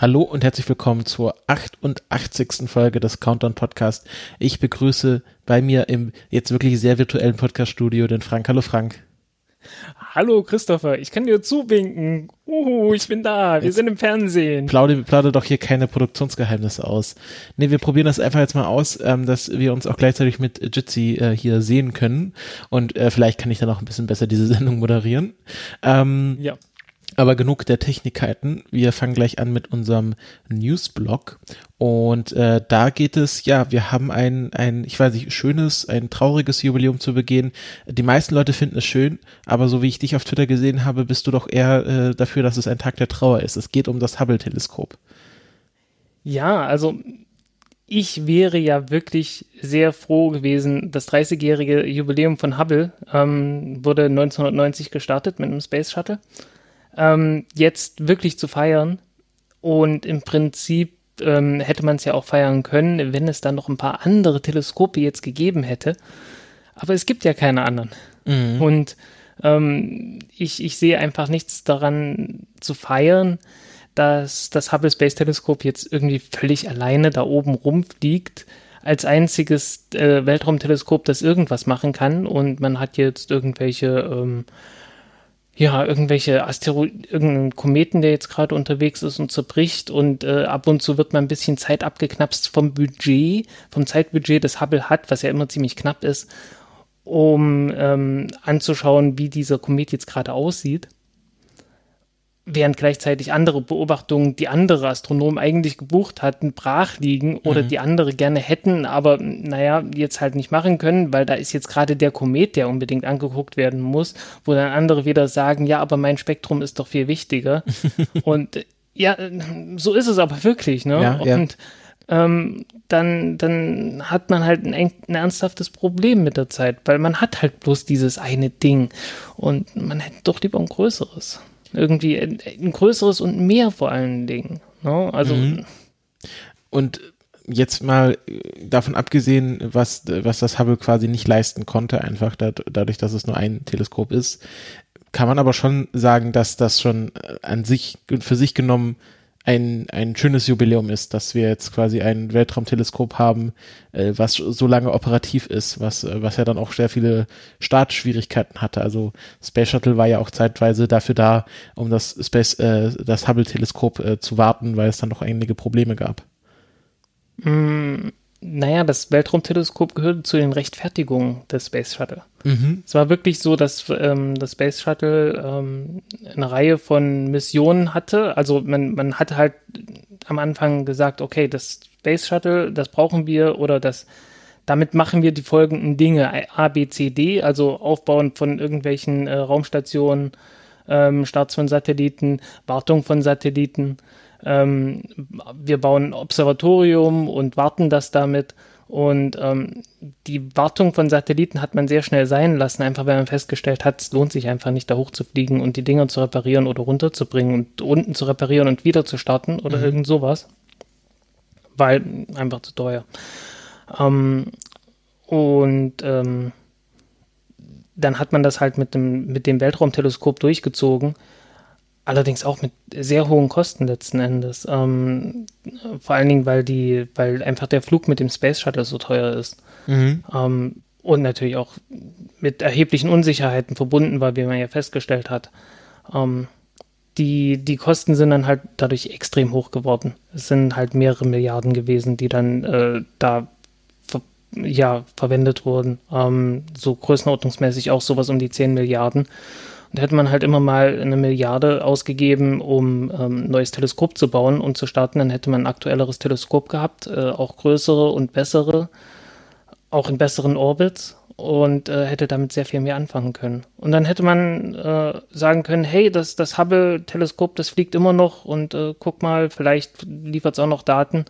Hallo und herzlich willkommen zur 88. Folge des Countdown Podcast. Ich begrüße bei mir im jetzt wirklich sehr virtuellen Podcast-Studio den Frank. Hallo Frank. Hallo Christopher, ich kann dir zuwinken. Uhu, ich bin da, wir Jetzt sind im Fernsehen. Plaude, plaude doch hier keine Produktionsgeheimnisse aus. Nee, wir probieren das einfach jetzt mal aus, ähm, dass wir uns auch gleichzeitig mit Jitsi äh, hier sehen können. Und äh, vielleicht kann ich dann auch ein bisschen besser diese Sendung moderieren. Ähm, Ja. Aber genug der Technikkeiten. Wir fangen gleich an mit unserem Newsblog. Und äh, da geht es, ja, wir haben ein, ein, ich weiß nicht, schönes, ein trauriges Jubiläum zu begehen. Die meisten Leute finden es schön, aber so wie ich dich auf Twitter gesehen habe, bist du doch eher äh, dafür, dass es ein Tag der Trauer ist. Es geht um das Hubble-Teleskop. Ja, also ich wäre ja wirklich sehr froh gewesen. Das 30-jährige Jubiläum von Hubble ähm, wurde 1990 gestartet mit einem Space Shuttle. Ähm, jetzt wirklich zu feiern und im Prinzip ähm, hätte man es ja auch feiern können, wenn es dann noch ein paar andere Teleskope jetzt gegeben hätte. Aber es gibt ja keine anderen. Und ähm, ich, ich sehe einfach nichts daran zu feiern, dass das Hubble Space Teleskop jetzt irgendwie völlig alleine da oben rumfliegt, als einziges äh, Weltraumteleskop, das irgendwas machen kann. Und man hat jetzt irgendwelche, ähm, ja, irgendwelche Asteroiden, irgendeinen Kometen, der jetzt gerade unterwegs ist und zerbricht. Und äh, ab und zu wird mal ein bisschen Zeit abgeknapst vom Budget, vom Zeitbudget, das Hubble hat, was ja immer ziemlich knapp ist um ähm, anzuschauen, wie dieser Komet jetzt gerade aussieht. Während gleichzeitig andere Beobachtungen, die andere Astronomen eigentlich gebucht hatten, brach liegen oder die andere gerne hätten, aber naja, jetzt halt nicht machen können, weil da ist jetzt gerade der Komet, der unbedingt angeguckt werden muss, wo dann andere wieder sagen, ja, aber mein Spektrum ist doch viel wichtiger. Und ja, so ist es aber wirklich, ne? Ja, ja. Und ähm, dann, dann hat man halt ein, ein ernsthaftes Problem mit der Zeit, weil man hat halt bloß dieses eine Ding und man hätte doch lieber ein größeres. Irgendwie ein, größeres und mehr vor allen Dingen. Ne? Also, Und jetzt mal äh, davon abgesehen, was, was das Hubble quasi nicht leisten konnte, einfach da, dadurch, dass es nur ein Teleskop ist, kann man aber schon sagen, dass das schon äh, an sich, für sich genommen, ein, ein schönes Jubiläum ist, dass wir jetzt quasi ein Weltraumteleskop haben, äh, was so lange operativ ist, was, äh, was ja dann auch sehr viele Startschwierigkeiten hatte. Also Space Shuttle war ja auch zeitweise dafür da, um das Space, äh, das Hubble-Teleskop äh, zu warten, weil es dann noch einige Probleme gab. Naja, das Weltraumteleskop gehörte zu den Rechtfertigungen des Space Shuttle. Es war wirklich so, dass ähm, das Space Shuttle ähm, eine Reihe von Missionen hatte. Also man, man hatte halt am Anfang gesagt, okay, das Space Shuttle, das brauchen wir oder das damit machen wir die folgenden Dinge. A, B, C, D, also Aufbauen von irgendwelchen äh, Raumstationen, ähm, Starts von Satelliten, Wartung von Satelliten. Ähm, wir bauen ein Observatorium und warten das damit. Und ähm, die Wartung von Satelliten hat man sehr schnell sein lassen, einfach weil man festgestellt hat, es lohnt sich einfach nicht, da hochzufliegen und die Dinger zu reparieren oder runterzubringen und unten zu reparieren und wieder zu starten oder irgend sowas. Weil einfach zu teuer. Ähm, und ähm, dann hat man das halt mit dem, mit dem Weltraumteleskop durchgezogen. Allerdings auch mit sehr hohen Kosten letzten Endes. Ähm, vor allen Dingen, weil die, weil einfach der Flug mit dem Space Shuttle so teuer ist. Ähm, und natürlich auch mit erheblichen Unsicherheiten verbunden war, wie man ja festgestellt hat. Ähm, die, die Kosten sind dann halt dadurch extrem hoch geworden. Es sind halt mehrere Milliarden gewesen, die dann äh, da ver ja, verwendet wurden. Ähm, so größenordnungsmäßig auch sowas um die 10 Milliarden. Und da hätte man halt immer mal eine Milliarde ausgegeben, um ähm, ein neues Teleskop zu bauen und zu starten. Dann hätte man ein aktuelleres Teleskop gehabt, äh, auch größere und bessere. auch in besseren Orbits und äh, hätte damit sehr viel mehr anfangen können. Und dann hätte man äh, sagen können, hey, das, das Hubble-Teleskop, das fliegt immer noch und äh, guck mal, vielleicht liefert es auch noch Daten.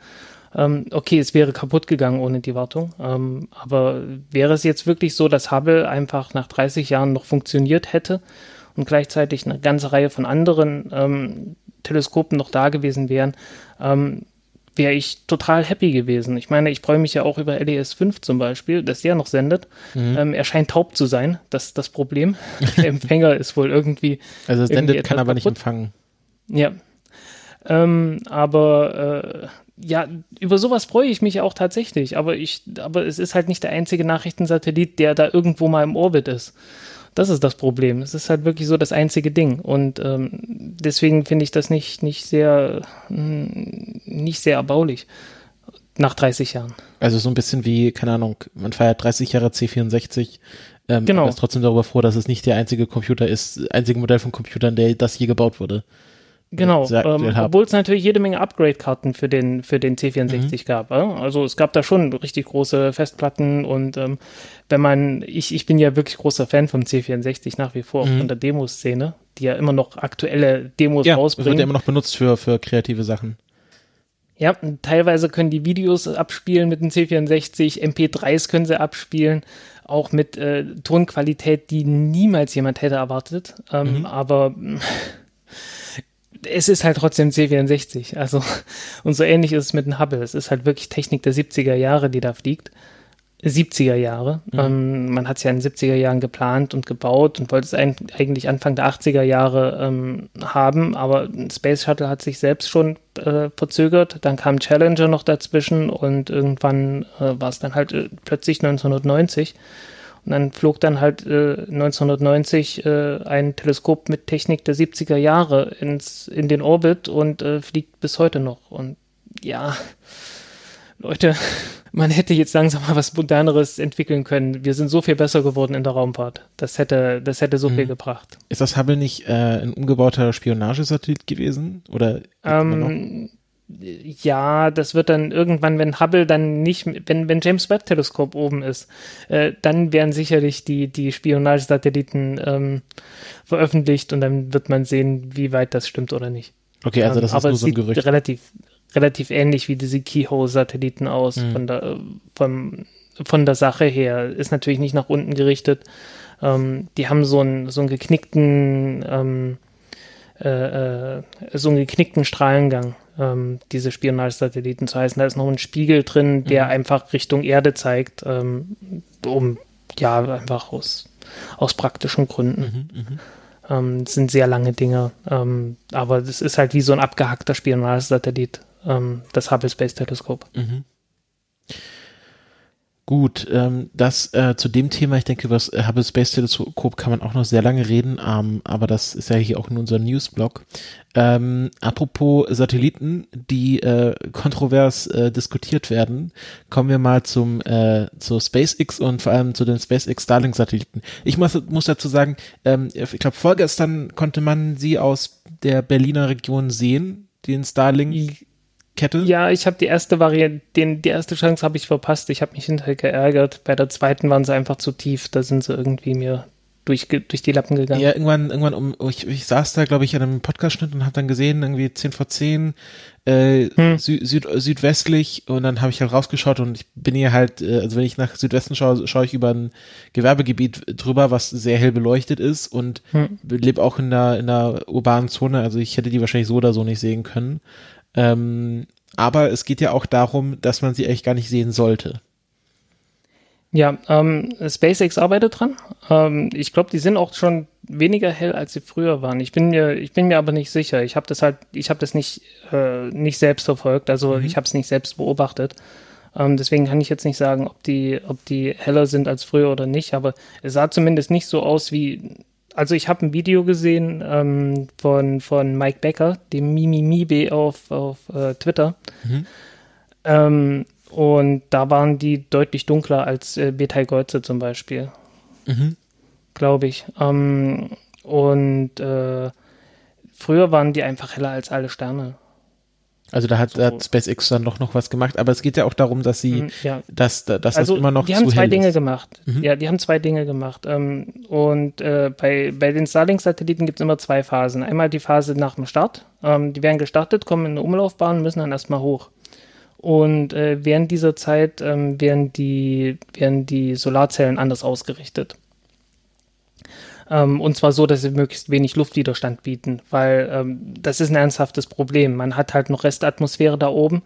Ähm, okay, es wäre kaputt gegangen ohne die Wartung. Ähm, aber wäre es jetzt wirklich so, dass Hubble einfach nach 30 Jahren noch funktioniert hätte und gleichzeitig eine ganze Reihe von anderen ähm, Teleskopen noch da gewesen wären, ähm, wäre ich total happy gewesen. Ich meine, ich freue mich ja auch über LES 5 zum Beispiel, dass der noch sendet. Mhm. Ähm, er scheint taub zu sein, das ist das Problem. Der Empfänger ist wohl irgendwie. Also sendet, kann aber kaputt. nicht empfangen. Ja. Ähm, aber äh, ja, über sowas freue ich mich auch tatsächlich. Aber ich, aber es ist halt nicht der einzige Nachrichtensatellit, der da irgendwo mal im Orbit ist. Das ist das Problem. Es ist halt wirklich so das einzige Ding. Und ähm, deswegen finde ich das nicht, nicht sehr, hm, nicht sehr erbaulich. Nach 30 Jahren. Also so ein bisschen wie, keine Ahnung, man feiert 30 Jahre C64, ähm, genau. aber ist trotzdem darüber froh, dass es nicht der einzige Computer ist, einzige Modell von Computern, der das je gebaut wurde. Genau, ähm, obwohl es natürlich jede Menge Upgrade-Karten für den, für den C64 mhm. gab. Äh? Also es gab da schon richtig große Festplatten und ähm, wenn man, ich, ich bin ja wirklich großer Fan vom C64 nach wie vor, mhm. von der Demoszene, die ja immer noch aktuelle Demos ja, rausbringen. wird ja immer noch benutzt für, für kreative Sachen. Ja, teilweise können die Videos abspielen mit dem C64, MP3s können sie abspielen, auch mit äh, Tonqualität, die niemals jemand hätte erwartet. Ähm, mhm. Aber es ist halt trotzdem C64. Also, und so ähnlich ist es mit dem Hubble. Es ist halt wirklich Technik der 70er Jahre, die da fliegt. 70er Jahre. Mhm. Ähm, man hat es ja in den 70er Jahren geplant und gebaut und wollte es eigentlich Anfang der 80er Jahre ähm, haben, aber Space Shuttle hat sich selbst schon äh, verzögert. Dann kam Challenger noch dazwischen und irgendwann äh, war es dann halt äh, plötzlich 1990. Und dann flog dann halt äh, 1990 äh, ein Teleskop mit Technik der 70er Jahre ins, in den Orbit und äh, fliegt bis heute noch. Und ja, Leute, man hätte jetzt langsam mal was moderneres entwickeln können. Wir sind so viel besser geworden in der Raumfahrt. Das hätte, das hätte so mhm. viel gebracht. Ist das Hubble nicht äh, ein umgebauter Spionagesatellit gewesen? Oder ähm, ja, das wird dann irgendwann, wenn Hubble dann nicht, wenn, wenn James Webb Teleskop oben ist, äh, dann werden sicherlich die, die Spionagesatelliten ähm, veröffentlicht und dann wird man sehen, wie weit das stimmt oder nicht. Okay, also das ähm, ist nur so ein Gerücht. Relativ, relativ ähnlich wie diese Keyhole-Satelliten aus mhm. von, der, von, von der Sache her. Ist natürlich nicht nach unten gerichtet. Ähm, die haben so einen, so einen geknickten, ähm, äh, äh, so einen geknickten Strahlengang ähm, diese Spionagesatelliten zu heißen. Da ist noch ein Spiegel drin, der mhm. einfach Richtung Erde zeigt, ähm, um ja einfach aus, aus praktischen Gründen. Mhm, mhm. ähm, das sind sehr lange Dinge, ähm, aber das ist halt wie so ein abgehackter Spionagesatellit, ähm, das Hubble Space Teleskop. Mhm. Gut, ähm, das äh, zu dem Thema, ich denke, über das äh, Hubble Space Teleskop kann man auch noch sehr lange reden, ähm, aber das ist ja hier auch in unserem Newsblog. Ähm, apropos Satelliten, die äh, kontrovers äh, diskutiert werden, kommen wir mal zum äh, zu SpaceX und vor allem zu den SpaceX Starlink Satelliten. Ich muss, muss dazu sagen, ähm, ich glaube vorgestern konnte man sie aus der Berliner Region sehen, den Starlink Kette? Ja, ich habe die erste Variante, den, die erste Chance habe ich verpasst. Ich habe mich hinterher geärgert. Bei der zweiten waren sie einfach zu tief. Da sind sie irgendwie mir durch, durch die Lappen gegangen. Ja, irgendwann, irgendwann um, ich, ich saß da, glaube ich, an einem Podcast-Schnitt und habe dann gesehen, irgendwie 10 vor 10, äh, hm. Sü Süd südwestlich und dann habe ich halt rausgeschaut und ich bin hier halt, äh, also wenn ich nach Südwesten schaue, schaue ich über ein Gewerbegebiet drüber, was sehr hell beleuchtet ist und hm. lebe auch in der, in der urbanen Zone, also ich hätte die wahrscheinlich so oder so nicht sehen können. Ähm, aber es geht ja auch darum, dass man sie eigentlich gar nicht sehen sollte. Ja, ähm, SpaceX arbeitet dran. Ähm, ich glaube, die sind auch schon weniger hell, als sie früher waren. Ich bin mir, ich bin mir aber nicht sicher. Ich habe das halt, ich habe das nicht, äh, nicht selbst verfolgt. Also mhm. ich habe es nicht selbst beobachtet. Ähm, deswegen kann ich jetzt nicht sagen, ob die, ob die heller sind als früher oder nicht. Aber es sah zumindest nicht so aus wie also ich habe ein Video gesehen ähm, von, von Mike Becker, dem Mimimibe auf, auf äh, Twitter. Mhm. Ähm, und da waren die deutlich dunkler als äh, Betelgeuse zum Beispiel. Mhm. Glaube ich. Ähm, und äh, früher waren die einfach heller als alle Sterne. Also da hat, so. hat SpaceX dann noch, noch was gemacht, aber es geht ja auch darum, dass sie, mhm, ja. dass, dass also, das immer noch die haben zwei Dinge ist. gemacht. Mhm. Ja, die haben zwei Dinge gemacht. Ähm, und äh, bei, bei den Starlink-Satelliten gibt es immer zwei Phasen. Einmal die Phase nach dem Start. Ähm, die werden gestartet, kommen in eine Umlaufbahn und müssen dann erstmal hoch. Und äh, während dieser Zeit ähm, werden, die, werden die Solarzellen anders ausgerichtet. Ähm, und zwar so, dass sie möglichst wenig Luftwiderstand bieten, weil ähm, das ist ein ernsthaftes Problem. Man hat halt noch Restatmosphäre da oben.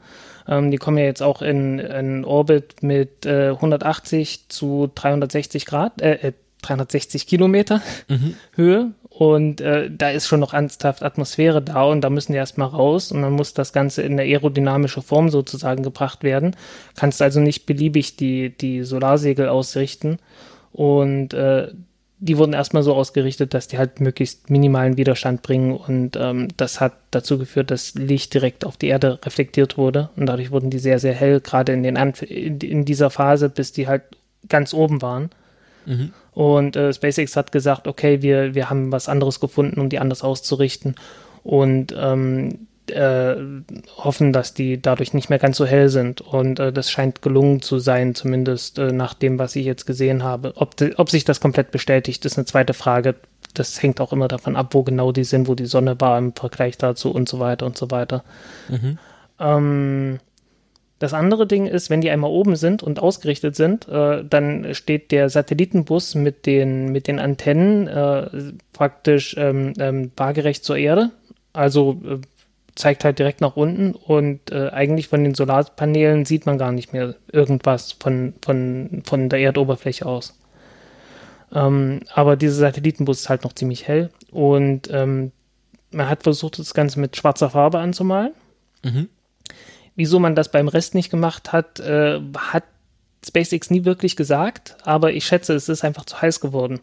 Ähm, die kommen ja jetzt auch in, in Orbit mit äh, 180 zu 360 Grad, äh, 360 äh, Kilometer mhm. Höhe. Und äh, da ist schon noch ernsthaft Atmosphäre da und da müssen die erstmal raus und dann muss das Ganze in eine aerodynamische Form sozusagen gebracht werden. Kannst also nicht beliebig die, die Solarsegel ausrichten. Und äh, die wurden erstmal so ausgerichtet, dass die halt möglichst minimalen Widerstand bringen und ähm, das hat dazu geführt, dass Licht direkt auf die Erde reflektiert wurde und dadurch wurden die sehr, sehr hell, gerade in, den Anf in, in dieser Phase, bis die halt ganz oben waren. Mhm. Und äh, SpaceX hat gesagt, okay, wir, wir haben was anderes gefunden, um die anders auszurichten. Und ähm, äh, hoffen, dass die dadurch nicht mehr ganz so hell sind. Und äh, das scheint gelungen zu sein, zumindest äh, nach dem, was ich jetzt gesehen habe. Ob, ob sich das komplett bestätigt, ist eine zweite Frage. Das hängt auch immer davon ab, wo genau die sind, wo die Sonne war im Vergleich dazu und so weiter und so weiter. Mhm. Ähm, das andere Ding ist, wenn die einmal oben sind und ausgerichtet sind, äh, dann steht der Satellitenbus mit den, mit den Antennen äh, praktisch ähm, ähm, waagerecht zur Erde. Also äh, zeigt halt direkt nach unten und äh, eigentlich von den Solarpanelen sieht man gar nicht mehr irgendwas von, von, von der Erdoberfläche aus. Ähm, aber dieser Satellitenbus ist halt noch ziemlich hell und ähm, man hat versucht, das Ganze mit schwarzer Farbe anzumalen. Mhm. Wieso man das beim Rest nicht gemacht hat, äh, hat SpaceX nie wirklich gesagt, aber ich schätze, es ist einfach zu heiß geworden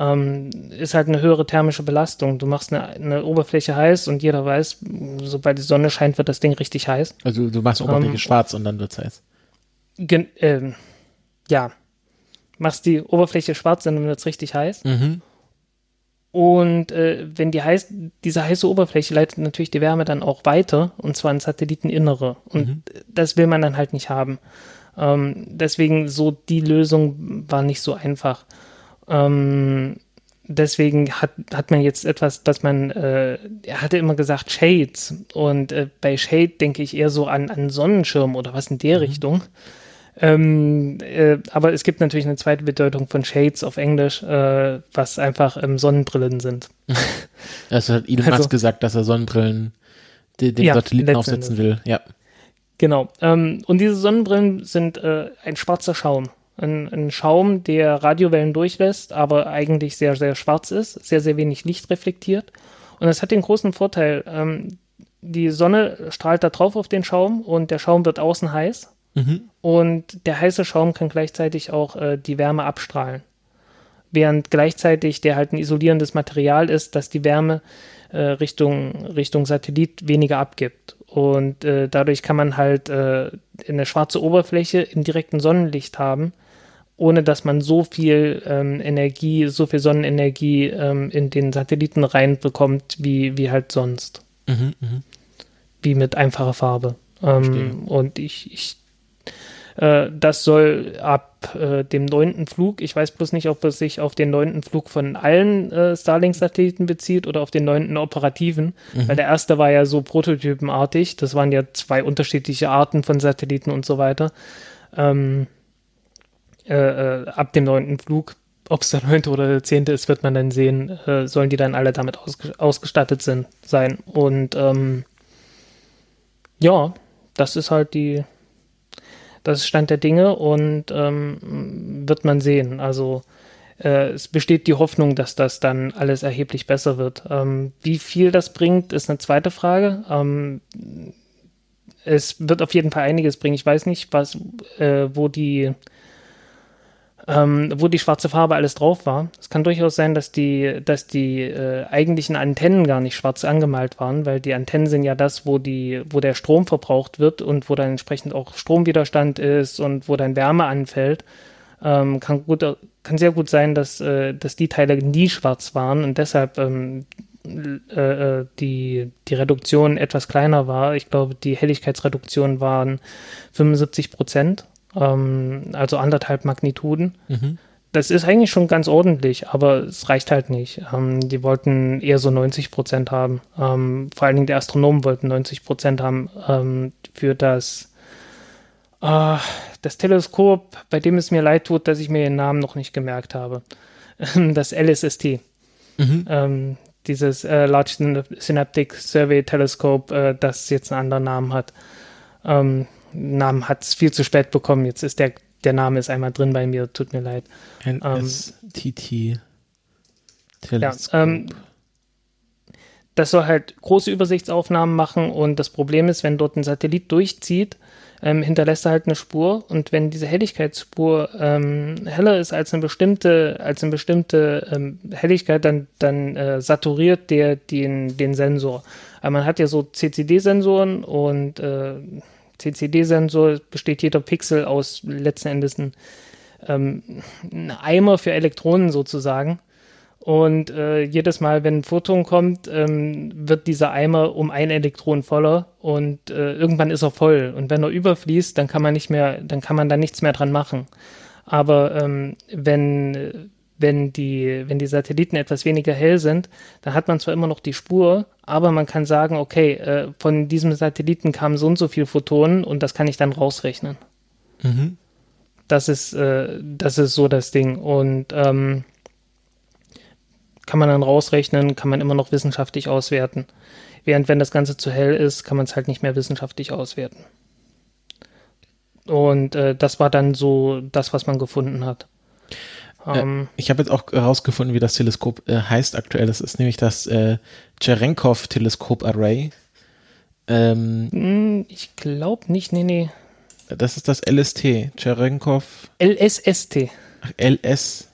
ähm, ist halt eine höhere thermische Belastung. Du machst eine, eine, Oberfläche heiß und jeder weiß, sobald die Sonne scheint, wird das Ding richtig heiß. Also du machst die Oberfläche ähm, schwarz und dann wird es heiß. Gen, äh, ja. Machst die Oberfläche schwarz, dann wird es richtig heiß. Mhm. Und äh, wenn die heiß, diese heiße Oberfläche leitet natürlich die Wärme dann auch weiter, und zwar ins Satelliteninnere. Und mhm. das will man dann halt nicht haben. Ähm, deswegen so die Lösung war nicht so einfach. Ähm, deswegen hat, hat man jetzt etwas, dass man, äh, er hatte immer gesagt Shades und äh, bei Shade denke ich eher so an, an Sonnenschirm oder was in der mhm. Richtung. Ähm, äh, aber es gibt natürlich eine zweite Bedeutung von Shades auf Englisch, äh, was einfach ähm, Sonnenbrillen sind. Also hat Elon also, Musk gesagt, dass er Sonnenbrillen den, den ja, Satelliten aufsetzen will. Ja. Genau. Ähm, und diese Sonnenbrillen sind äh, ein schwarzer Schaum ein, ein Schaum, der Radiowellen durchlässt, aber eigentlich sehr, sehr schwarz ist, sehr, sehr wenig Licht reflektiert. Und das hat den großen Vorteil, ähm, die Sonne strahlt da drauf auf den Schaum und der Schaum wird außen heiß. Mhm. Und der heiße Schaum kann gleichzeitig auch äh, die Wärme abstrahlen. Während gleichzeitig der halt ein isolierendes Material ist, das die Wärme äh, Richtung, Richtung Satellit weniger abgibt. Und äh, dadurch kann man halt äh, eine schwarze Oberfläche im direkten Sonnenlicht haben, ohne dass man so viel ähm, Energie, so viel Sonnenenergie ähm, in den Satelliten reinbekommt, wie, wie halt sonst. Mhm, mh. Wie mit einfacher Farbe. Ähm, und ich, ich äh, das soll ab äh, dem neunten Flug, ich weiß bloß nicht, ob es sich auf den neunten Flug von allen äh, Starlink-Satelliten bezieht oder auf den neunten operativen, mhm. weil der erste war ja so prototypenartig, das waren ja zwei unterschiedliche Arten von Satelliten und so weiter. Ähm, äh, äh, ab dem neunten Flug, ob es der neunte oder der zehnte ist, wird man dann sehen, äh, sollen die dann alle damit ausge ausgestattet sind, sein. Und ähm, ja, das ist halt die, das ist Stand der Dinge und ähm, wird man sehen. Also äh, es besteht die Hoffnung, dass das dann alles erheblich besser wird. Ähm, wie viel das bringt, ist eine zweite Frage. Ähm, es wird auf jeden Fall einiges bringen. Ich weiß nicht, was, äh, wo die ähm, wo die schwarze Farbe alles drauf war. Es kann durchaus sein, dass die, dass die äh, eigentlichen Antennen gar nicht schwarz angemalt waren, weil die Antennen sind ja das, wo die, wo der Strom verbraucht wird und wo dann entsprechend auch Stromwiderstand ist und wo dann Wärme anfällt. Ähm, kann gut, kann sehr gut sein, dass, äh, dass die Teile nie schwarz waren und deshalb ähm, äh, die, die Reduktion etwas kleiner war. Ich glaube, die Helligkeitsreduktion waren 75 Prozent, ähm, also anderthalb Magnituden. Mhm. Das ist eigentlich schon ganz ordentlich, aber es reicht halt nicht. Ähm, die wollten eher so 90 Prozent haben. Ähm, vor allen Dingen die Astronomen wollten 90 Prozent haben ähm, für das, äh, das Teleskop, bei dem es mir leid tut, dass ich mir den Namen noch nicht gemerkt habe. das LSST. Mhm. Ähm, dieses äh, Large Synaptic Survey Telescope, äh, das jetzt einen anderen Namen hat. Ähm, Namen hat es viel zu spät bekommen. Jetzt ist der, der Name ist einmal drin bei mir, tut mir leid. LSTT ähm, Teleskop. Ja, ähm, das soll halt große Übersichtsaufnahmen machen und das Problem ist, wenn dort ein Satellit durchzieht, ähm, hinterlässt er halt eine Spur und wenn diese Helligkeitsspur ähm, heller ist als eine bestimmte, als eine bestimmte ähm, Helligkeit, dann, dann äh, saturiert der den, den Sensor. Aber man hat ja so CCD-Sensoren und äh, CCD-Sensor besteht jeder Pixel aus letzten Endes ein, ähm, ein Eimer für Elektronen sozusagen. Und äh, jedes Mal, wenn ein Photon kommt, ähm, wird dieser Eimer um ein Elektron voller und äh, irgendwann ist er voll. Und wenn er überfließt, dann kann man nicht mehr, dann kann man da nichts mehr dran machen. Aber ähm, wenn, wenn, die, wenn die Satelliten etwas weniger hell sind, dann hat man zwar immer noch die Spur, aber man kann sagen, okay, äh, von diesem Satelliten kamen so und so viele Photonen und das kann ich dann rausrechnen. Mhm. Das ist, äh, das ist so das Ding. Und ähm, kann man dann rausrechnen, kann man immer noch wissenschaftlich auswerten. Während wenn das Ganze zu hell ist, kann man es halt nicht mehr wissenschaftlich auswerten. Und äh, das war dann so das, was man gefunden hat. Äh, ähm, ich habe jetzt auch herausgefunden, wie das Teleskop äh, heißt aktuell. Das ist nämlich das äh, Cherenkov-Teleskop-Array. Ähm, hm, ich glaube nicht, nee, nee. Das ist das LST, Cherenkov. LSST. Ach, LS,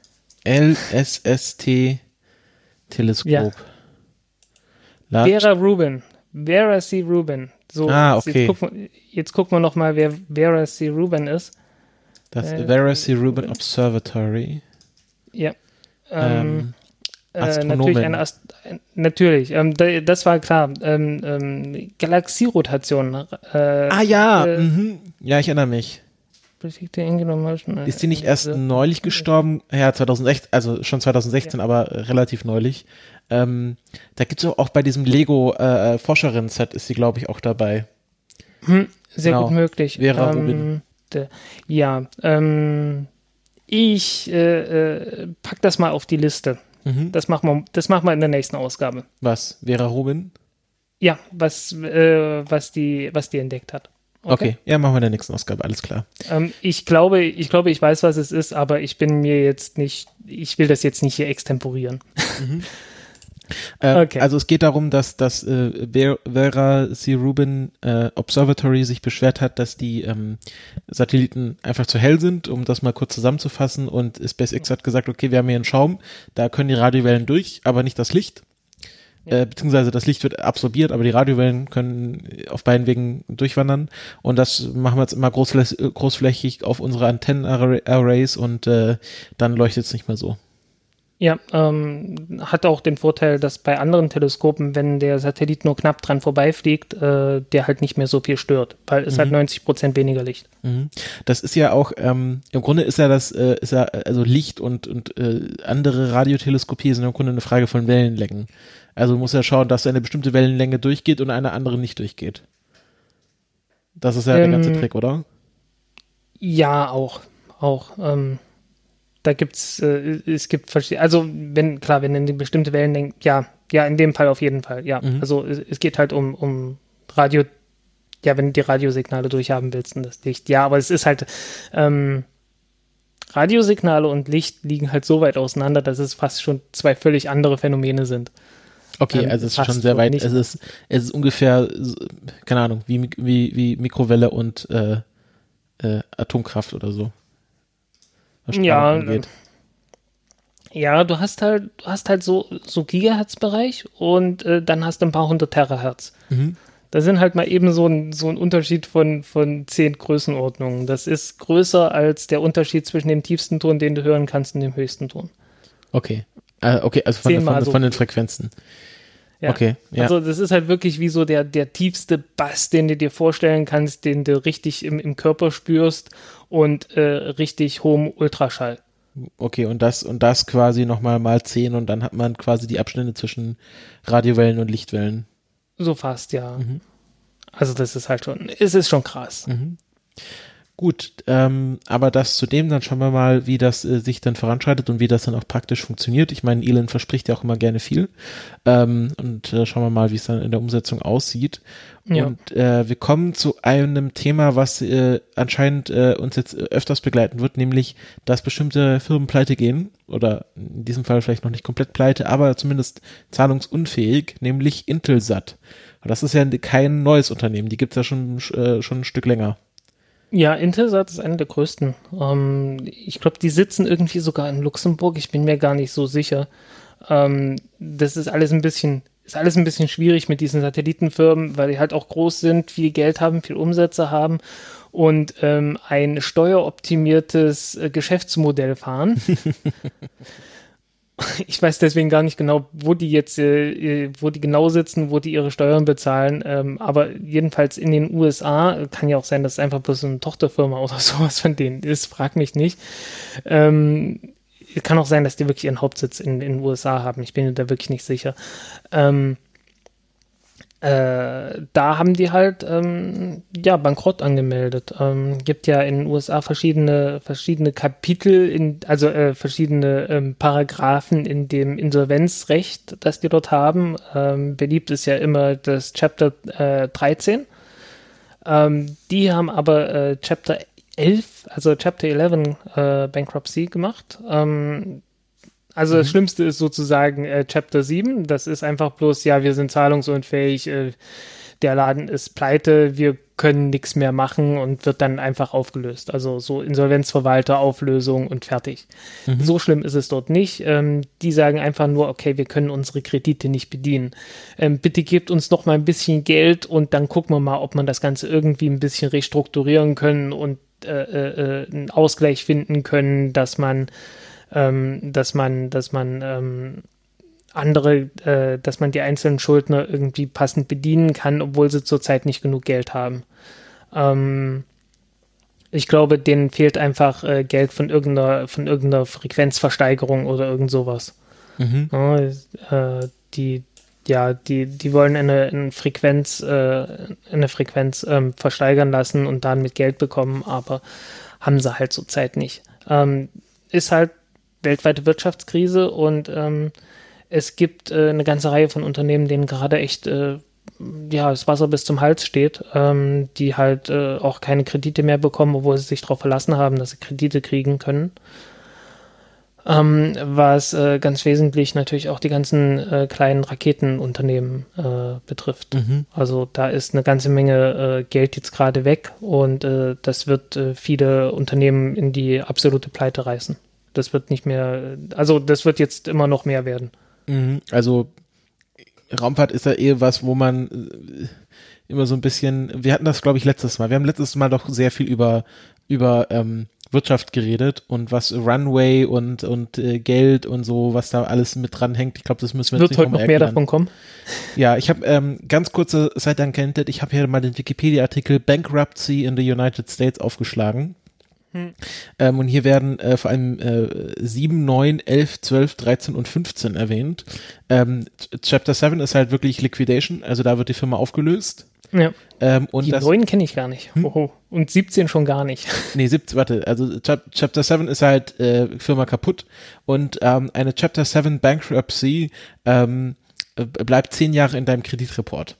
LSST Teleskop. Ja. Vera Rubin. Vera C. Rubin. So, ah, okay. Jetzt gucken, jetzt gucken wir nochmal, wer Vera C. Rubin ist. Das äh, Vera C. Rubin Observatory. Ja. Ähm, äh, natürlich eine Ast natürlich, ähm, das war klar. Ähm, ähm, Galaxierotation. Äh, ah ja, äh, mhm. ja, ich erinnere mich. Ist die nicht erst neulich gestorben? Ja, 2016, also schon 2016, ja. aber relativ neulich. Ähm, da gibt es auch bei diesem Lego äh, äh ist sie, glaube ich, auch dabei. Hm, sehr genau. gut möglich. Vera ähm, Rubin. Ja, ähm, ich äh, äh, pack das mal auf die Liste. Mhm. Das machen wir, das machen wir in der nächsten Ausgabe. Was? Vera Rubin? Ja, was, äh, was die, was die entdeckt hat. Okay. okay. ja, machen wir in der nächsten Ausgabe, alles klar. Ähm, ich glaube, ich glaube, ich weiß, was es ist, aber ich bin mir jetzt nicht, ich will das jetzt nicht hier extemporieren. Mhm. Äh, okay. Also es geht darum, dass das äh, Vera C. Rubin äh, Observatory sich beschwert hat, dass die ähm, Satelliten einfach zu hell sind, um das mal kurz zusammenzufassen. Und SpaceX hat gesagt, okay, wir haben hier einen Schaum, da können die Radiowellen durch, aber nicht das Licht äh, beziehungsweise das Licht wird absorbiert, aber die Radiowellen können auf beiden Wegen durchwandern und das machen wir jetzt immer großflächig auf unsere Antennen-Arrays und äh, dann leuchtet es nicht mehr so. Ja, ähm, hat auch den Vorteil, dass bei anderen Teleskopen, wenn der Satellit nur knapp dran vorbeifliegt, äh, der halt nicht mehr so viel stört, weil es mhm. halt 90 Prozent weniger Licht. Mhm. Das ist ja auch, ähm, im Grunde ist ja das, äh, ist ja, also Licht und, und äh, andere Radioteleskopie sind im Grunde eine Frage von Wellenlängen. Also du musst ja schauen, dass eine bestimmte Wellenlänge durchgeht und eine andere nicht durchgeht. Das ist ja ähm, der ganze ähm, Trick, oder? Ja, auch. Auch. Ähm, da gibt's, äh, es gibt verschiedene, also wenn, klar, wenn in bestimmte Wellenlängen, ja, ja, in dem Fall auf jeden Fall, ja. Mhm. Also es, es, geht halt um, um Radio, ja, wenn du die Radiosignale durchhaben willst und das Licht, ja, aber es ist halt, ähm, Radiosignale und Licht liegen halt so weit auseinander, dass es fast schon zwei völlig andere Phänomene sind. Okay, ähm, also es ist schon sehr weit. Es ist, es ist ungefähr, keine Ahnung, wie, wie, wie Mikrowelle und äh, äh, Atomkraft oder so. Ja, angeht. ja, du hast halt, du hast halt so, so Gigahertz-Bereich und äh, dann hast du ein paar hundert Terahertz. Mhm. Da sind halt mal eben so ein, so ein Unterschied von, von zehn Größenordnungen. Das ist größer als der Unterschied zwischen dem tiefsten Ton, den du hören kannst, und dem höchsten Ton. Okay. Äh, okay, also von, von, von, den Frequenzen. Ja. Okay, ja. Also das ist halt wirklich wie so der, der tiefste Bass, den du dir vorstellen kannst, den du richtig im, im Körper spürst und äh, richtig hohem Ultraschall. Okay, und das und das quasi nochmal mal 10 und dann hat man quasi die Abstände zwischen Radiowellen und Lichtwellen. So fast, ja. Also das ist halt schon, es ist schon krass. Gut, ähm, aber das zudem, dann schauen wir mal, wie das äh, sich dann voranschreitet und wie das dann auch praktisch funktioniert. Ich meine, Elon verspricht ja auch immer gerne viel. Ähm, und äh, schauen wir mal, wie es dann in der Umsetzung aussieht. Ja. Und äh, wir kommen zu einem Thema, was äh, anscheinend äh, uns jetzt äh, öfters begleiten wird, nämlich, dass bestimmte Firmen pleite gehen oder in diesem Fall vielleicht noch nicht komplett pleite, aber zumindest zahlungsunfähig, nämlich Intelsat. Und das ist ja kein neues Unternehmen, die gibt's ja schon, äh, schon ein Stück länger. Ja, Intelsat ist einer der größten. Ähm, ich glaube, die sitzen irgendwie sogar in Luxemburg. Ich bin mir gar nicht so sicher. Ähm, das ist alles ein bisschen, ist alles ein bisschen schwierig mit diesen Satellitenfirmen, weil die halt auch groß sind, viel Geld haben, viel Umsätze haben und ähm, ein steueroptimiertes äh, Geschäftsmodell fahren. Ich weiß deswegen gar nicht genau, wo die jetzt, äh, wo die genau sitzen, wo die ihre Steuern bezahlen. Ähm, aber jedenfalls in den USA kann ja auch sein, dass es einfach bloß eine Tochterfirma oder sowas von denen ist. Frag mich nicht. Ähm, kann auch sein, dass die wirklich ihren Hauptsitz in, in den USA haben. Ich bin mir da wirklich nicht sicher. Ähm, äh, da haben die halt ähm, ja Bankrott angemeldet. Ähm, gibt ja in den USA verschiedene verschiedene Kapitel in also äh, verschiedene ähm, Paragraphen in dem Insolvenzrecht, das die dort haben. Ähm, beliebt ist ja immer das Chapter äh, 13. Ähm, die haben aber äh, Chapter 11, also Chapter 11 äh, Bankruptcy gemacht. Ähm, also das Schlimmste ist sozusagen äh, Chapter 7. Das ist einfach bloß, ja, wir sind zahlungsunfähig, äh, der Laden ist pleite, wir können nichts mehr machen und wird dann einfach aufgelöst. Also so Insolvenzverwalter, Auflösung und fertig. So schlimm ist es dort nicht. Ähm, die sagen einfach nur, okay, wir können unsere Kredite nicht bedienen. Ähm, bitte gebt uns noch mal ein bisschen Geld und dann gucken wir mal, ob man das Ganze irgendwie ein bisschen restrukturieren können und äh, äh, einen Ausgleich finden können, dass man ähm, dass man, dass man ähm, andere, äh, dass man die einzelnen Schuldner irgendwie passend bedienen kann, obwohl sie zurzeit nicht genug Geld haben. Ähm, ich glaube, denen fehlt einfach äh, Geld von irgendeiner, von irgendeiner Frequenzversteigerung oder irgend sowas. Ja, äh, die, ja, die, die wollen eine, eine Frequenz, äh, eine Frequenz ähm, versteigern lassen und dann mit Geld bekommen, aber haben sie halt zurzeit nicht. Ähm, ist halt weltweite Wirtschaftskrise und ähm, es gibt äh, eine ganze Reihe von Unternehmen, denen gerade echt äh, ja, das Wasser bis zum Hals steht, ähm, die halt äh, auch keine Kredite mehr bekommen, obwohl sie sich darauf verlassen haben, dass sie Kredite kriegen können. Ähm, was äh, ganz wesentlich natürlich auch die ganzen äh, kleinen Raketenunternehmen äh, betrifft. Also da ist eine ganze Menge äh, Geld jetzt gerade weg und äh, das wird äh, viele Unternehmen in die absolute Pleite reißen. Das wird nicht mehr, also das wird jetzt immer noch mehr werden. Mhm. Also Raumfahrt ist ja eh was, wo man äh, immer so ein bisschen, wir hatten das glaube ich letztes Mal, wir haben letztes Mal doch sehr viel über, über ähm, Wirtschaft geredet und was Runway und, und äh, Geld und so, was da alles mit dranhängt. Ich glaube, das müssen wir Wird heute noch mehr erklären. davon kommen? Ja, ich habe ähm, ganz kurze Seite ankennt, ich habe hier mal den Wikipedia-Artikel Bankruptcy in the United States aufgeschlagen. Ähm, und hier werden äh, vor allem äh, 7, 9, 11, 12, 13 und 15 erwähnt. Ähm, Chapter 7 ist halt wirklich Liquidation, also da wird die Firma aufgelöst. Ja. Ähm, und Die das, neuen kenne ich gar nicht. Oho. Und 17 schon gar nicht. nee, 17, warte, also Chap Chapter 7 ist halt äh, Firma kaputt und ähm, eine Chapter 7 Bankruptcy ähm, äh, bleibt zehn Jahre in deinem Kreditreport.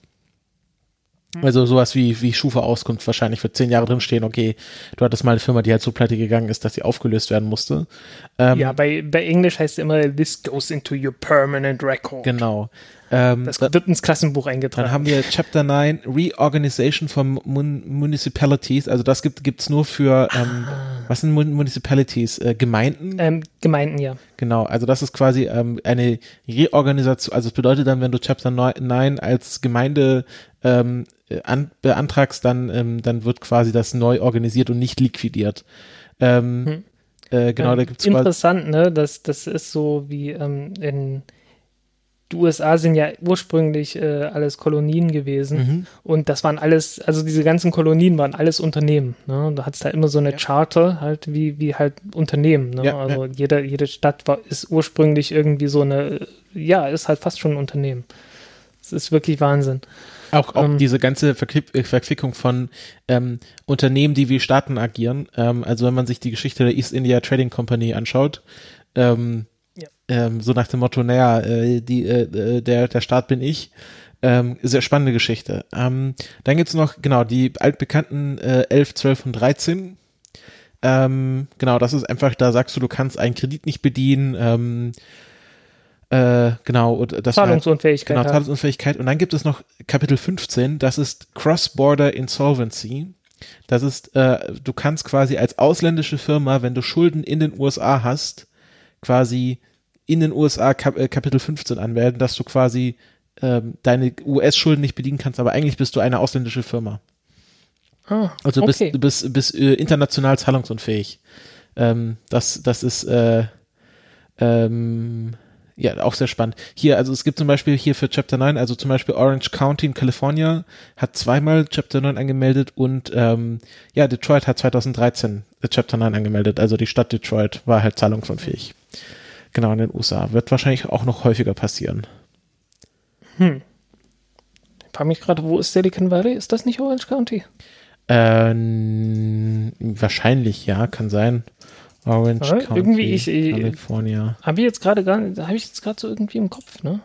Also sowas wie, wie Schufa-Auskunft wahrscheinlich wird zehn Jahre drinstehen, okay, du hattest mal eine Firma, die halt so pleite gegangen ist, dass sie aufgelöst werden musste. Ähm, ja, bei, bei Englisch heißt es immer, this goes into your permanent record. Genau. Ähm, Das da- wird ins Klassenbuch eingetragen. Dann haben wir Chapter 9, Reorganization von Mun Municipalities. Also das gibt gibt's nur für, ähm, was sind Mun Municipalities? Äh, Gemeinden? ähm, Gemeinden, ja. Genau, also das ist quasi ähm, eine Reorganisation. Also es bedeutet dann, wenn du Chapter 9 als Gemeinde ähm, äh, an, beantragst, dann, ähm, dann wird quasi das neu organisiert und nicht liquidiert. Ähm, äh, genau, ähm, da gibt's Interessant, ne? Das, das ist so wie ähm, in, die USA sind ja ursprünglich äh, alles Kolonien gewesen mhm. und das waren alles, also diese ganzen Kolonien waren alles Unternehmen. Ne? Da hat es da immer so eine ja. Charter, halt wie, wie halt Unternehmen. Ne? Ja, also ja. Jede, jede Stadt war, ist ursprünglich irgendwie so eine, ja, ist halt fast schon ein Unternehmen. Das ist wirklich Wahnsinn. Auch, auch ähm, diese ganze Verquick Verquickung von ähm, Unternehmen, die wie Staaten agieren. Ähm, also wenn man sich die Geschichte der East India Trading Company anschaut, ähm, ähm, so nach dem Motto, naja, äh, die, äh, äh, der, der Staat bin ich. Ähm, sehr spannende Geschichte. Ähm, dann gibt's noch, genau, die altbekannten äh, 11, 12 und 13. Ähm, genau, das ist einfach, da sagst du, du kannst einen Kredit nicht bedienen. Ähm, äh, genau, das Zahlungsunfähigkeit. Halt, genau, Zahlungsunfähigkeit. Und dann gibt es noch Kapitel 15, das ist Cross-Border Insolvency. Das ist, äh, du kannst quasi als ausländische Firma, wenn du Schulden in den USA hast, quasi in den USA Kap äh, Kapitel 15 anmelden, dass du quasi ähm, deine US-Schulden nicht bedienen kannst, aber eigentlich bist du eine ausländische Firma. Ah, also du okay. bist, bist, bist äh, international zahlungsunfähig. Ähm, das, das ist äh, ähm, ja auch sehr spannend. Hier, also es gibt zum Beispiel hier für Chapter 9, also zum Beispiel Orange County in California hat zweimal Chapter 9 angemeldet und ähm, ja, Detroit hat 2013 Chapter 9 angemeldet, also die Stadt Detroit war halt zahlungsunfähig. Genau, in den USA. Wird wahrscheinlich auch noch häufiger passieren. Hm. Ich frage mich gerade, wo ist Silicon Valley? Ist das nicht Orange County? Ähm, wahrscheinlich, ja, kann sein. Orange ja, County, irgendwie ich, California. Habe ich jetzt gerade gar habe ich jetzt gerade so irgendwie im Kopf, ne?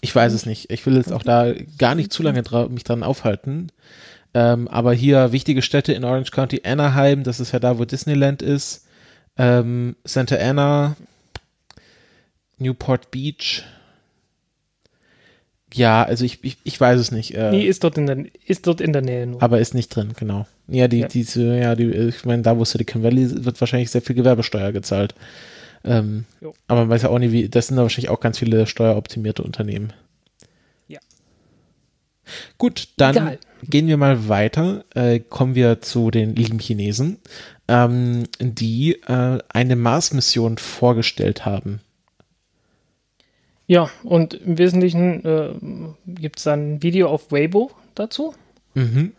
Ich weiß es nicht. Ich will jetzt auch da gar nicht zu lange dra mich dran aufhalten. Ähm, aber hier wichtige Städte in Orange County, Anaheim, das ist ja da, wo Disneyland ist ähm, Santa Ana, Newport Beach. Ja, also ich, ich, ich weiß es nicht. Äh, nee, ist dort in der, ist dort in der Nähe nur. Aber ist nicht drin, genau. Ja, die, ja. diese, ja, die, ich meine, da wo Silicon Valley wird wahrscheinlich sehr viel Gewerbesteuer gezahlt. Ähm, aber man weiß ja auch nicht, wie, das sind da wahrscheinlich auch ganz viele steueroptimierte Unternehmen. Ja. Gut, dann Egal. gehen wir mal weiter. Äh, kommen wir zu den lieben Chinesen ähm, die äh, eine Mars-Mission vorgestellt haben. Ja, und im Wesentlichen äh, gibt es ein Video auf Weibo dazu. Mhm.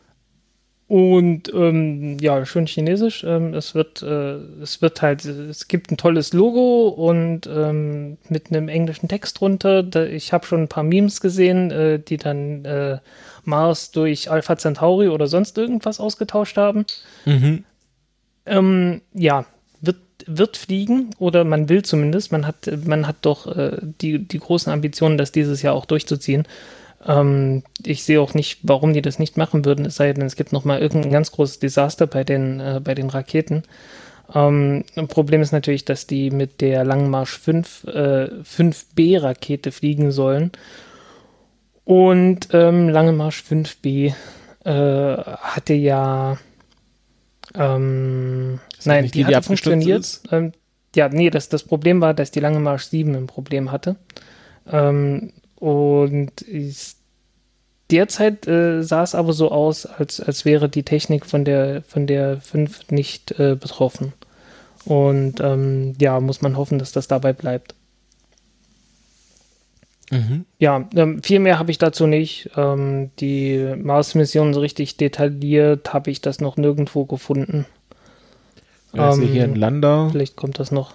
Und ähm, ja, schön chinesisch. Ähm, es wird, äh, es wird halt, es gibt ein tolles Logo und ähm, mit einem englischen Text drunter. Da, ich habe schon ein paar Memes gesehen, äh, die dann äh, Mars durch Alpha Centauri oder sonst irgendwas ausgetauscht haben. Mhm. Ähm, ja, wird, fliegen oder man will zumindest. Man hat, man hat doch äh, die, die großen Ambitionen, das dieses Jahr auch durchzuziehen. Ähm, ich sehe auch nicht, warum die das nicht machen würden, es sei denn, es gibt nochmal irgendein ganz großes Desaster bei den, äh, bei den Raketen. Ähm, Problem ist natürlich, dass die mit der Langen Marsch 5, äh, 5B-Rakete fliegen sollen. Und ähm, Lange Marsch 5B äh, hatte ja ähm, nein, die, die, die funktioniert. Ähm, ja, nee, das, das Problem war, dass die Lange Marsch 7 ein Problem hatte. Ähm, und ist, derzeit äh, sah es aber so aus, als, als wäre die Technik von der, von der 5 nicht äh, betroffen. Und ähm, ja, muss man hoffen, dass das dabei bleibt. Mhm. Ja, ähm, viel mehr habe ich dazu nicht. Ähm, die Mars-Mission so richtig detailliert habe ich das noch nirgendwo gefunden. Ja, ähm, hier ein Lander. Vielleicht kommt das noch.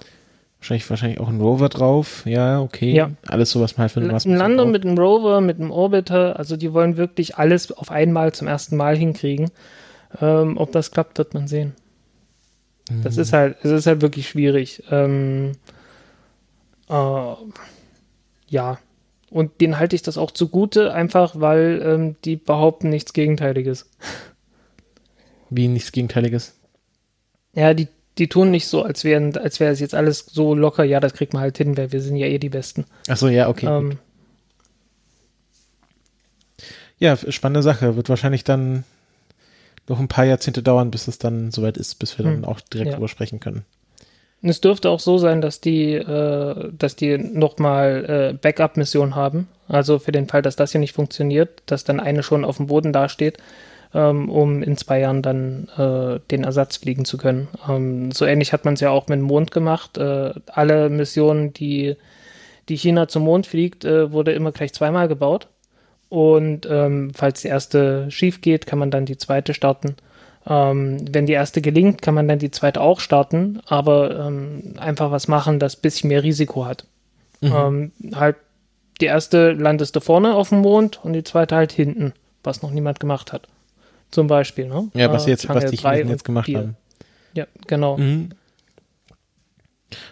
Wahrscheinlich, wahrscheinlich auch ein Rover drauf. Ja, okay. Ja. Alles so, was man halt für Ein Lander mit einem Rover, mit einem Orbiter. Also die wollen wirklich alles auf einmal zum ersten Mal hinkriegen. Ähm, ob das klappt, wird man sehen. Mhm. Das ist halt, es ist halt wirklich schwierig. Ähm, äh, ja, und denen halte ich das auch zugute, einfach weil ähm, die behaupten nichts Gegenteiliges. Wie nichts Gegenteiliges? Ja, die, die tun nicht so, als, wären, als wäre es jetzt alles so locker, ja, das kriegt man halt hin, weil wir sind ja eh die Besten. Ach so, ja, okay. Ähm, ja, spannende Sache. Wird wahrscheinlich dann noch ein paar Jahrzehnte dauern, bis es dann soweit ist, bis wir dann hm, auch direkt ja. drüber sprechen können. Es dürfte auch so sein, dass die, äh, dass die nochmal äh, Backup-Missionen haben. Also für den Fall, dass das hier nicht funktioniert, dass dann eine schon auf dem Boden dasteht, ähm, um in zwei Jahren dann äh, den Ersatz fliegen zu können. Ähm, so ähnlich hat man es ja auch mit dem Mond gemacht. Äh, alle Missionen, die die China zum Mond fliegt, äh, wurde immer gleich zweimal gebaut. Und ähm, falls die erste schief geht, kann man dann die zweite starten. Ähm, wenn die erste gelingt, kann man dann die zweite auch starten, aber ähm, einfach was machen, das ein bisschen mehr Risiko hat. Mhm. Ähm, halt, die erste landest du vorne auf dem Mond und die zweite halt hinten, was noch niemand gemacht hat. Zum Beispiel, ne? Ja, was, äh, jetzt, was die Chinesen jetzt gemacht haben. Ja, genau. Mhm.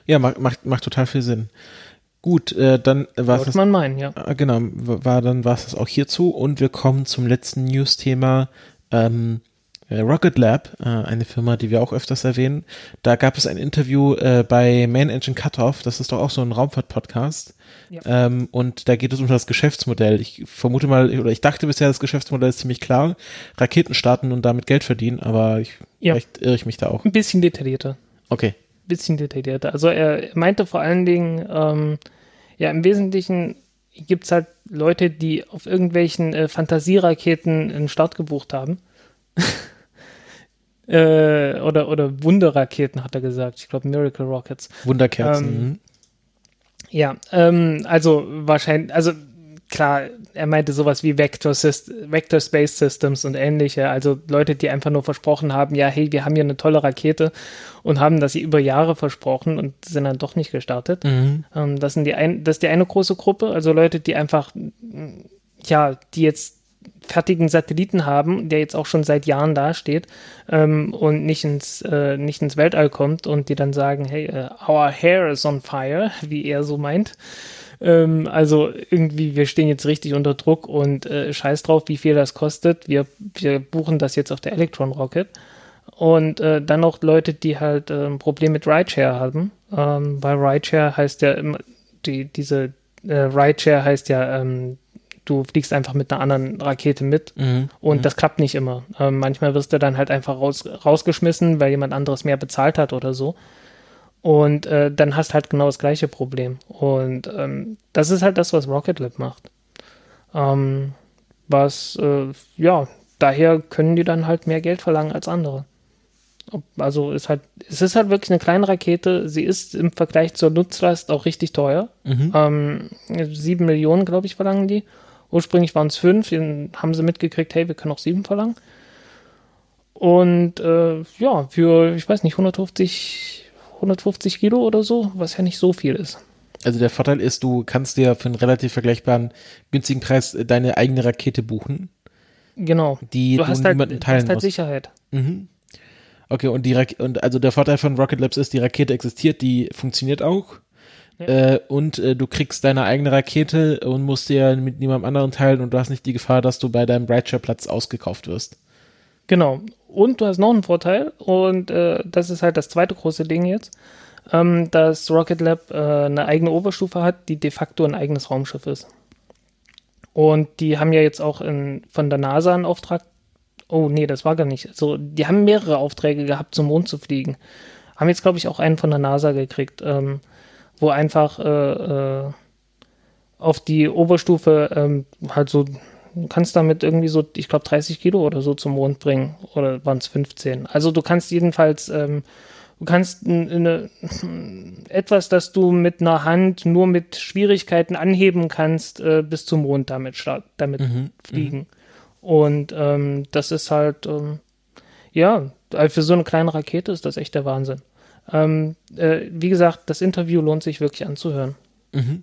Ja, macht, macht, macht total viel Sinn. Gut, äh, dann war es. man meinen, ja. Äh, genau, war dann war es das auch hierzu und wir kommen zum letzten News-Thema. Ähm, äh, Rocket Lab, äh, eine Firma, die wir auch öfters erwähnen. Da gab es ein Interview äh, bei Main Engine Cutoff, das ist doch auch so ein Raumfahrt-Podcast. Ja. Ähm, und da geht es um das Geschäftsmodell. Ich vermute mal, oder ich dachte bisher, das Geschäftsmodell ist ziemlich klar. Raketen starten und damit Geld verdienen, aber ich, ja. vielleicht irre ich mich da auch. Ein bisschen detaillierter. Okay. Ein bisschen detaillierter. Also er meinte vor allen Dingen, ähm, ja, im Wesentlichen gibt es halt Leute, die auf irgendwelchen äh, Fantasieraketen einen Start gebucht haben. äh, oder, oder Wunderraketen, hat er gesagt. Ich glaube, Miracle Rockets. Wunderkerzen. Ähm, mhm. ja, ähm, also wahrscheinlich, also klar, er meinte sowas wie Vector, Vector Space Systems und ähnliche. Also Leute, die einfach nur versprochen haben, ja, hey, wir haben hier eine tolle Rakete und haben das über Jahre versprochen und sind dann doch nicht gestartet. Mhm. Ähm, das, sind die ein, das ist die eine große Gruppe. Also Leute, die einfach, ja, die jetzt fertigen Satelliten haben, der jetzt auch schon seit Jahren dasteht ähm, und nicht ins, äh, nicht ins Weltall kommt und die dann sagen, hey, uh, our hair is on fire, wie er so meint. Ähm, also irgendwie, wir stehen jetzt richtig unter Druck und äh, scheiß drauf, wie viel das kostet. Wir, wir buchen das jetzt auf der Electron Rocket. Und äh, dann noch Leute, die halt äh, ein Problem mit Rideshare haben, ähm, weil Rideshare heißt ja immer, die, diese äh, Rideshare heißt ja, ähm, du fliegst einfach mit einer anderen Rakete mit mhm. und mhm. das klappt nicht immer. Ähm, manchmal wirst du dann halt einfach raus, rausgeschmissen, weil jemand anderes mehr bezahlt hat oder so. Und äh, dann hast halt genau das gleiche Problem. Und ähm, das ist halt das, was Rocket Lab macht. Ähm, was, äh, ja, daher können die dann halt mehr Geld verlangen als andere. Also ist halt, es ist halt wirklich eine kleine Rakete. Sie ist im Vergleich zur Nutzlast auch richtig teuer. Mhm. Ähm, sieben Millionen, glaube ich, verlangen die. Ursprünglich waren es fünf, dann haben sie mitgekriegt, hey, wir können auch sieben verlangen. Und äh, ja, für, ich weiß nicht, 150, 150 Kilo oder so, was ja nicht so viel ist. Also der Vorteil ist, du kannst dir für einen relativ vergleichbaren, günstigen Preis deine eigene Rakete buchen. Genau. Die du hast halt, niemanden teilen hast halt musst. Sicherheit. Mhm. Okay, und die Ra und also der Vorteil von Rocket Labs ist, die Rakete existiert, die funktioniert auch. Äh, und äh, du kriegst deine eigene Rakete und musst dir mit niemandem anderen teilen und du hast nicht die Gefahr, dass du bei deinem Rideshare-Platz ausgekauft wirst. Genau. Und du hast noch einen Vorteil und äh, das ist halt das zweite große Ding jetzt, ähm, dass Rocket Lab äh, eine eigene Oberstufe hat, die de facto ein eigenes Raumschiff ist. Und die haben ja jetzt auch in, von der NASA einen Auftrag. Oh, nee, das war gar nicht. Also, die haben mehrere Aufträge gehabt, zum Mond zu fliegen. Haben jetzt, glaube ich, auch einen von der NASA gekriegt. Ähm, wo einfach äh, äh, auf die Oberstufe ähm, halt so, du kannst damit irgendwie so, ich glaube, 30 Kilo oder so zum Mond bringen. Oder waren es 15? Also du kannst jedenfalls, ähm, du kannst eine, etwas, das du mit einer Hand nur mit Schwierigkeiten anheben kannst, äh, bis zum Mond damit, damit mhm, fliegen. Mhm. Und ähm, das ist halt, ähm, ja, für so eine kleine Rakete ist das echt der Wahnsinn. Ähm, äh, wie gesagt, das Interview lohnt sich wirklich anzuhören. Mhm.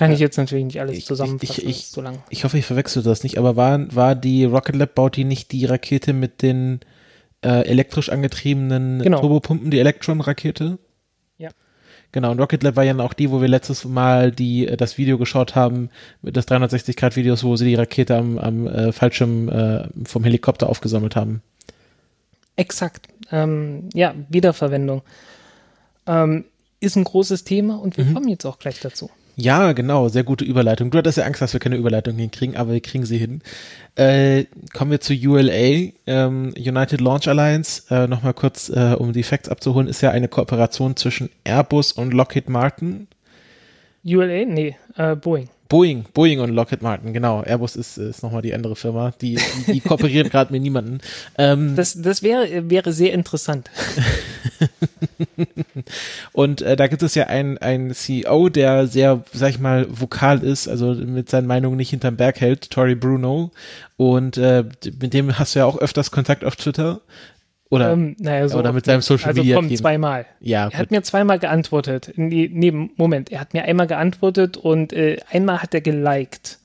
Kann ich jetzt natürlich nicht alles zusammenfassen, ich, ich, ich, so lang. Ich hoffe, ich verwechsel das nicht, aber war, war die Rocket Lab, baut die nicht die Rakete mit den äh, elektrisch angetriebenen genau. Turbopumpen, die Electron-Rakete? Ja. Genau, und Rocket Lab war ja auch die, wo wir letztes Mal die, äh, das Video geschaut haben, mit des 360-Grad-Videos, wo sie die Rakete am, am äh, Fallschirm äh, vom Helikopter aufgesammelt haben. Exakt. Ähm, ja, Wiederverwendung ähm, ist ein großes Thema und wir mhm. kommen jetzt auch gleich dazu. Ja, genau, sehr gute Überleitung. Du hattest ja Angst, dass wir keine Überleitung hinkriegen, aber wir kriegen sie hin. Äh, kommen wir zu ULA, ähm, United Launch Alliance. Äh, Nochmal kurz, äh, um die Facts abzuholen, ist ja eine Kooperation zwischen Airbus und Lockheed Martin. ULA? Nee, äh, Boeing. Boeing, Boeing und Lockheed Martin, genau. Airbus ist, ist nochmal die andere Firma. Die, die, die kooperieren gerade mit niemanden. Ähm, das das wäre, wäre sehr interessant. und äh, da gibt es ja einen, einen CEO, der sehr, sag ich mal, vokal ist, also mit seinen Meinungen nicht hinterm Berg hält, Tory Bruno. Und äh, mit dem hast du ja auch öfters Kontakt auf Twitter. Oder, ähm, naja, so oder mit seinem Social also Media. Also kommt zweimal. Ja. Er hat mir zweimal geantwortet. Nee, nee, Moment, er hat mir einmal geantwortet und äh, einmal hat er geliked.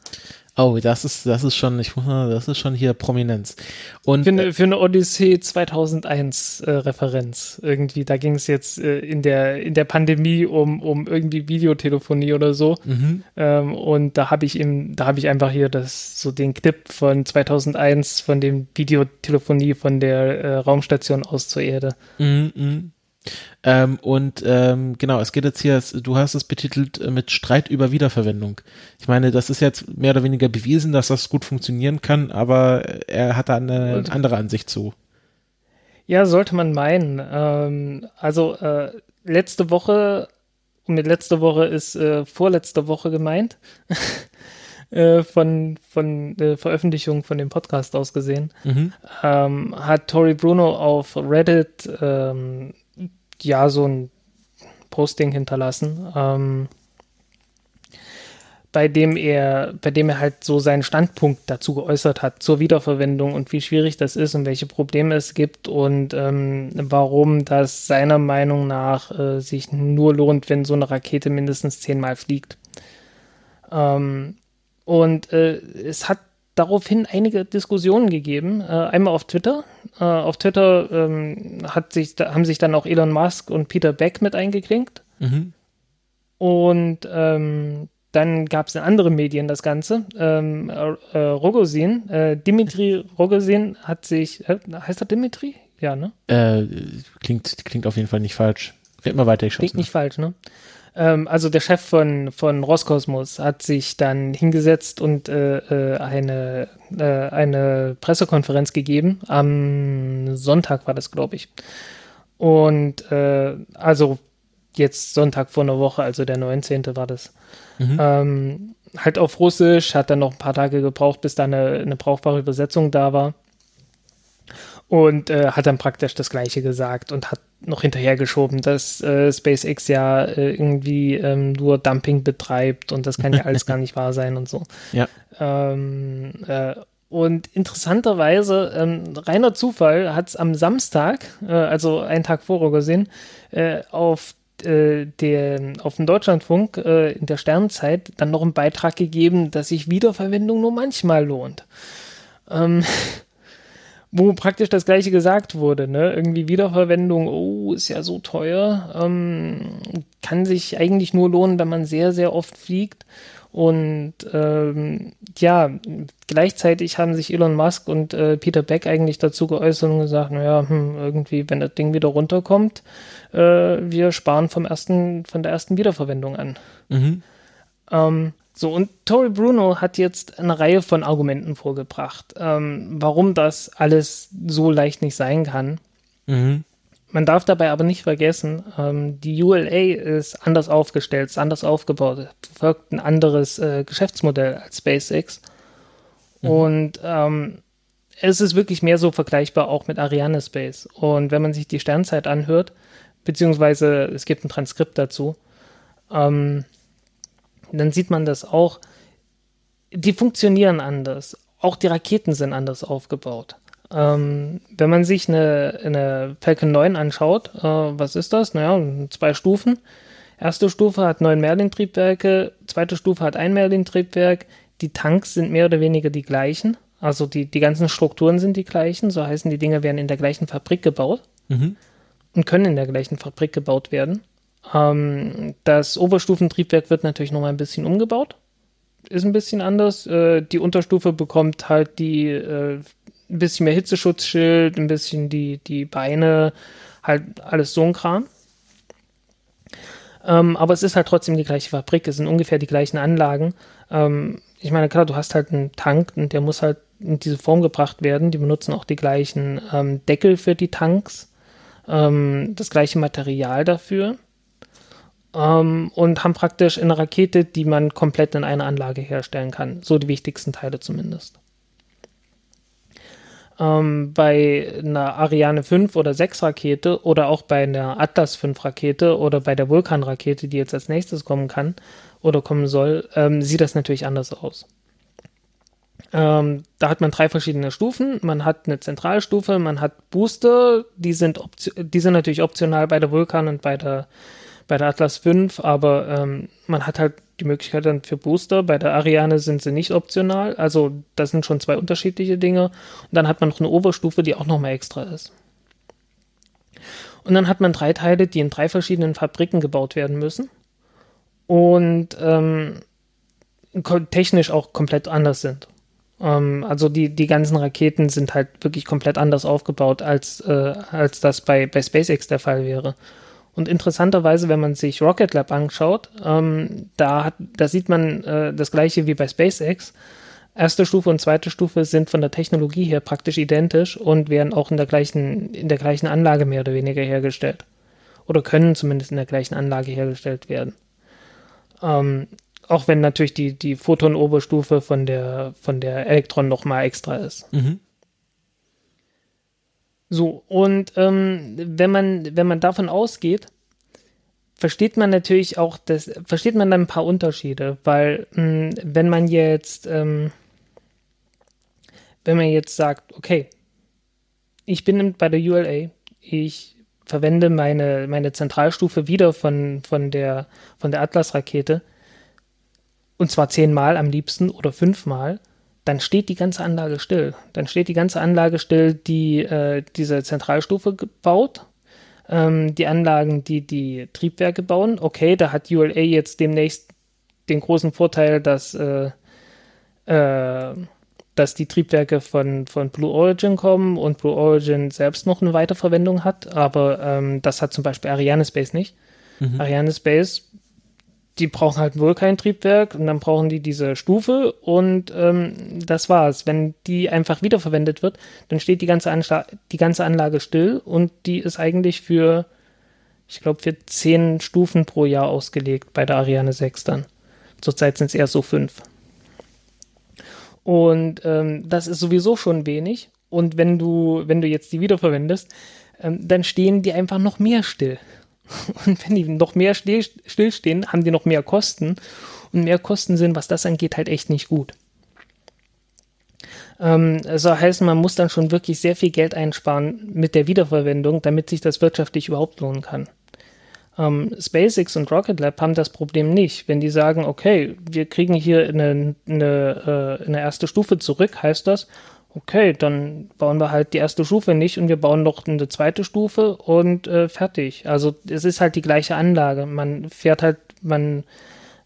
Oh, das ist, das ist schon, ich das ist schon hier Prominenz. Und für eine, für eine Odyssee 2001 äh, Referenz irgendwie. Da ging es jetzt äh, in der in der Pandemie um um irgendwie Videotelefonie oder so. Mhm. Ähm, und da habe ich ihm, da habe ich einfach hier das so den Clip von 2001 von dem Videotelefonie von der äh, Raumstation aus zur Erde. Mhm, mh. Ähm, und ähm, genau, es geht jetzt hier, du hast es betitelt äh, mit Streit über Wiederverwendung. Ich meine, das ist jetzt mehr oder weniger bewiesen, dass das gut funktionieren kann, aber er hat da eine und, andere Ansicht zu. Ja, sollte man meinen. Ähm, also äh, letzte Woche, und mit letzte Woche ist äh, vorletzte Woche gemeint. Äh, von, von der Veröffentlichung von dem Podcast aus gesehen, mhm. ähm, hat Tori Bruno auf Reddit ähm, ja so ein Posting hinterlassen, ähm, bei dem er, bei dem er halt so seinen Standpunkt dazu geäußert hat zur Wiederverwendung und wie schwierig das ist und welche Probleme es gibt und ähm, warum das seiner Meinung nach äh, sich nur lohnt, wenn so eine Rakete mindestens zehnmal fliegt. Ähm, und äh, es hat daraufhin einige Diskussionen gegeben. Äh, einmal auf Twitter. Äh, auf Twitter ähm, hat sich, da, haben sich dann auch Elon Musk und Peter Beck mit eingeklinkt. Mhm. Und ähm, dann gab es in anderen Medien das Ganze. Ähm, äh, Rogozin, äh, Dimitri Rogozin hat sich, äh, heißt er Dimitri? Ja, ne? Äh, klingt, klingt auf jeden Fall nicht falsch. Red mal weiter, ich Klingt nicht falsch, ne? Ähm, also der Chef von, von Roskosmos hat sich dann hingesetzt und äh, äh, eine, äh, eine Pressekonferenz gegeben. Am Sonntag war das, glaube ich. Und äh, also jetzt Sonntag vor einer Woche, also der 19. war das. Mhm. Ähm, halt auf Russisch, hat dann noch ein paar Tage gebraucht, bis da eine, eine brauchbare Übersetzung da war und äh, hat dann praktisch das Gleiche gesagt und hat noch hinterhergeschoben, dass äh, SpaceX ja äh, irgendwie ähm, nur Dumping betreibt und das kann ja alles gar nicht wahr sein und so. Ja. Ähm, äh, und interessanterweise, ähm, reiner Zufall, hat es am Samstag, äh, also einen Tag vorher gesehen, äh, auf der, auf dem Deutschlandfunk in der Sternzeit dann noch einen Beitrag gegeben, dass sich Wiederverwendung nur manchmal lohnt. Ähm, wo praktisch das gleiche gesagt wurde, ne? Irgendwie Wiederverwendung, oh, ist ja so teuer, ähm, kann sich eigentlich nur lohnen, wenn man sehr, sehr oft fliegt. Und ähm, ja, gleichzeitig haben sich Elon Musk und äh, Peter Beck eigentlich dazu geäußert und gesagt, naja, hm, irgendwie, wenn das Ding wieder runterkommt, äh, wir sparen vom ersten, von der ersten Wiederverwendung an. Mhm. Ähm, so, und Tori Bruno hat jetzt eine Reihe von Argumenten vorgebracht, ähm, warum das alles so leicht nicht sein kann. Mhm. Man darf dabei aber nicht vergessen, ähm, die ULA ist anders aufgestellt, ist anders aufgebaut, folgt ein anderes äh, Geschäftsmodell als SpaceX. Mhm. Und ähm, es ist wirklich mehr so vergleichbar auch mit Ariane Space. Und wenn man sich die Sternzeit anhört, beziehungsweise es gibt ein Transkript dazu, ähm, dann sieht man das auch. Die funktionieren anders. Auch die Raketen sind anders aufgebaut. Ähm, wenn man sich eine, eine Falcon 9 anschaut, äh, was ist das? Naja, zwei Stufen. Erste Stufe hat neun Merlin-Triebwerke, zweite Stufe hat ein Merlin-Triebwerk. Die Tanks sind mehr oder weniger die gleichen. Also die, die ganzen Strukturen sind die gleichen. So heißen, die Dinge werden in der gleichen Fabrik gebaut mhm. und können in der gleichen Fabrik gebaut werden. Ähm, das Oberstufentriebwerk wird natürlich nochmal ein bisschen umgebaut. Ist ein bisschen anders. Äh, die Unterstufe bekommt halt die äh, ein bisschen mehr Hitzeschutzschild, ein bisschen die, die Beine, halt alles so ein Kram. Ähm, aber es ist halt trotzdem die gleiche Fabrik, es sind ungefähr die gleichen Anlagen. Ähm, ich meine, klar, du hast halt einen Tank und der muss halt in diese Form gebracht werden. Die benutzen auch die gleichen ähm, Deckel für die Tanks, ähm, das gleiche Material dafür. Ähm, und haben praktisch eine Rakete, die man komplett in einer Anlage herstellen kann. So die wichtigsten Teile zumindest. Ähm, bei einer Ariane 5 oder 6 Rakete oder auch bei einer Atlas 5 Rakete oder bei der Vulkan Rakete, die jetzt als nächstes kommen kann oder kommen soll, ähm, sieht das natürlich anders aus. Ähm, da hat man drei verschiedene Stufen. Man hat eine Zentralstufe, man hat Booster, die sind, die sind natürlich optional bei der Vulkan und bei der, bei der Atlas 5, aber ähm, man hat halt die Möglichkeit dann für Booster. Bei der Ariane sind sie nicht optional, also das sind schon zwei unterschiedliche Dinge. Und dann hat man noch eine Oberstufe, die auch nochmal extra ist. Und dann hat man drei Teile, die in drei verschiedenen Fabriken gebaut werden müssen. Und ähm, technisch auch komplett anders sind. Ähm, also die, die ganzen Raketen sind halt wirklich komplett anders aufgebaut, als, äh, als das bei, bei SpaceX der Fall wäre. Und interessanterweise, wenn man sich Rocket Lab anschaut, ähm, da, hat, da sieht man äh, das gleiche wie bei SpaceX. Erste Stufe und zweite Stufe sind von der Technologie her praktisch identisch und werden auch in der gleichen, in der gleichen Anlage mehr oder weniger hergestellt. Oder können zumindest in der gleichen Anlage hergestellt werden. Ähm, auch wenn natürlich die, die Photon-Oberstufe von der, von der Elektron nochmal extra ist. Mhm. So, und ähm, wenn, man, wenn man davon ausgeht, versteht man natürlich auch, das, versteht man dann ein paar Unterschiede, weil mh, hm, wenn man jetzt, ähm, wenn man jetzt sagt, okay, ich bin bei der ULA, ich verwende meine, meine Zentralstufe wieder von, von der, von der Atlas-Rakete, und zwar zehnmal am liebsten oder fünfmal, dann steht die ganze Anlage still. Dann steht die ganze Anlage still, die äh, diese Zentralstufe baut. Ähm, die Anlagen, die die Triebwerke bauen. Okay, da hat ULA jetzt demnächst den großen Vorteil, dass, äh, äh, dass die Triebwerke von, von Blue Origin kommen und Blue Origin selbst noch eine Weiterverwendung hat. Aber ähm, das hat zum Beispiel Ariane Space nicht. Mhm. Ariane Space die brauchen halt wohl kein Triebwerk und dann brauchen die diese Stufe und ähm, das war's. Wenn die einfach wiederverwendet wird, dann steht die ganze, Anschla die ganze Anlage still und die ist eigentlich für, ich glaube, für zehn Stufen pro Jahr ausgelegt bei der Ariane 6 dann. Zurzeit sind es eher so fünf. Und ähm, das ist sowieso schon wenig. Und wenn du, wenn du jetzt die wiederverwendest, ähm, dann stehen die einfach noch mehr still. Und wenn die noch mehr still, stillstehen, haben die noch mehr Kosten. Und mehr Kosten sind, was das angeht, halt echt nicht gut. Ähm, also heißt, man muss dann schon wirklich sehr viel Geld einsparen mit der Wiederverwendung, damit sich das wirtschaftlich überhaupt lohnen kann. Ähm, SpaceX und Rocket Lab haben das Problem nicht. Wenn die sagen, okay, wir kriegen hier eine, eine, äh, eine erste Stufe zurück, heißt das, okay, dann bauen wir halt die erste Stufe nicht und wir bauen noch eine zweite Stufe und äh, fertig. Also es ist halt die gleiche Anlage. Man fährt halt, man,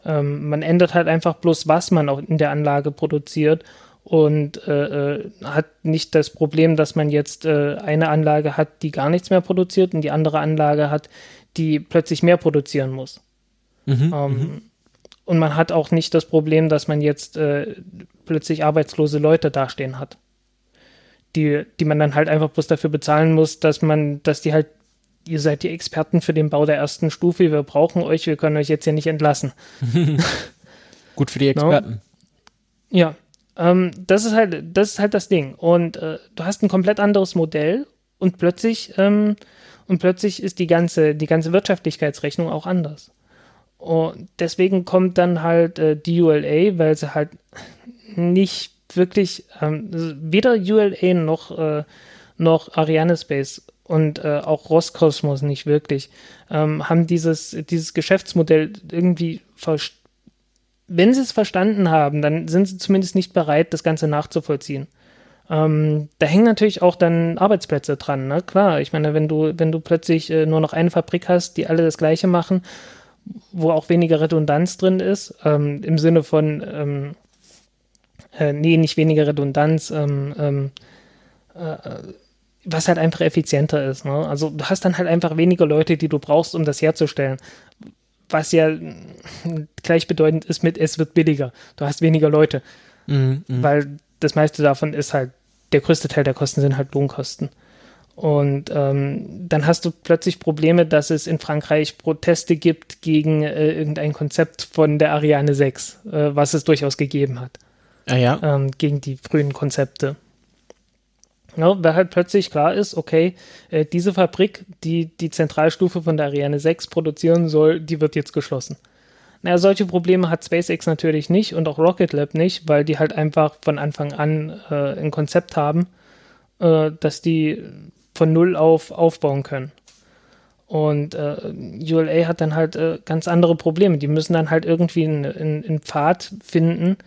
ähm, man ändert halt einfach bloß, was man auch in der Anlage produziert und äh, äh, hat nicht das Problem, dass man jetzt äh, eine Anlage hat, die gar nichts mehr produziert und die andere Anlage hat, die plötzlich mehr produzieren muss. Mhm, ähm, mhm. und man hat auch nicht das Problem, dass man jetzt äh, plötzlich arbeitslose Leute dastehen hat die, die man dann halt einfach bloß dafür bezahlen muss, dass man, dass die halt, ihr seid die Experten für den Bau der ersten Stufe, wir brauchen euch, wir können euch jetzt hier nicht entlassen. Gut für die Experten. No? Ja, ähm, das ist halt, das ist halt das Ding. Und äh, du hast ein komplett anderes Modell und plötzlich, ähm, und plötzlich ist die ganze, die ganze Wirtschaftlichkeitsrechnung auch anders. Und deswegen kommt dann halt äh, DULA, weil sie halt nicht wirklich ähm, weder ULA noch, äh, noch Ariane Space und äh, auch Roskosmos nicht wirklich ähm, haben dieses, dieses Geschäftsmodell irgendwie verstanden. Wenn sie es verstanden haben, dann sind sie zumindest nicht bereit, das Ganze nachzuvollziehen. Ähm, da hängen natürlich auch dann Arbeitsplätze dran, ne? Klar, ich meine, wenn du, wenn du plötzlich äh, nur noch eine Fabrik hast, die alle das Gleiche machen, wo auch weniger Redundanz drin ist, ähm, im Sinne von, ähm, äh, nee, nicht weniger Redundanz, ähm, ähm, äh, was halt einfach effizienter ist. Ne? Also du hast dann halt einfach weniger Leute, die du brauchst, um das herzustellen. Was ja gleichbedeutend ist mit, es wird billiger. Du hast weniger Leute. Mhm, mh. Weil das meiste davon ist halt, der größte Teil der Kosten sind halt Lohnkosten. Und ähm, dann hast du plötzlich Probleme, dass es in Frankreich Proteste gibt gegen äh, irgendein Konzept von der Ariane 6, äh, was es durchaus gegeben hat. Ah ja. Ähm, gegen die frühen Konzepte. Ja, weil halt plötzlich klar ist, okay, äh, diese Fabrik, die die Zentralstufe von der Ariane 6 produzieren soll, die wird jetzt geschlossen. Naja, solche Probleme hat SpaceX natürlich nicht und auch Rocket Lab nicht, weil die halt einfach von Anfang an äh, ein Konzept haben, äh, dass die von null auf aufbauen können. Und äh, ULA hat dann halt äh, ganz andere Probleme. Die müssen dann halt irgendwie einen, einen, Pfad finden,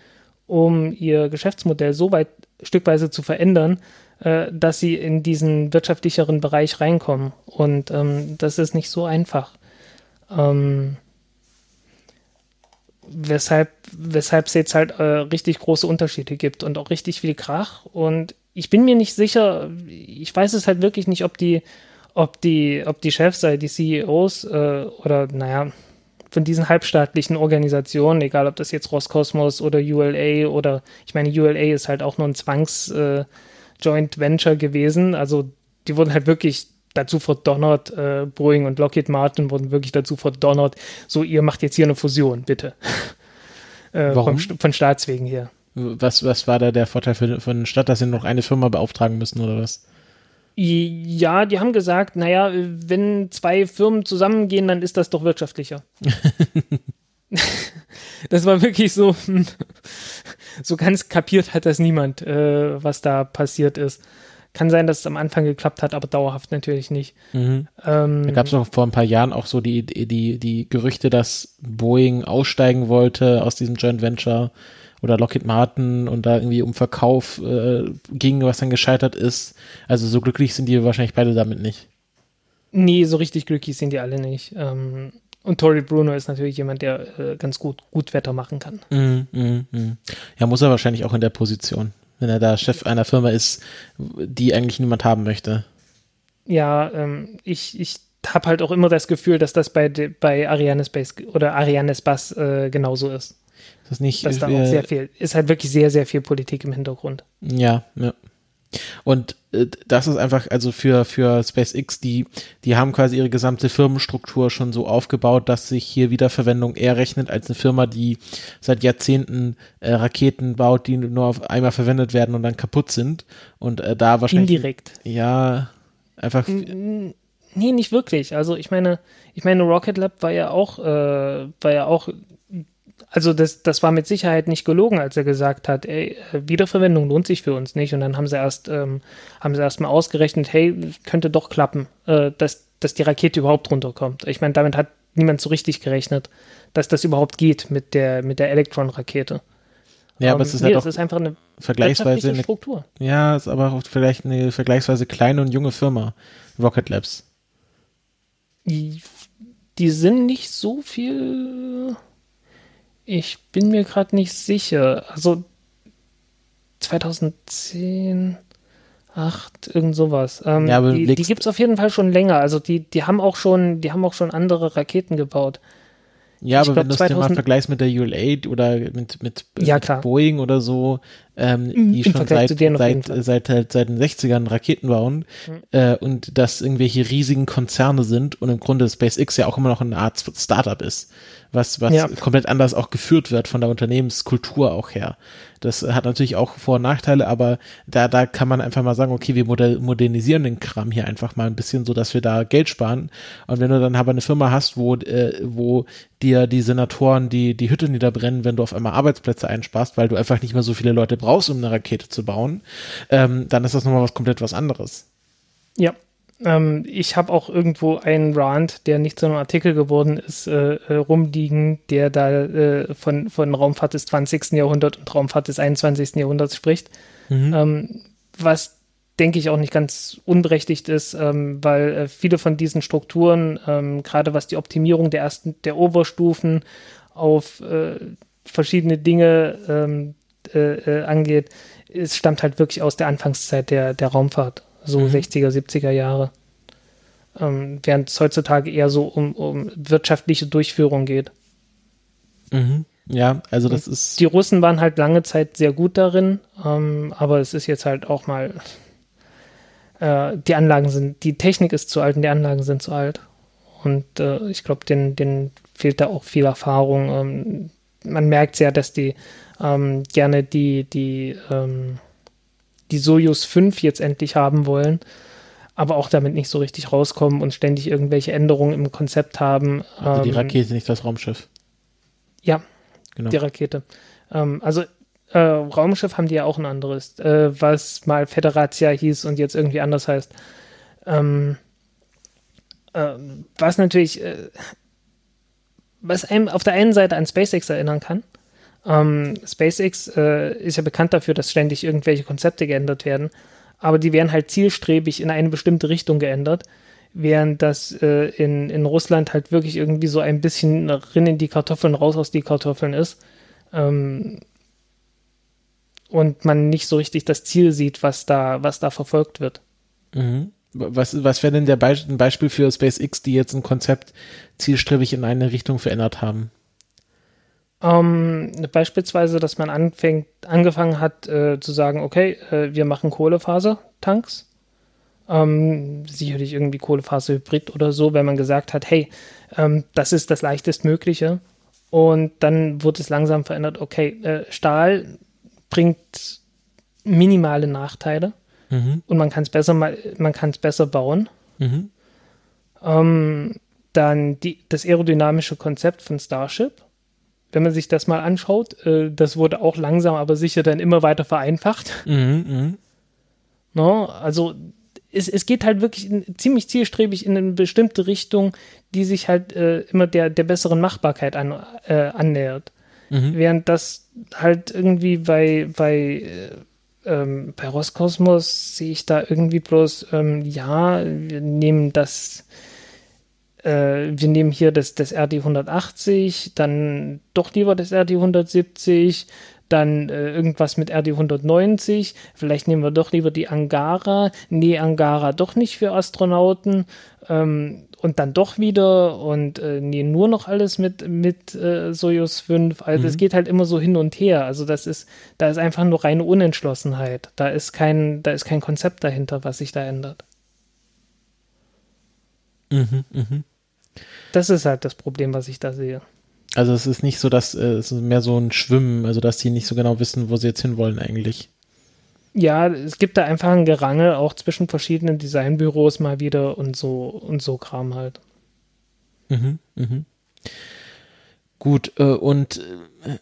um ihr Geschäftsmodell so weit stückweise zu verändern, äh, dass sie in diesen wirtschaftlicheren Bereich reinkommen. Und ähm, das ist nicht so einfach. Ähm, weshalb, weshalb es jetzt halt äh, richtig große Unterschiede gibt und auch richtig viel Krach. Und ich bin mir nicht sicher, ich weiß es halt wirklich nicht, ob die, ob die, ob die Chefs, die CEOs äh, oder naja, von diesen halbstaatlichen Organisationen, egal ob das jetzt Roskosmos oder ULA oder ich meine, ULA ist halt auch nur ein Zwangs äh, Venture gewesen. Also die wurden halt wirklich dazu verdonnert, äh, Boeing und Lockheed Martin wurden wirklich dazu verdonnert, so ihr macht jetzt hier eine Fusion, bitte. äh, Warum? Vom, von Staatswegen her. Was, was war da der Vorteil für, für eine Stadt, dass sie noch eine Firma beauftragen müssen oder was? Ja, die haben gesagt, naja, wenn zwei Firmen zusammengehen, dann ist das doch wirtschaftlicher. das war wirklich so, so ganz kapiert hat das niemand, äh, was da passiert ist. Kann sein, dass es am Anfang geklappt hat, aber dauerhaft natürlich nicht. Mhm. Ähm, da gab es noch vor ein paar Jahren auch so die, die, die Gerüchte, dass Boeing aussteigen wollte aus diesem Joint Venture oder Lockheed Martin und da irgendwie um Verkauf äh, ging, was dann gescheitert ist. Also so glücklich sind die wahrscheinlich beide damit nicht. Nee, so richtig glücklich sind die alle nicht. Ähm, und Tori Bruno ist natürlich jemand, der äh, ganz gut, gut Wetter machen kann. Mm, mm, mm. Ja, muss er wahrscheinlich auch in der Position, wenn er da Chef einer Firma ist, die eigentlich niemand haben möchte. Ja, ähm, ich, ich habe halt auch immer das Gefühl, dass das bei, bei Ariane Space oder Ariane Bass äh, genauso ist. Das nicht. Dass da auch sehr viel, ist halt wirklich sehr, sehr viel Politik im Hintergrund. Ja, ja. Und äh, das ist einfach, also für, für SpaceX, die, die haben quasi ihre gesamte Firmenstruktur schon so aufgebaut, dass sich hier Wiederverwendung eher rechnet als eine Firma, die seit Jahrzehnten äh, Raketen baut, die nur auf einmal verwendet werden und dann kaputt sind. Und äh, da wahrscheinlich. Indirekt. Ja, einfach. Nee, nicht wirklich. Also ich meine, ich meine, Rocket Lab war ja auch, äh, war ja auch also das, das war mit Sicherheit nicht gelogen, als er gesagt hat, ey, Wiederverwendung lohnt sich für uns nicht. Und dann haben sie erst, ähm, haben sie erst mal ausgerechnet, hey, könnte doch klappen, äh, dass, dass die Rakete überhaupt runterkommt. Ich meine, damit hat niemand so richtig gerechnet, dass das überhaupt geht mit der, mit der Elektron-Rakete. Ja, aber um, es ist halt nee, auch ist einfach eine vergleichsweise eine Struktur. Ja, ist aber auch vielleicht eine vergleichsweise kleine und junge Firma, Rocket Labs. Die, die sind nicht so viel ich bin mir gerade nicht sicher. Also 2010, 8, irgend sowas. Ähm, ja, die die gibt es auf jeden Fall schon länger. Also die, die haben auch schon, die haben auch schon andere Raketen gebaut. Ja, ich aber glaub, wenn du es mal vergleichst mit der UL-8 oder mit, mit, ja, mit Boeing oder so, ähm, mhm, die Im schon seit, seit, seit, halt, seit den 60ern Raketen bauen mhm. äh, und das irgendwelche riesigen Konzerne sind und im Grunde SpaceX ja auch immer noch eine Art Startup ist was, was ja. komplett anders auch geführt wird von der Unternehmenskultur auch her. Das hat natürlich auch Vor- und Nachteile, aber da, da kann man einfach mal sagen, okay, wir modernisieren den Kram hier einfach mal ein bisschen, so dass wir da Geld sparen. Und wenn du dann aber eine Firma hast, wo, äh, wo dir die Senatoren die, die Hütte niederbrennen, wenn du auf einmal Arbeitsplätze einsparst, weil du einfach nicht mehr so viele Leute brauchst, um eine Rakete zu bauen, ähm, dann ist das nochmal was komplett was anderes. Ja, ähm, ich habe auch irgendwo einen Rant, der nicht zu einem Artikel geworden ist, äh, äh, rumliegen, der da äh, von, von Raumfahrt des 20. Jahrhunderts und Raumfahrt des 21. Jahrhunderts spricht. Mhm. Ähm, was denke ich auch nicht ganz unberechtigt ist, ähm, weil äh, viele von diesen Strukturen, ähm, gerade was die Optimierung der ersten, der Oberstufen auf äh, verschiedene Dinge ähm, äh, angeht, es stammt halt wirklich aus der Anfangszeit der, der Raumfahrt so mhm. 60er, 70er Jahre. Ähm, während es heutzutage eher so um, um wirtschaftliche Durchführung geht. Mhm. Ja, also das Und ist. Die Russen waren halt lange Zeit sehr gut darin, ähm, aber es ist jetzt halt auch mal. äh, die Anlagen sind, die Technik ist zu alt und die Anlagen sind zu alt. Und äh, ich glaube, den, den fehlt da auch viel Erfahrung. Ähm, man merkt ja, dass die ähm, gerne die, die, ähm, die Soyuz 5 jetzt endlich haben wollen, aber auch damit nicht so richtig rauskommen und ständig irgendwelche Änderungen im Konzept haben. Also die ähm, Rakete, nicht das Raumschiff. Ja, genau. die Rakete. Ähm, also äh, Raumschiff haben die ja auch ein anderes, äh, was mal Federatia hieß und jetzt irgendwie anders heißt. Ähm, äh, was natürlich, äh, was einem auf der einen Seite an SpaceX erinnern kann. Ähm, SpaceX äh, ist ja bekannt dafür, dass ständig irgendwelche Konzepte geändert werden, aber die werden halt zielstrebig in eine bestimmte Richtung geändert, während das äh, in, in Russland halt wirklich irgendwie so ein bisschen rein in die Kartoffeln, raus aus die Kartoffeln ist. Ähm, und man nicht so richtig das Ziel sieht, was da, was da verfolgt wird. Mhm. Was, was wäre denn der Be ein Beispiel für SpaceX, die jetzt ein Konzept zielstrebig in eine Richtung verändert haben? Ähm, beispielsweise, dass man anfängt, angefangen hat äh, zu sagen, okay, äh, wir machen Kohlefasertanks. Ähm, sicherlich irgendwie Kohlefaserhybrid oder so, wenn man gesagt hat, hey, ähm, das ist das leichtestmögliche. Und dann wurde es langsam verändert, okay, äh, Stahl bringt minimale Nachteile mhm. und man kann es besser man kann es besser bauen. Mhm. Ähm, dann die, das aerodynamische Konzept von Starship. Wenn man sich das mal anschaut, äh, das wurde auch langsam, aber sicher dann immer weiter vereinfacht. Mhm, mh. no, also es, es geht halt wirklich in, ziemlich zielstrebig in eine bestimmte Richtung, die sich halt äh, immer der, der besseren Machbarkeit an, äh, annähert. Mhm. Während das halt irgendwie bei, bei, äh, ähm, bei Roskosmos sehe ich da irgendwie bloß, ähm, ja, wir nehmen das, wir nehmen hier das, das RD 180, dann doch lieber das RD 170, dann äh, irgendwas mit RD 190, vielleicht nehmen wir doch lieber die Angara, nee, Angara doch nicht für Astronauten. Ähm, und dann doch wieder und äh, nee, nur noch alles mit, mit äh, Soyuz 5. Also mhm. es geht halt immer so hin und her. Also das ist, da ist einfach nur reine Unentschlossenheit. Da ist kein, da ist kein Konzept dahinter, was sich da ändert. Mhm, mh. Das ist halt das Problem, was ich da sehe. Also es ist nicht so, dass äh, es ist mehr so ein Schwimmen, also dass die nicht so genau wissen, wo sie jetzt hinwollen eigentlich ja, es gibt da einfach ein Gerangel auch zwischen verschiedenen Designbüros mal wieder und so und so Kram halt. Mhm, mhm. Gut, äh, und äh,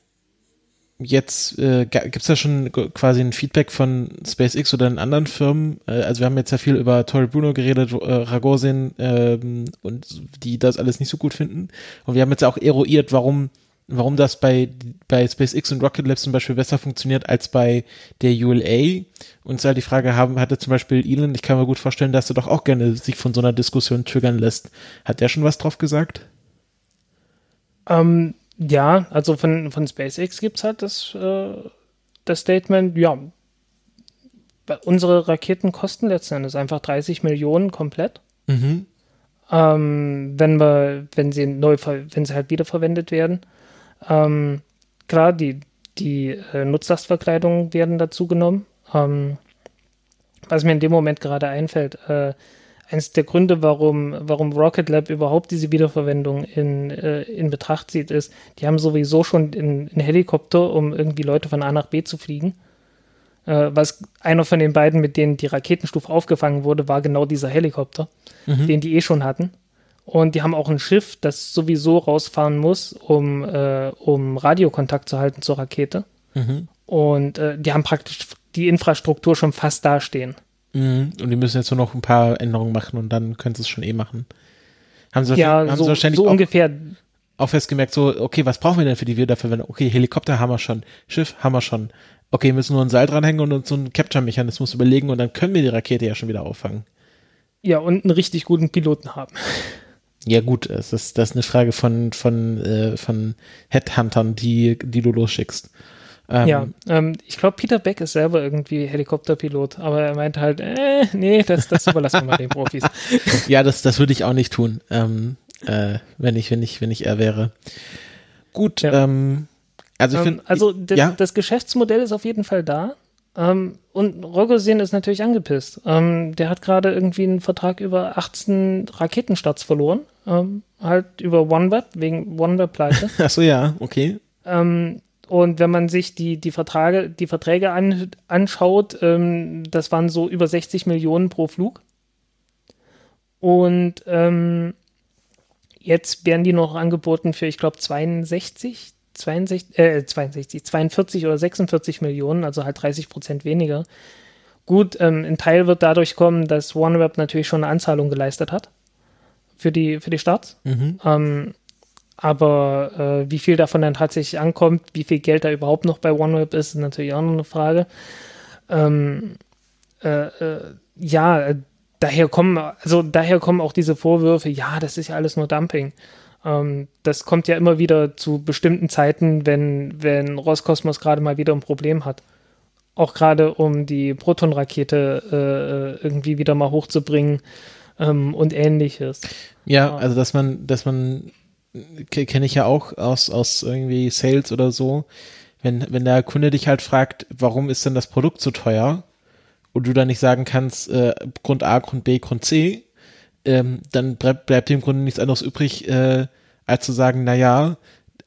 jetzt äh, gibt es da schon quasi ein Feedback von SpaceX oder den anderen Firmen? Äh, also wir haben jetzt ja viel über Tori Bruno geredet, äh, Ragozin ähm, und die das alles nicht so gut finden. Und wir haben jetzt auch eruiert, warum warum das bei, bei SpaceX und Rocket Lab zum Beispiel besser funktioniert als bei der ULA. Und zwar die Frage haben, hatte zum Beispiel Elon, ich kann mir gut vorstellen, dass er doch auch gerne sich von so einer Diskussion triggern lässt. Hat der schon was drauf gesagt? Ähm, ja, also von, von SpaceX gibt es halt das, äh, das Statement, ja, unsere Raketen kosten letzten Endes einfach 30 Millionen komplett. Mhm. Ähm, wenn wir, wenn sie neu, wenn sie halt wiederverwendet werden. Ähm, klar, die, die äh, Nutzlastverkleidungen werden dazu genommen. Ähm, was mir in dem Moment gerade einfällt, äh, eines der Gründe, warum, warum Rocket Lab überhaupt diese Wiederverwendung in, äh, in Betracht zieht, ist, die haben sowieso schon einen Helikopter, um irgendwie Leute von A nach B zu fliegen. Äh, was einer von den beiden, mit denen die Raketenstufe aufgefangen wurde, war genau dieser Helikopter, mhm. den die eh schon hatten. Und die haben auch ein Schiff, das sowieso rausfahren muss, um, äh, um Radiokontakt zu halten zur Rakete. Mhm. Und äh, die haben praktisch die Infrastruktur schon fast dastehen. Mhm. Und die müssen jetzt nur noch ein paar Änderungen machen und dann können sie es schon eh machen. Haben sie, ja, haben so, sie wahrscheinlich so auch, ungefähr. Auch festgemerkt, so, okay, was brauchen wir denn für die Wiederverwendung? Okay, Helikopter haben wir schon, Schiff haben wir schon. Okay, wir müssen nur ein Seil dranhängen und uns so einen Capture-Mechanismus überlegen und dann können wir die Rakete ja schon wieder auffangen. Ja, und einen richtig guten Piloten haben. Ja, gut, es ist, das ist eine Frage von, von, äh, von Headhuntern, die, die du losschickst. Ähm, ja, ähm, ich glaube, Peter Beck ist selber irgendwie Helikopterpilot, aber er meint halt, äh, nee, das, das überlassen wir mal den Profis. ja, das, das würde ich auch nicht tun, ähm, äh, wenn ich, wenn ich, wenn ich er wäre. Gut, ja. ähm, also ich ähm, finde, also das, ja? das Geschäftsmodell ist auf jeden Fall da. Ähm, und Rogozin ist natürlich angepisst. Ähm, der hat gerade irgendwie einen Vertrag über 18 Raketenstarts verloren. Ähm, halt über OneWeb, wegen OneWeb-Pleite. Achso, ja, okay. Und wenn man sich die, die, Vertrage, die Verträge an, anschaut, ähm, das waren so über 60 Millionen pro Flug. Und ähm, jetzt werden die noch angeboten für, ich glaube, 62, 62, äh, 62, 42 oder 46 Millionen, also halt 30 Prozent weniger. Gut, ähm, ein Teil wird dadurch kommen, dass OneWeb natürlich schon eine Anzahlung geleistet hat für die, für die Starts. Mhm. Ähm, aber äh, wie viel davon dann tatsächlich ankommt, wie viel Geld da überhaupt noch bei OneWeb ist, ist natürlich auch noch eine Frage. Ähm, äh, äh, ja, daher kommen, also daher kommen auch diese Vorwürfe, ja, das ist ja alles nur Dumping. Ähm, das kommt ja immer wieder zu bestimmten Zeiten, wenn, wenn Roskosmos gerade mal wieder ein Problem hat. Auch gerade um die Proton-Rakete äh, äh irgendwie wieder mal hochzubringen ähm, und ähnliches. Ja, also dass man, dass man kenne ich ja auch aus, aus irgendwie Sales oder so. Wenn, wenn der Kunde dich halt fragt, warum ist denn das Produkt so teuer und du dann nicht sagen kannst, äh, Grund A, Grund B, Grund C, ähm, dann bleibt, bleibt dem Grunde nichts anderes übrig, äh, als zu sagen, na ja,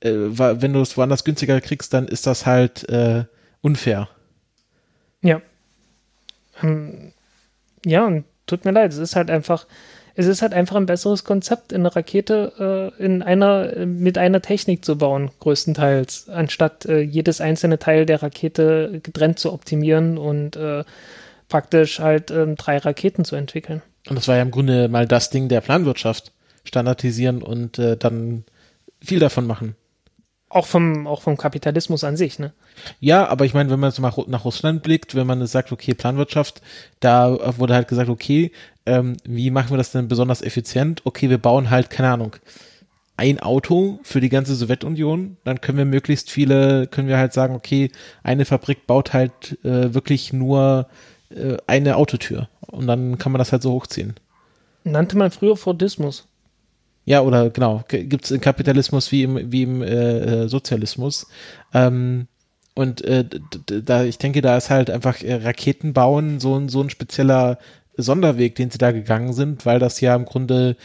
äh, wenn du es woanders günstiger kriegst, dann ist das halt äh, unfair. Ja. Ähm, ja, und tut mir leid, es ist halt einfach, es ist halt einfach ein besseres Konzept, eine Rakete äh, in einer, mit einer Technik zu bauen, größtenteils, anstatt äh, jedes einzelne Teil der Rakete getrennt zu optimieren und äh, praktisch halt ähm, drei Raketen zu entwickeln. Und das war ja im Grunde mal das Ding der Planwirtschaft. Standardisieren und äh, dann viel davon machen. Auch vom, auch vom Kapitalismus an sich, ne? Ja, aber ich meine, wenn man so mal nach Russland blickt, wenn man sagt, okay, Planwirtschaft, da wurde halt gesagt, okay, ähm, wie machen wir das denn besonders effizient? Okay, wir bauen halt, keine Ahnung, ein Auto für die ganze Sowjetunion, dann können wir möglichst viele, können wir halt sagen, okay, eine Fabrik baut halt äh, wirklich nur äh, eine Autotür und dann kann man das halt so hochziehen. Nannte man früher Fordismus. Ja, oder genau, gibt es im Kapitalismus wie im, wie im äh, äh, Sozialismus. Ähm, und äh, da, ich denke, da ist halt einfach äh, Raketen bauen so, ein so ein spezieller Sonderweg, den sie da gegangen sind, weil das ja im Grunde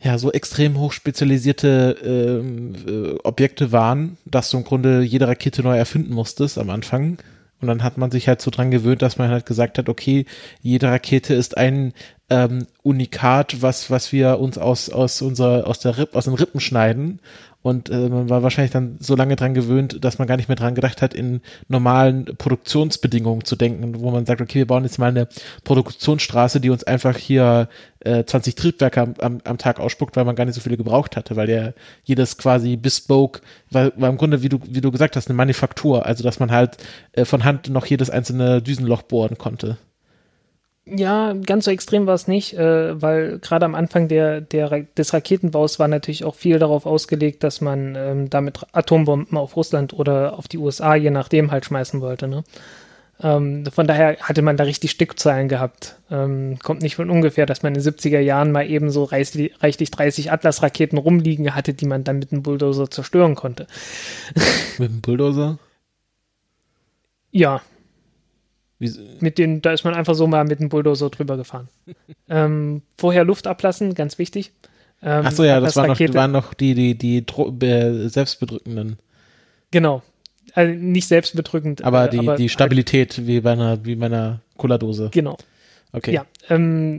ja so extrem hoch spezialisierte ähm, äh, Objekte waren, dass du im Grunde jede Rakete neu erfinden musstest am Anfang. Und dann hat man sich halt so dran gewöhnt, dass man halt gesagt hat, okay, jede Rakete ist ein ähm, Unikat, was, was wir uns aus, aus unserer, aus der Ripp, aus den Rippen schneiden. Und äh, man war wahrscheinlich dann so lange dran gewöhnt, dass man gar nicht mehr dran gedacht hat, in normalen Produktionsbedingungen zu denken, wo man sagt, okay, wir bauen jetzt mal eine Produktionsstraße, die uns einfach hier äh, 20 Triebwerke am, am, am Tag ausspuckt, weil man gar nicht so viele gebraucht hatte, weil der jedes quasi bespoke, war, war im Grunde, wie du, wie du gesagt hast, eine Manufaktur, also dass man halt äh, von Hand noch jedes einzelne Düsenloch bohren konnte. Ja, ganz so extrem war es nicht, äh, weil gerade am Anfang der, der, des Raketenbaus war natürlich auch viel darauf ausgelegt, dass man ähm, damit Atombomben auf Russland oder auf die USA, je nachdem, halt schmeißen wollte. Ne? Ähm, von daher hatte man da richtig Stückzahlen gehabt. Ähm, kommt nicht von ungefähr, dass man in den 70er Jahren mal eben so reichlich, reichlich 30 Atlas-Raketen rumliegen hatte, die man dann mit einem Bulldozer zerstören konnte. Mit einem Bulldozer? Ja, mit den, da ist man einfach so mal mit dem Bulldozer drüber gefahren. ähm, vorher Luft ablassen, ganz wichtig. Ähm, Achso, ja, das, war noch, waren noch die, die, die, äh, selbstbedrückenden. Genau. Also nicht selbstbedrückend. Aber äh, die, aber die Stabilität, halt, wie bei einer, wie bei einer Cola-Dose. Genau. Okay. Ja, ähm,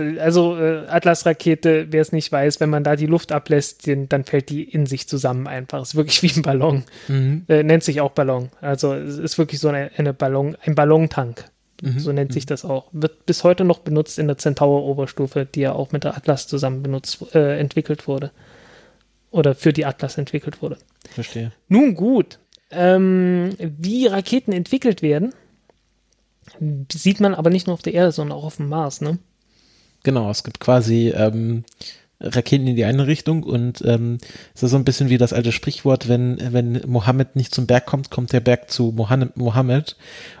also äh, Atlas-Rakete, wer es nicht weiß, wenn man da die Luft ablässt, den, dann fällt die in sich zusammen einfach. Ist wirklich wie ein Ballon. Mhm. Äh, nennt sich auch Ballon. Also es ist wirklich so eine, eine Ballon, ein Ballontank. Mhm. So nennt mhm. sich das auch. Wird bis heute noch benutzt in der Centaur-Oberstufe, die ja auch mit der Atlas zusammen benutzt, äh, entwickelt wurde. Oder für die Atlas entwickelt wurde. Verstehe. Nun gut. Ähm, wie Raketen entwickelt werden, sieht man aber nicht nur auf der Erde, sondern auch auf dem Mars, ne? Genau, es gibt quasi ähm, Raketen in die eine Richtung und ähm, es ist so ein bisschen wie das alte Sprichwort, wenn, wenn Mohammed nicht zum Berg kommt, kommt der Berg zu Mohammed.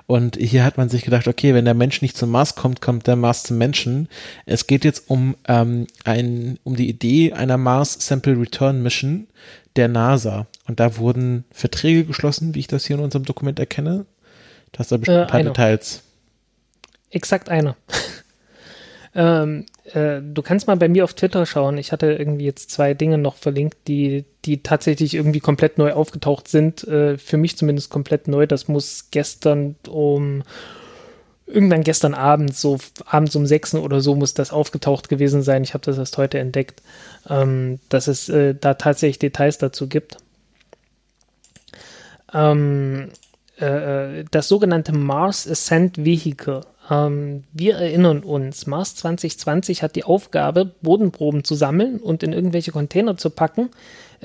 Und hier hat man sich gedacht, okay, wenn der Mensch nicht zum Mars kommt, kommt der Mars zum Menschen. Es geht jetzt um, ähm, ein, um die Idee einer Mars Sample Return Mission der NASA. Und da wurden Verträge geschlossen, wie ich das hier in unserem Dokument erkenne Da hast du bestimmt ein paar Äh, eine. Details. Exakt einer. Ähm, äh, du kannst mal bei mir auf Twitter schauen. Ich hatte irgendwie jetzt zwei Dinge noch verlinkt, die, die tatsächlich irgendwie komplett neu aufgetaucht sind. Äh, für mich zumindest komplett neu. Das muss gestern um irgendwann gestern Abend, so abends um sechs oder so, muss das aufgetaucht gewesen sein. Ich habe das erst heute entdeckt, ähm, dass es äh, da tatsächlich Details dazu gibt. Ähm, äh, das sogenannte Mars Ascent Vehicle. Ähm, wir erinnern uns, Mars 2020 hat die Aufgabe, Bodenproben zu sammeln und in irgendwelche Container zu packen,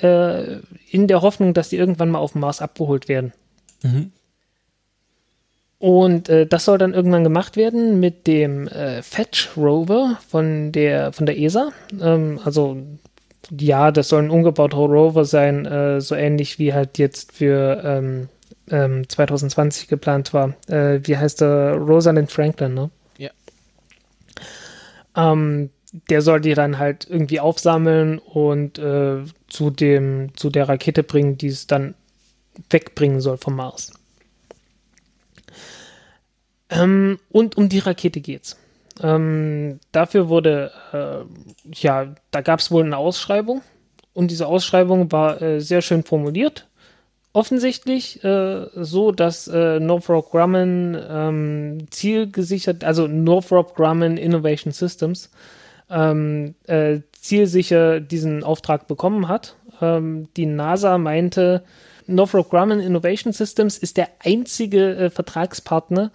äh, in der Hoffnung, dass die irgendwann mal auf dem Mars abgeholt werden. Und äh, das soll dann irgendwann gemacht werden mit dem äh, Fetch Rover von der von der ESA. Ähm, also ja, das soll ein umgebauter Rover sein, äh, so ähnlich wie halt jetzt für ähm, ähm, 2020 geplant war. Äh, wie heißt der? Rosalind Franklin, ne? Ja. Ähm, der soll die dann halt irgendwie aufsammeln und äh, zu dem zu der Rakete bringen, die es dann wegbringen soll vom Mars. Ähm, und um die Rakete geht's. Ähm, dafür wurde, äh, ja, da gab es wohl eine Ausschreibung und diese Ausschreibung war äh, sehr schön formuliert. Offensichtlich äh, so, dass äh, Northrop Grumman ähm, zielgesichert, also Northrop Grumman Innovation Systems, ähm, äh, zielsicher diesen Auftrag bekommen hat. Ähm, die NASA meinte, Northrop Grumman Innovation Systems ist der einzige äh, Vertragspartner,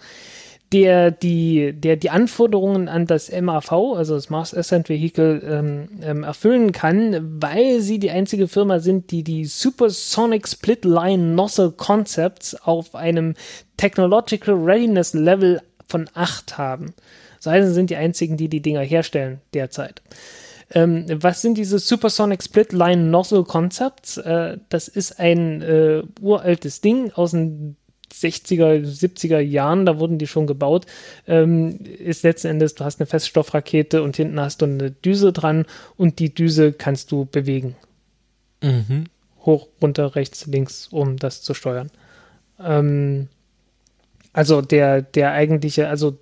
der die, der die Anforderungen an das MAV, also das Mars Ascent Vehicle, ähm, ähm, erfüllen kann, weil sie die einzige Firma sind, die die Supersonic Split Line Nozzle Concepts auf einem Technological Readiness Level von 8 haben. Das heißt, sie sind die einzigen, die die Dinger herstellen derzeit. Ähm, was sind diese Supersonic Split Line Nozzle Concepts? Äh, das ist ein äh, uraltes Ding aus den 60er, 70er Jahren, da wurden die schon gebaut, ähm, ist letzten Endes, du hast eine Feststoffrakete und hinten hast du eine Düse dran und die Düse kannst du bewegen. Mhm. Hoch, runter, rechts, links, um das zu steuern. Ähm, also der, der eigentliche, also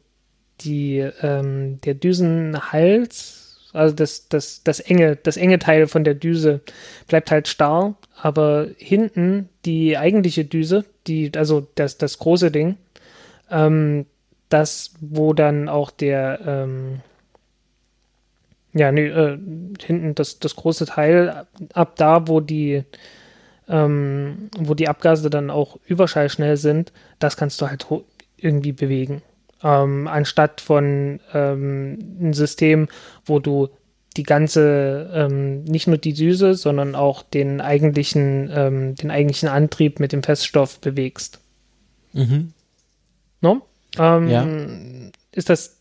die, ähm, der Düsenhals, also das, das, das enge, das enge Teil von der Düse bleibt halt starr, aber hinten die eigentliche Düse, die, also das, das große Ding, ähm, das, wo dann auch der, ähm, ja, nee, äh, hinten das, das große Teil, ab, da, wo die, ähm, wo die Abgase dann auch überschallschnell sind, das kannst du halt irgendwie bewegen. Ähm, anstatt von ähm, ein System, wo du die ganze, ähm, nicht nur die Düse, sondern auch den eigentlichen, ähm, den eigentlichen Antrieb mit dem Feststoff bewegst. Mhm. No? Ähm, Ja. Ist das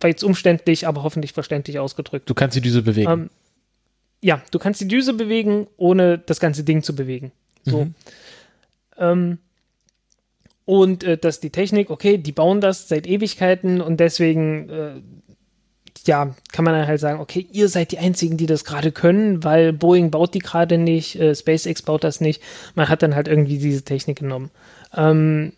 war jetzt umständlich, aber hoffentlich verständlich ausgedrückt. Du kannst die Düse bewegen. Ähm, ja, du kannst die Düse bewegen, ohne das ganze Ding zu bewegen. So. Mhm. Und äh, dass die Technik, okay, die bauen das seit Ewigkeiten und deswegen, äh, ja, kann man dann halt sagen, okay, ihr seid die Einzigen, die das gerade können, weil Boeing baut die gerade nicht, äh, SpaceX baut das nicht. Man hat dann halt irgendwie diese Technik genommen. Ähm,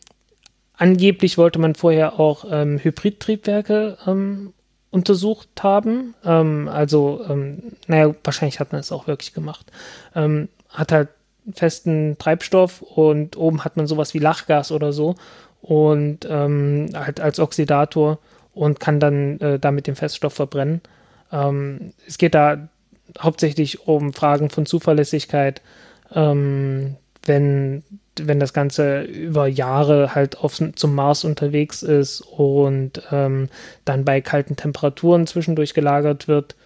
angeblich wollte man vorher auch ähm, Hybridtriebwerke ähm, untersucht haben. Ähm, also, ähm, naja, wahrscheinlich hat man es auch wirklich gemacht. Ähm, hat halt festen Treibstoff und oben hat man sowas wie Lachgas oder so und ähm, halt als Oxidator und kann dann äh, damit den Feststoff verbrennen. Ähm, es geht da hauptsächlich um Fragen von Zuverlässigkeit, ähm, wenn, wenn das Ganze über Jahre halt auf, zum Mars unterwegs ist und ähm, dann bei kalten Temperaturen zwischendurch gelagert wird.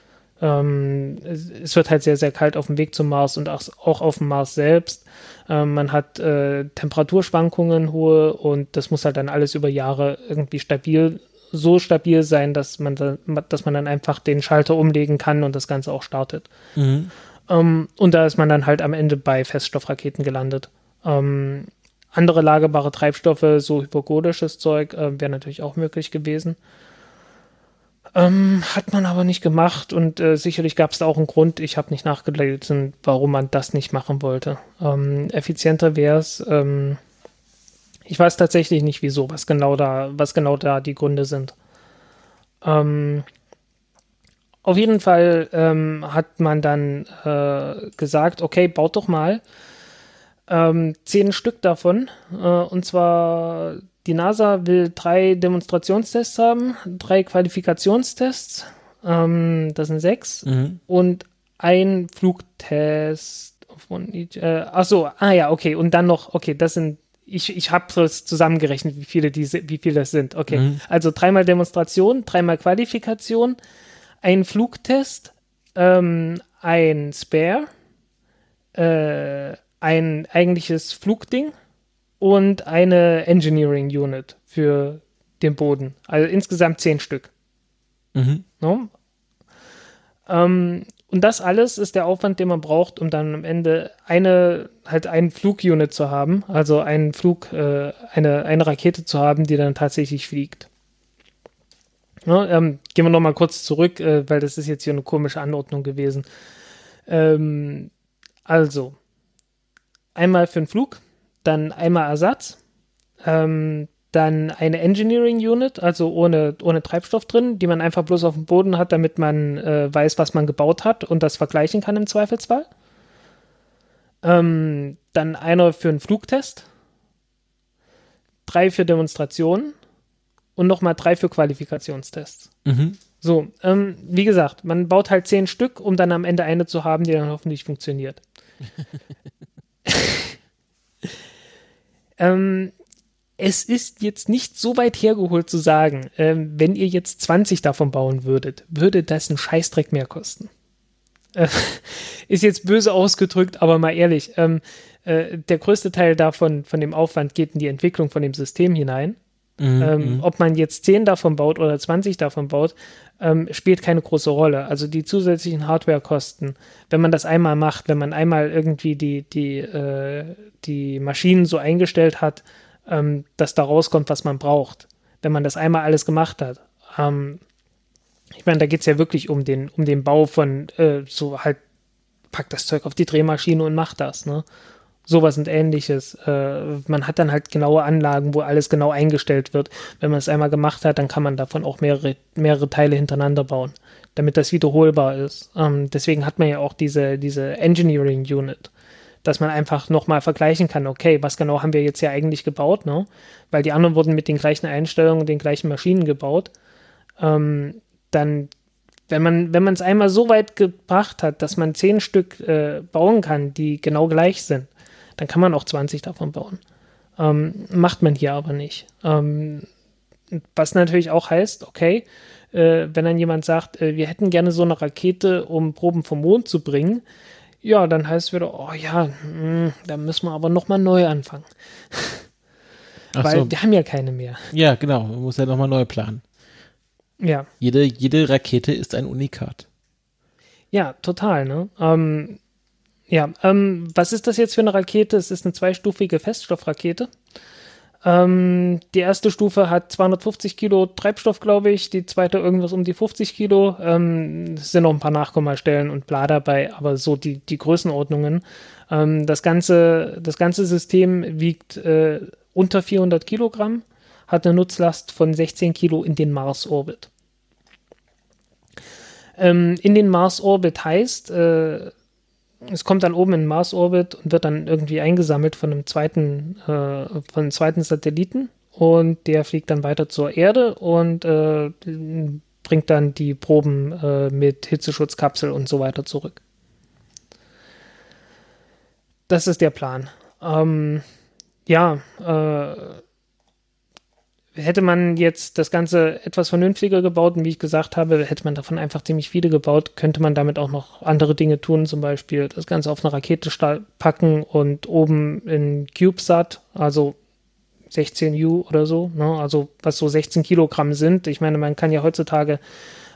Ähm, es, wird halt sehr, sehr kalt auf dem Weg zum Mars und auch, auf dem Mars selbst. Ähm, man hat äh, Temperaturschwankungen hohe und das muss halt dann alles über Jahre irgendwie stabil, so stabil sein, dass man, da, dass man dann einfach den Schalter umlegen kann und das Ganze auch startet. Mhm. Ähm, und da ist man dann halt am Ende bei Feststoffraketen gelandet. Ähm, andere lagerbare Treibstoffe, so hypogonisches Zeug, äh, wäre natürlich auch möglich gewesen. Ähm, hat man aber nicht gemacht und äh, sicherlich gab es da auch einen Grund. Ich habe nicht nachgelesen, warum man das nicht machen wollte. Ähm, effizienter wäre es, ähm, Ich weiß tatsächlich nicht, wieso, was genau da, was genau da die Gründe sind. Ähm, auf jeden Fall ähm, hat man dann äh, gesagt, okay, baut doch mal ähm, zehn Stück davon. Äh, und zwar die NASA will drei Demonstrationstests haben, drei Qualifikationstests, ähm, das sind sechs, mhm. und ein Flugtest. Von, äh, ach so, ah ja, okay, und dann noch, okay, das sind ich, ich habe es zusammengerechnet, wie viele diese, wie viele das sind. Okay. Mhm. Also dreimal Demonstration, dreimal Qualifikation, ein Flugtest, ähm, ein Spare, äh, ein eigentliches Flugding und eine Engineering Unit für den Boden. Also insgesamt zehn Stück. Mhm. No? Ähm, und das alles ist der Aufwand, den man braucht, um dann am Ende eine, halt ein Flugunit zu haben, also einen Flug, äh, eine, eine Rakete zu haben, die dann tatsächlich fliegt. Ja, ähm, gehen wir nochmal kurz zurück, äh, weil das ist jetzt hier eine komische Anordnung gewesen. Ähm, also, einmal für den Flug, dann einmal Ersatz, ähm, dann eine Engineering Unit, also ohne, ohne Treibstoff drin, die man einfach bloß auf dem Boden hat, damit man äh, weiß, was man gebaut hat und das vergleichen kann im Zweifelsfall. Ähm, dann einer für einen Flugtest, drei für Demonstrationen und nochmal drei für Qualifikationstests. Mhm. So, ähm, wie gesagt, man baut halt zehn Stück, um dann am Ende eine zu haben, die dann hoffentlich funktioniert. ähm, es ist jetzt nicht so weit hergeholt zu sagen, ähm, wenn ihr jetzt 20 davon bauen würdet, würde das einen Scheißdreck mehr kosten. Äh, ist jetzt böse ausgedrückt, aber mal ehrlich, ähm, äh, der größte Teil davon, von dem Aufwand geht in die Entwicklung von dem System hinein. Mhm, ähm, mhm. ob man jetzt 10 davon baut oder 20 davon baut, ähm, spielt keine große Rolle. Also die zusätzlichen Hardwarekosten, wenn man das einmal macht, wenn man einmal irgendwie die, die, äh, die Maschinen so eingestellt hat, ähm, dass da rauskommt, was man braucht, wenn man das einmal alles gemacht hat. Ähm, ich meine, da geht es ja wirklich um den, um den Bau von äh, so halt, packt das Zeug auf die Drehmaschine und macht das, ne? Sowas und ähnliches. Äh, man hat dann halt genaue Anlagen, wo alles genau eingestellt wird. Wenn man es einmal gemacht hat, dann kann man davon auch mehrere, mehrere Teile hintereinander bauen, damit das wiederholbar ist. Ähm, deswegen hat man ja auch diese, diese Engineering Unit dass man einfach nochmal vergleichen kann, okay, was genau haben wir jetzt hier eigentlich gebaut, ne? Weil die anderen wurden mit den gleichen Einstellungen und den gleichen Maschinen gebaut. Ähm, dann, wenn man, wenn es einmal so weit gebracht hat, dass man zehn Stück äh, bauen kann, die genau gleich sind, dann kann man auch 20 davon bauen. Ähm, macht man hier aber nicht. Ähm, was natürlich auch heißt, okay, äh, wenn dann jemand sagt, äh, wir hätten gerne so eine Rakete, um Proben vom Mond zu bringen, ja, dann heißt es wieder, oh ja, mh, hm, da müssen wir aber nochmal neu anfangen. Weil so. die haben ja keine mehr. Ja, genau, man muss ja nochmal neu planen. Ja. Jede, jede Rakete ist ein Unikat. Ja, total, ne? Ähm, ja, ähm, was ist das jetzt für eine Rakete? Es ist eine zweistufige Feststoffrakete. Ähm, die erste Stufe hat 250 Kilo Treibstoff, glaube ich. Die zweite irgendwas um die 50 Kilo. Ähm, es sind noch ein paar Nachkommastellen und bla dabei, aber so die, die Größenordnungen. Ähm, das, ganze, das ganze System wiegt äh, unter 400 Kilogramm, hat eine Nutzlast von 16 Kilo in den Mars-Orbit. Ähm, in den Mars-Orbit heißt, äh, es kommt dann oben in den Mars-Orbit und wird dann irgendwie eingesammelt von einem zweiten, äh, von einem zweiten Satelliten und der fliegt dann weiter zur Erde und äh, bringt dann die Proben äh, mit Hitzeschutzkapsel und so weiter zurück. Das ist der Plan. Ähm, ja, äh, hätte man jetzt das Ganze etwas vernünftiger gebaut und wie ich gesagt habe, hätte man davon einfach ziemlich viele gebaut, könnte man damit auch noch andere Dinge tun, zum Beispiel das Ganze auf eine Rakete packen und oben in CubeSat, also 16U oder so, ne? also was so 16 Kilogramm sind. Ich meine, man kann ja heutzutage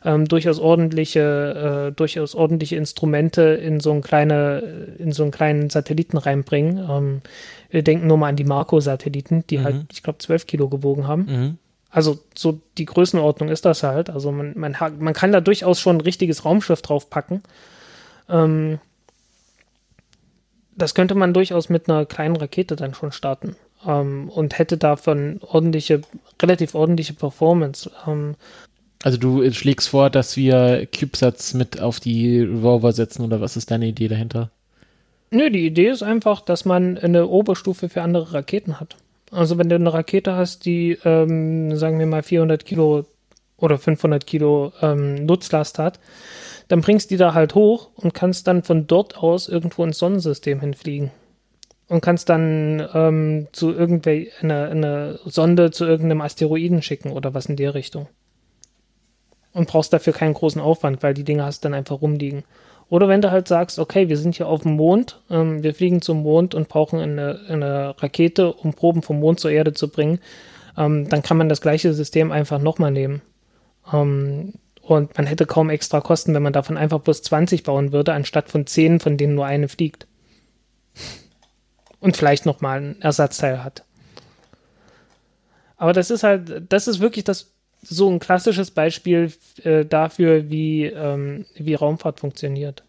ähm, durchaus ordentliche, äh, durchaus ordentliche Instrumente in so, ein kleine, in so einen kleinen Satelliten reinbringen. Ähm, wir denken nur mal an die Marco-Satelliten, die halt, mhm. halt, ich glaube, 12 Kilo gewogen haben. Mhm. Also so die Größenordnung ist das halt. Also man, man, man kann da durchaus schon ein richtiges Raumschiff draufpacken. Ähm, das könnte man durchaus mit einer kleinen Rakete dann schon starten. ähm, und hätte davon ordentliche, relativ ordentliche Performance. Ähm, also du schlägst vor, dass wir CubeSats mit auf die Rover setzen oder was ist deine Idee dahinter? Nö, die Idee ist einfach, dass man eine Oberstufe für andere Raketen hat. Also wenn du eine Rakete hast, die, ähm, sagen wir mal, 400 Kilo oder 500 Kilo ähm, Nutzlast hat, dann bringst du die da halt hoch und kannst dann von dort aus irgendwo ins Sonnensystem hinfliegen. Und kannst dann ähm, zu irgendwelcher eine, eine Sonde zu irgendeinem Asteroiden schicken oder was in der Richtung. Und brauchst dafür keinen großen Aufwand, weil die Dinge hast dann einfach rumliegen. Oder wenn du halt sagst, okay, wir sind hier auf dem Mond, ähm, wir fliegen zum Mond und brauchen eine, eine Rakete, um Proben vom Mond zur Erde zu bringen, ähm, dann kann man das gleiche System einfach nochmal nehmen. Ähm, und man hätte kaum extra Kosten, wenn man davon einfach bloß 20 bauen würde, anstatt von 10, von denen nur eine fliegt. Und vielleicht nochmal ein Ersatzteil hat. Aber das ist halt, das ist wirklich das, so ein klassisches Beispiel äh, dafür, wie, ähm, wie Raumfahrt funktioniert.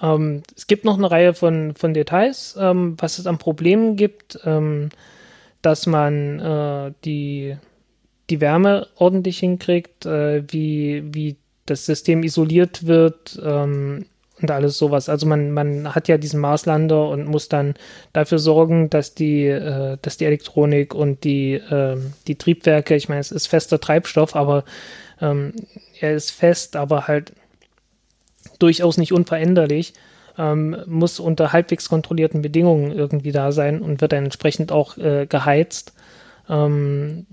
Ähm, es gibt noch eine Reihe von, von Details, ähm, was es an Problemen gibt, ähm, dass man äh, die die Wärme ordentlich hinkriegt, äh, wie, wie das System isoliert wird ähm, und alles sowas. Also man, man hat ja diesen Marslander und muss dann dafür sorgen, dass die, äh, dass die Elektronik und die, äh, die Triebwerke, ich meine, es ist fester Treibstoff, aber ähm, er ist fest, aber halt durchaus nicht unveränderlich. Ähm, muss unter halbwegs kontrollierten Bedingungen irgendwie da sein und wird dann entsprechend auch äh, geheizt. Ähm,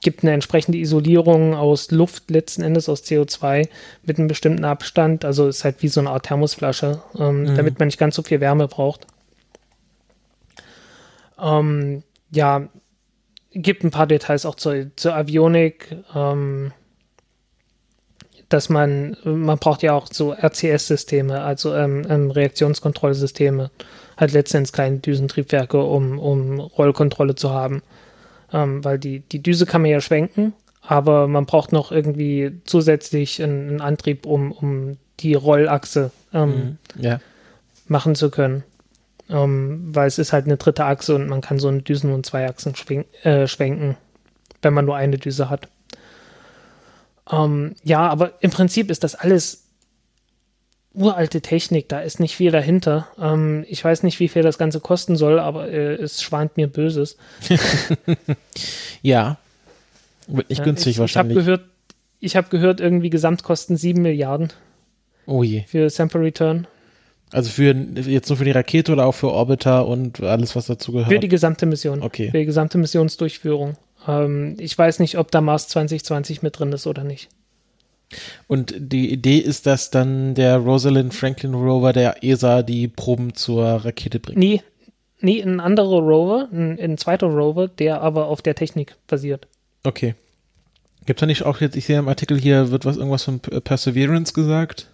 gibt eine entsprechende Isolierung aus Luft, letzten Endes aus CO2 mit einem bestimmten Abstand. Also ist halt wie so eine Art Thermosflasche, ähm, mhm. damit man nicht ganz so viel Wärme braucht. Ähm, ja, gibt ein paar Details auch zur, zur Avionik. Ähm, dass man, man braucht ja auch so RCS-Systeme, also ähm, ähm, Reaktionskontrollsysteme, halt letztendlich kleine Düsentriebwerke, um, um Rollkontrolle zu haben ähm, weil die, die Düse kann man ja schwenken, aber man braucht noch irgendwie zusätzlich einen, einen Antrieb, um, um die Rollachse ähm, mhm. ja. machen zu können. Ähm, weil es ist halt eine dritte Achse und man kann so eine Düsen- und Zweiachsen schwen äh, schwenken, wenn man nur eine Düse hat. Ähm, ja, aber im Prinzip ist das alles uralte Technik, da ist nicht viel dahinter. Ähm, ich weiß nicht, wie viel das Ganze kosten soll, aber äh, es schwant mir Böses. ja. Wird nicht ja, günstig ich, wahrscheinlich. Ich habe gehört, ich habe gehört, irgendwie Gesamtkosten 7 Milliarden. Oh je. Für Sample Return. Also für jetzt nur für die Rakete oder auch für Orbiter und alles, was dazu gehört? Für die gesamte Mission. Okay. Für die gesamte Missionsdurchführung. Ähm, ich weiß nicht, ob da Mars 2020 mit drin ist oder nicht. Und die Idee ist, dass dann der Rosalind Franklin Rover der ESA die Proben zur Rakete bringt. Nee, nee ein anderer Rover, ein, ein zweiter Rover, der aber auf der Technik basiert. Okay. Gibt es da nicht auch jetzt, ich sehe im Artikel hier, wird was irgendwas von Perseverance gesagt?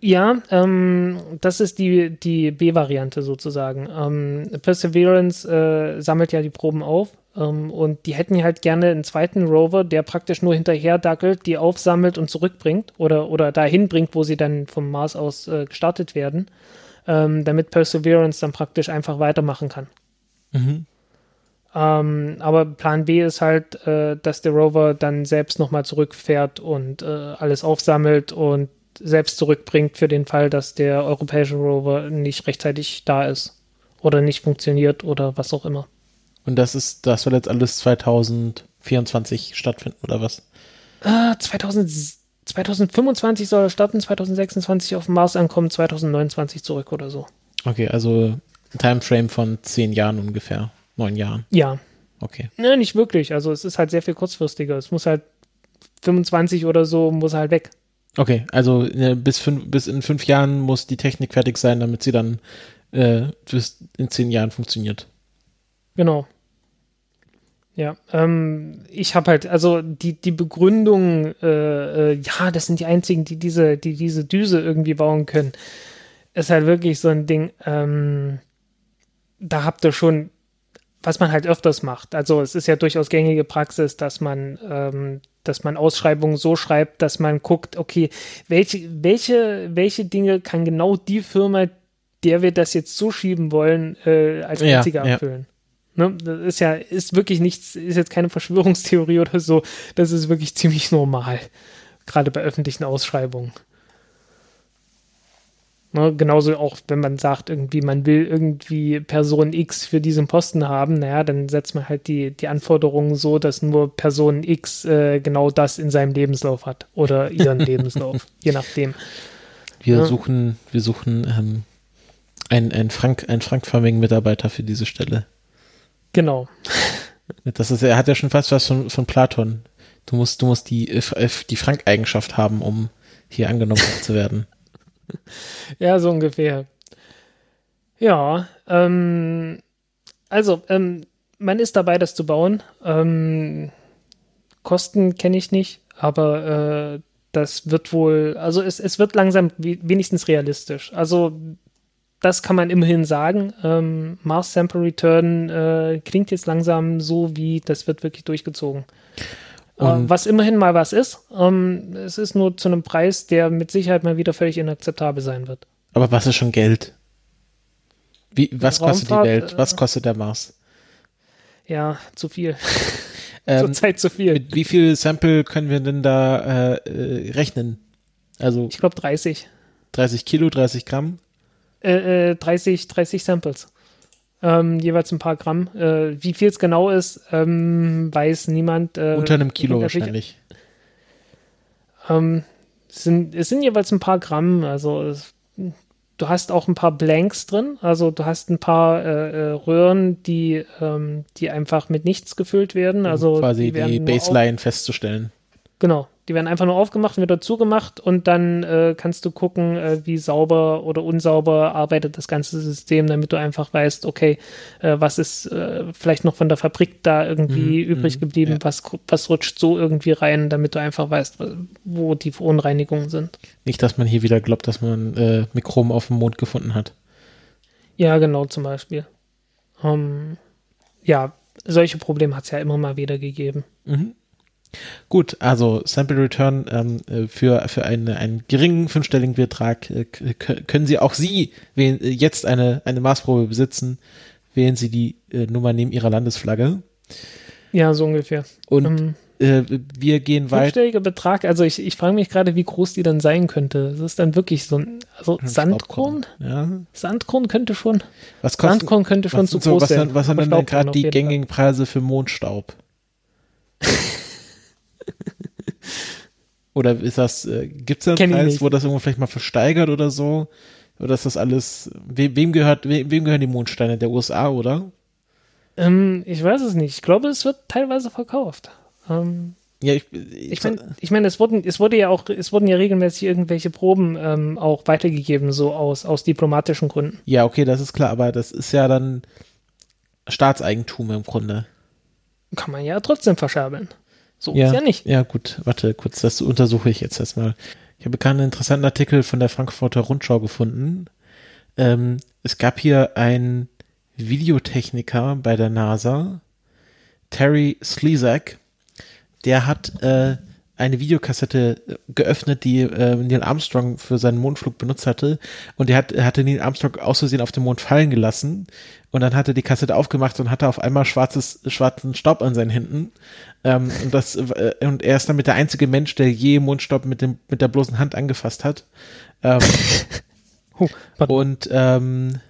Ja, ähm, das ist die, die B-Variante sozusagen. Ähm, Perseverance äh, sammelt ja die Proben auf ähm, und die hätten halt gerne einen zweiten Rover, der praktisch nur hinterher dackelt, die aufsammelt und zurückbringt oder, oder dahin bringt, wo sie dann vom Mars aus äh, gestartet werden, ähm, damit Perseverance dann praktisch einfach weitermachen kann. Mhm. Ähm, aber Plan B ist halt, äh, dass der Rover dann selbst nochmal zurückfährt und äh, alles aufsammelt und selbst zurückbringt für den Fall, dass der europäische Rover nicht rechtzeitig da ist oder nicht funktioniert oder was auch immer. Und das ist, das soll jetzt alles 2024 stattfinden, oder was? Äh, 2000, 2025 soll er starten, 2026 auf dem Mars ankommen, 2029 zurück oder so. Okay, also ein Timeframe von zehn Jahren ungefähr, neun Jahren. Ja. Okay. Ne, nicht wirklich. Also es ist halt sehr viel kurzfristiger. Es muss halt 25 oder so, muss halt weg. Okay, also ne, bis, fünf, bis in fünf Jahren muss die Technik fertig sein, damit sie dann äh, bis in zehn Jahren funktioniert. Genau. Ja, ähm, ich habe halt, also die, die Begründung, äh, äh, ja, das sind die einzigen, die diese, die diese Düse irgendwie bauen können, ist halt wirklich so ein Ding, ähm, da habt ihr schon, was man halt öfters macht. Also es ist ja durchaus gängige Praxis, dass man, ähm, dass man Ausschreibungen so schreibt, dass man guckt, okay, welche, welche, welche Dinge kann genau die Firma, der wir das jetzt so schieben wollen, äh, als einziger ja, abfüllen. Ja. Ne? Das ist ja, ist wirklich nichts, ist jetzt keine Verschwörungstheorie oder so. Das ist wirklich ziemlich normal. Gerade bei öffentlichen Ausschreibungen. Ne, genauso auch, wenn man sagt, irgendwie, man will irgendwie Person X für diesen Posten haben, naja, dann setzt man halt die, die Anforderungen so, dass nur Person X äh, genau das in seinem Lebenslauf hat oder ihren Lebenslauf, je nachdem. Wir ja. suchen, wir suchen ähm, einen, einen, Frank, einen frankförmigen Mitarbeiter für diese Stelle. Genau. Das ist, er hat ja schon fast was von, von Platon. Du musst, du musst die, äh, die Frank-Eigenschaft haben, um hier angenommen zu werden. ja, so ungefähr. Ja, ähm, also, ähm, man ist dabei, das zu bauen. Ähm, Kosten kenne ich nicht, aber äh, das wird wohl, also es, es wird langsam wenigstens realistisch. Also das kann man immerhin sagen. Ähm, Mars Sample Return äh, klingt jetzt langsam so, wie das wird wirklich durchgezogen. Äh, was immerhin mal was ist. Ähm, es ist nur zu einem Preis, der mit Sicherheit mal wieder völlig inakzeptabel sein wird. Aber was ist schon Geld? Wie, was kostet die Welt? Was äh, kostet der Mars? Ja, zu viel. Ähm, Zurzeit zu viel. Mit wie viel Sample können wir denn da äh, äh rechnen? Also ich glaube 30. 30 Kilo, 30 Gramm? Äh, 30, 30 Samples ähm, jeweils ein paar Gramm. Äh, wie viel es genau ist, ähm, weiß niemand. Äh, Unter einem Kilo wahrscheinlich. Ähm, es, sind, es sind jeweils ein paar Gramm, also es, du hast auch ein paar Blanks drin, also du hast ein paar äh, äh Röhren, die, ähm, die einfach mit nichts gefüllt werden. Also quasi die, die Baseline festzustellen. Genau, die werden einfach nur aufgemacht und wieder zugemacht und dann äh, kannst du gucken, äh, wie sauber oder unsauber arbeitet das ganze System, damit du einfach weißt, okay, äh, was ist äh, vielleicht noch von der Fabrik da irgendwie mhm, übrig mhm, geblieben, ja. was, was rutscht so irgendwie rein, damit du einfach weißt, wo die Verunreinigungen sind. Nicht, dass man hier wieder glaubt, dass man äh, Mikroben auf dem Mond gefunden hat. Ja, genau, zum Beispiel. Um, ähm, ja, solche Probleme hat es ja immer mal wieder gegeben. Mhm. Gut, also Sample Return ähm, äh, für, für eine, einen geringen fünfstelligen Betrag äh, können Sie auch Sie wählen, äh, jetzt eine, eine Maßprobe besitzen, wählen Sie die äh, Nummer neben Ihrer Landesflagge. Ja, so ungefähr. Und ähm, äh, wir gehen weiter. Fünfstelliger Betrag, also ich, ich frage mich gerade, wie groß die dann sein könnte. Das ist dann wirklich so ein, also ein Sandkorn? Ja. Sandkorn könnte schon. Was kostet, Sandkorn könnte schon zu so, groß was sein. Was sind denn gerade die gängigen Preise für Mondstaub? Oder ist das, äh, gibt es da einen Preis, wo das irgendwo vielleicht mal versteigert oder so? Oder ist das alles, we, wem gehört, we, wem gehören die Mondsteine? Der USA, oder? Ähm, ich weiß es nicht. Ich glaube, es wird teilweise verkauft. Ähm, ja, ich, ich, ich meine, ich mein, es wurden, es wurde ja auch, es wurden ja regelmäßig irgendwelche Proben ähm, auch weitergegeben, so aus, aus diplomatischen Gründen. Ja, okay, das ist klar, aber das ist ja dann Staatseigentum im Grunde. Kann man ja trotzdem verscherbeln. So ja, ist ja nicht. Ja, gut, warte kurz, das untersuche ich jetzt erstmal. Ich habe gerade einen interessanten Artikel von der Frankfurter Rundschau gefunden. Ähm, es gab hier einen Videotechniker bei der NASA, Terry Slezak, der hat äh, eine Videokassette äh, geöffnet, die äh, Neil Armstrong für seinen Mondflug benutzt hatte. Und er hat, er hatte Neil Armstrong aus Versehen auf dem Mond fallen gelassen. Und dann hat er die Kassette aufgemacht und hatte auf einmal schwarzes, schwarzen Staub an seinen Händen. Ähm, und, das, äh, und er ist damit der einzige Mensch, der je Mondstaub mit, dem, mit der bloßen Hand angefasst hat. Ähm, und ähm,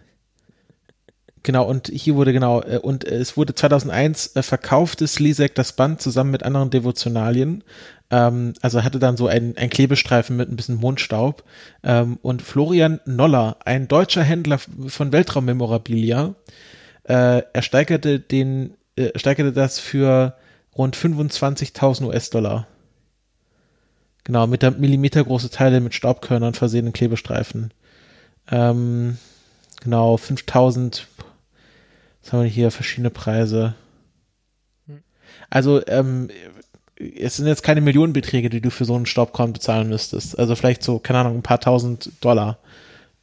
Genau, und hier wurde genau, äh, und es wurde 2001 äh, verkauft, ist Lisek das Band zusammen mit anderen Devotionalien. Ähm, also hatte dann so ein, ein Klebestreifen mit ein bisschen Mondstaub. Ähm, und Florian Noller, ein deutscher Händler von Weltraummemorabilia, äh, er steigerte den, äh, steigerte das für rund 25.000 US-Dollar. Genau, mit der millimetergroße Teile mit Staubkörnern versehenen Klebestreifen. Ähm, genau, 5000, was haben wir hier, verschiedene Preise. Also, ähm, es sind jetzt keine Millionenbeträge, die du für so einen Staubkorn bezahlen müsstest. Also vielleicht so, keine Ahnung, ein paar tausend Dollar.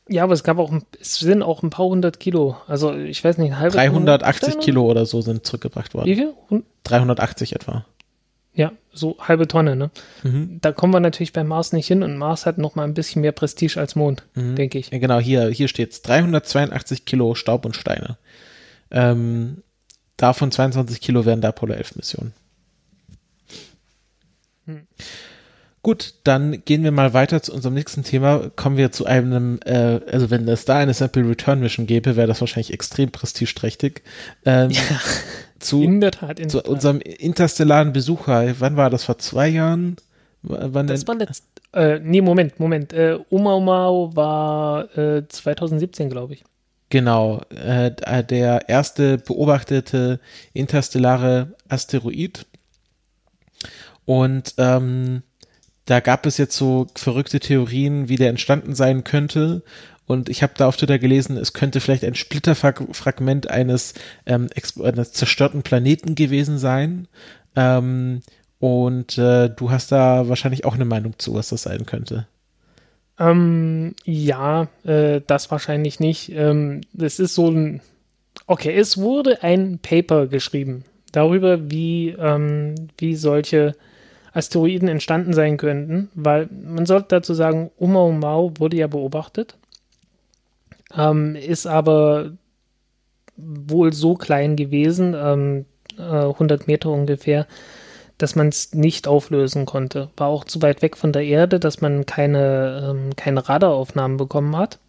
Ja, aber es gab auch, es sind auch ein paar hundert Kilo. Also ich weiß nicht, ein halbes 380 Kilo oder so sind zurückgebracht worden. Wie viel? 380 etwa. Ja, so halbe Tonne, ne? Mhm. Da kommen wir natürlich beim Mars nicht hin und Mars hat noch mal ein bisschen mehr Prestige als Mond, mhm. denke ich. Ja, genau, hier, hier steht es. 382 Kilo Staub und Steine. Ähm, davon 22 Kilo während der Apollo 11 Mission. Hm. Gut, dann gehen wir mal weiter zu unserem nächsten Thema. Kommen wir zu einem, äh, also wenn es da eine Sample Return Mission gäbe, wäre das wahrscheinlich extrem prestigeträchtig. Ähm, ja, zu, in der Tat. In zu der unserem interstellaren Besucher. Wann war das? Vor zwei Jahren? Wann das denn? war letzt, äh, nee, Moment, Moment. Äh, Omaumau war äh, 2017, glaube ich. Genau, äh, der erste beobachtete interstellare Asteroid. Und ähm, da gab es jetzt so verrückte Theorien, wie der entstanden sein könnte. Und ich habe da auf Twitter gelesen, es könnte vielleicht ein Splitterfragment eines, ähm, eines zerstörten Planeten gewesen sein. Ähm, und äh, du hast da wahrscheinlich auch eine Meinung zu, was das sein könnte. Ähm, ja, äh, das wahrscheinlich nicht. Ähm, das ist so ein. Okay, es wurde ein Paper geschrieben darüber, wie, ähm, wie solche Asteroiden entstanden sein könnten, weil man sollte dazu sagen, Oumuamua wurde ja beobachtet, ähm, ist aber wohl so klein gewesen, ähm, äh, 100 Meter ungefähr, dass man es nicht auflösen konnte. War auch zu weit weg von der Erde, dass man keine, ähm, keine Radaraufnahmen bekommen hat.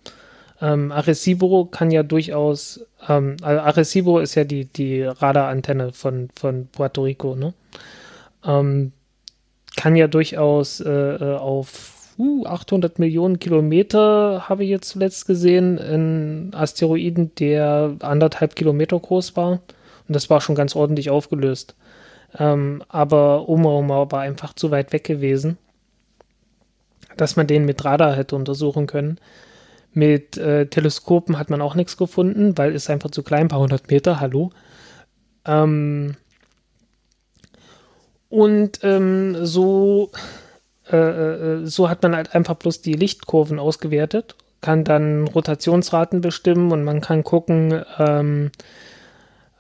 Ähm, Arecibo kann ja durchaus, ähm, also Arecibo ist ja die, die Radarantenne von, von Puerto Rico, ne? Ähm, kann ja durchaus äh, äh auf uh, 800 Millionen Kilometer, habe ich jetzt zuletzt gesehen, ein Asteroiden, der anderthalb Kilometer groß war. Und das war schon ganz ordentlich aufgelöst. Ähm, aber Oumuamua war einfach zu weit weg gewesen, dass man den mit Radar hätte untersuchen können. Mit äh, Teleskopen hat man auch nichts gefunden, weil es einfach zu klein, ein paar hundert Meter, hallo. Ähm, und ähm, so, äh, äh, so hat man halt einfach bloß die Lichtkurven ausgewertet, kann dann Rotationsraten bestimmen und man kann gucken, ähm,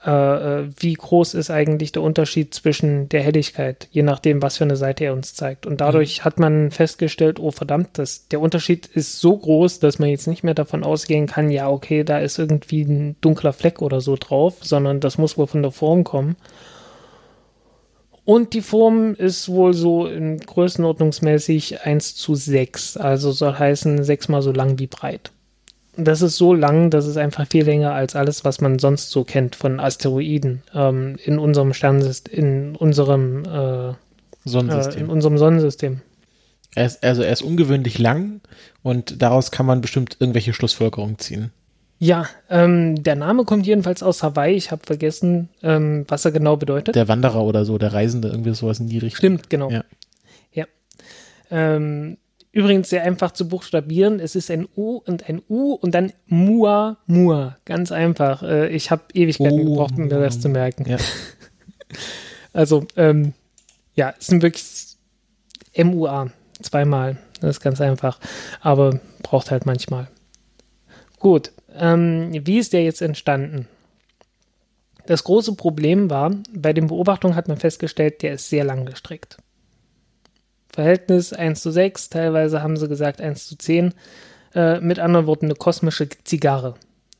äh, äh, wie groß ist eigentlich der Unterschied zwischen der Helligkeit, je nachdem, was für eine Seite er uns zeigt. Und dadurch mhm. hat man festgestellt, oh verdammt, das, der Unterschied ist so groß, dass man jetzt nicht mehr davon ausgehen kann, ja, okay, da ist irgendwie ein dunkler Fleck oder so drauf, sondern das muss wohl von der Form kommen. Und die Form ist wohl so in Größenordnungsmäßig 1 zu 6, also soll heißen sechsmal so lang wie breit. Das ist so lang, das ist einfach viel länger als alles, was man sonst so kennt von Asteroiden ähm, in unserem Sternsystem, in unserem äh, Sonnensystem. Äh, in unserem Sonnensystem. Er ist, also er ist ungewöhnlich lang und daraus kann man bestimmt irgendwelche Schlussfolgerungen ziehen. Ja, ähm, der Name kommt jedenfalls aus Hawaii. Ich habe vergessen, ähm, was er genau bedeutet. Der Wanderer oder so, der Reisende, irgendwie sowas in die Richtung. Stimmt, genau. Ja. ja. Ähm, übrigens sehr einfach zu buchstabieren. Es ist ein U und ein U und dann Mua, Mua. Ganz einfach. Äh, ich habe Ewigkeiten oh, gebraucht, um mir das zu merken. Ja. also, ähm, ja, es sind wirklich M-U-A. Zweimal. Das ist ganz einfach. Aber braucht halt manchmal. Gut, ähm, wie ist der jetzt entstanden? Das große Problem war, bei den Beobachtungen hat man festgestellt, der ist sehr lang gestrickt. Verhältnis 1 zu 6, teilweise haben sie gesagt 1 zu 10. Äh, mit anderen Worten, eine kosmische Zigarre.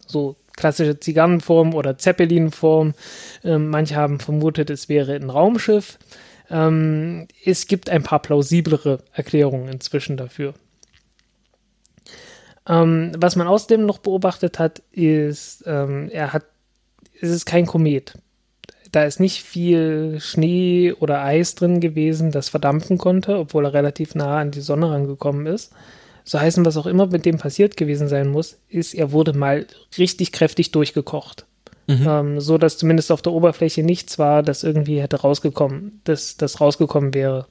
So klassische Zigarrenform oder Zeppelinform. Ähm, manche haben vermutet, es wäre ein Raumschiff. Ähm, es gibt ein paar plausiblere Erklärungen inzwischen dafür. Ähm, was man außerdem noch beobachtet hat, ist, ähm, er hat, es ist kein Komet. Da ist nicht viel Schnee oder Eis drin gewesen, das verdampfen konnte, obwohl er relativ nah an die Sonne rangekommen ist. So heißen, was auch immer mit dem passiert gewesen sein muss, ist, er wurde mal richtig kräftig durchgekocht. Mhm. Ähm, so dass zumindest auf der Oberfläche nichts war, das irgendwie hätte rausgekommen, das, das rausgekommen wäre.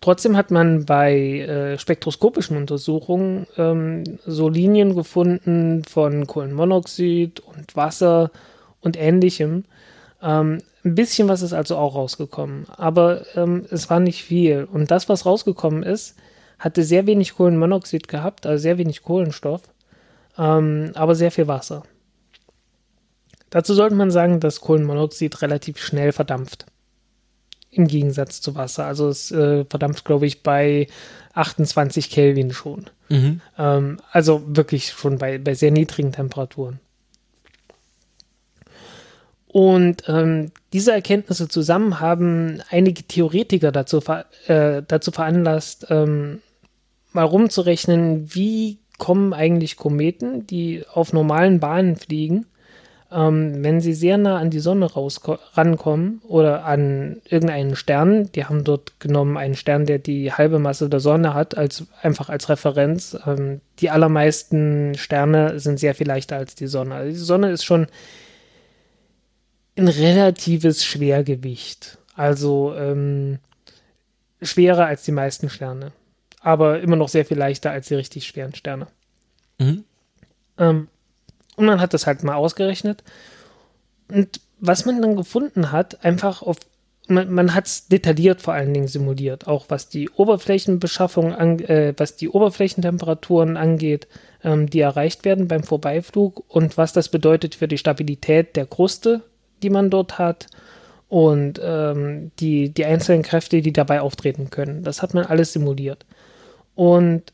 Trotzdem hat man bei äh, spektroskopischen Untersuchungen ähm, so Linien gefunden von Kohlenmonoxid und Wasser und ähnlichem. Ähm, ein bisschen was ist also auch rausgekommen, aber ähm, es war nicht viel. Und das, was rausgekommen ist, hatte sehr wenig Kohlenmonoxid gehabt, also sehr wenig Kohlenstoff, ähm, aber sehr viel Wasser. Dazu sollte man sagen, dass Kohlenmonoxid relativ schnell verdampft. im Gegensatz zu Wasser. Also es äh, verdampft, glaube ich, bei 28 Kelvin schon. Mhm. Ähm, also wirklich schon bei, bei sehr niedrigen Temperaturen. Und ähm, diese Erkenntnisse zusammen haben einige Theoretiker dazu, äh, dazu veranlasst, ähm, mal rumzurechnen, wie kommen eigentlich Kometen, die auf normalen Bahnen fliegen, ähm, wenn sie sehr nah an die Sonne rankommen oder an irgendeinen Stern, die haben dort genommen einen Stern, der die halbe Masse der Sonne hat, als einfach als Referenz. Ähm, die allermeisten Sterne sind sehr viel leichter als die Sonne. Also die Sonne ist schon ein relatives Schwergewicht. Also ähm, schwerer als die meisten Sterne. Aber immer noch sehr viel leichter als die richtig schweren Sterne. Mhm. Ähm, und man hat das halt mal ausgerechnet. Und was man dann gefunden hat, einfach auf, man, man hat es detailliert vor allen Dingen simuliert, auch was die Oberflächenbeschaffung, an, äh, was die Oberflächentemperaturen angeht, ähm, die erreicht werden beim Vorbeiflug und was das bedeutet für die Stabilität der Kruste, die man dort hat und ähm, die, die einzelnen Kräfte, die dabei auftreten können. Das hat man alles simuliert. Und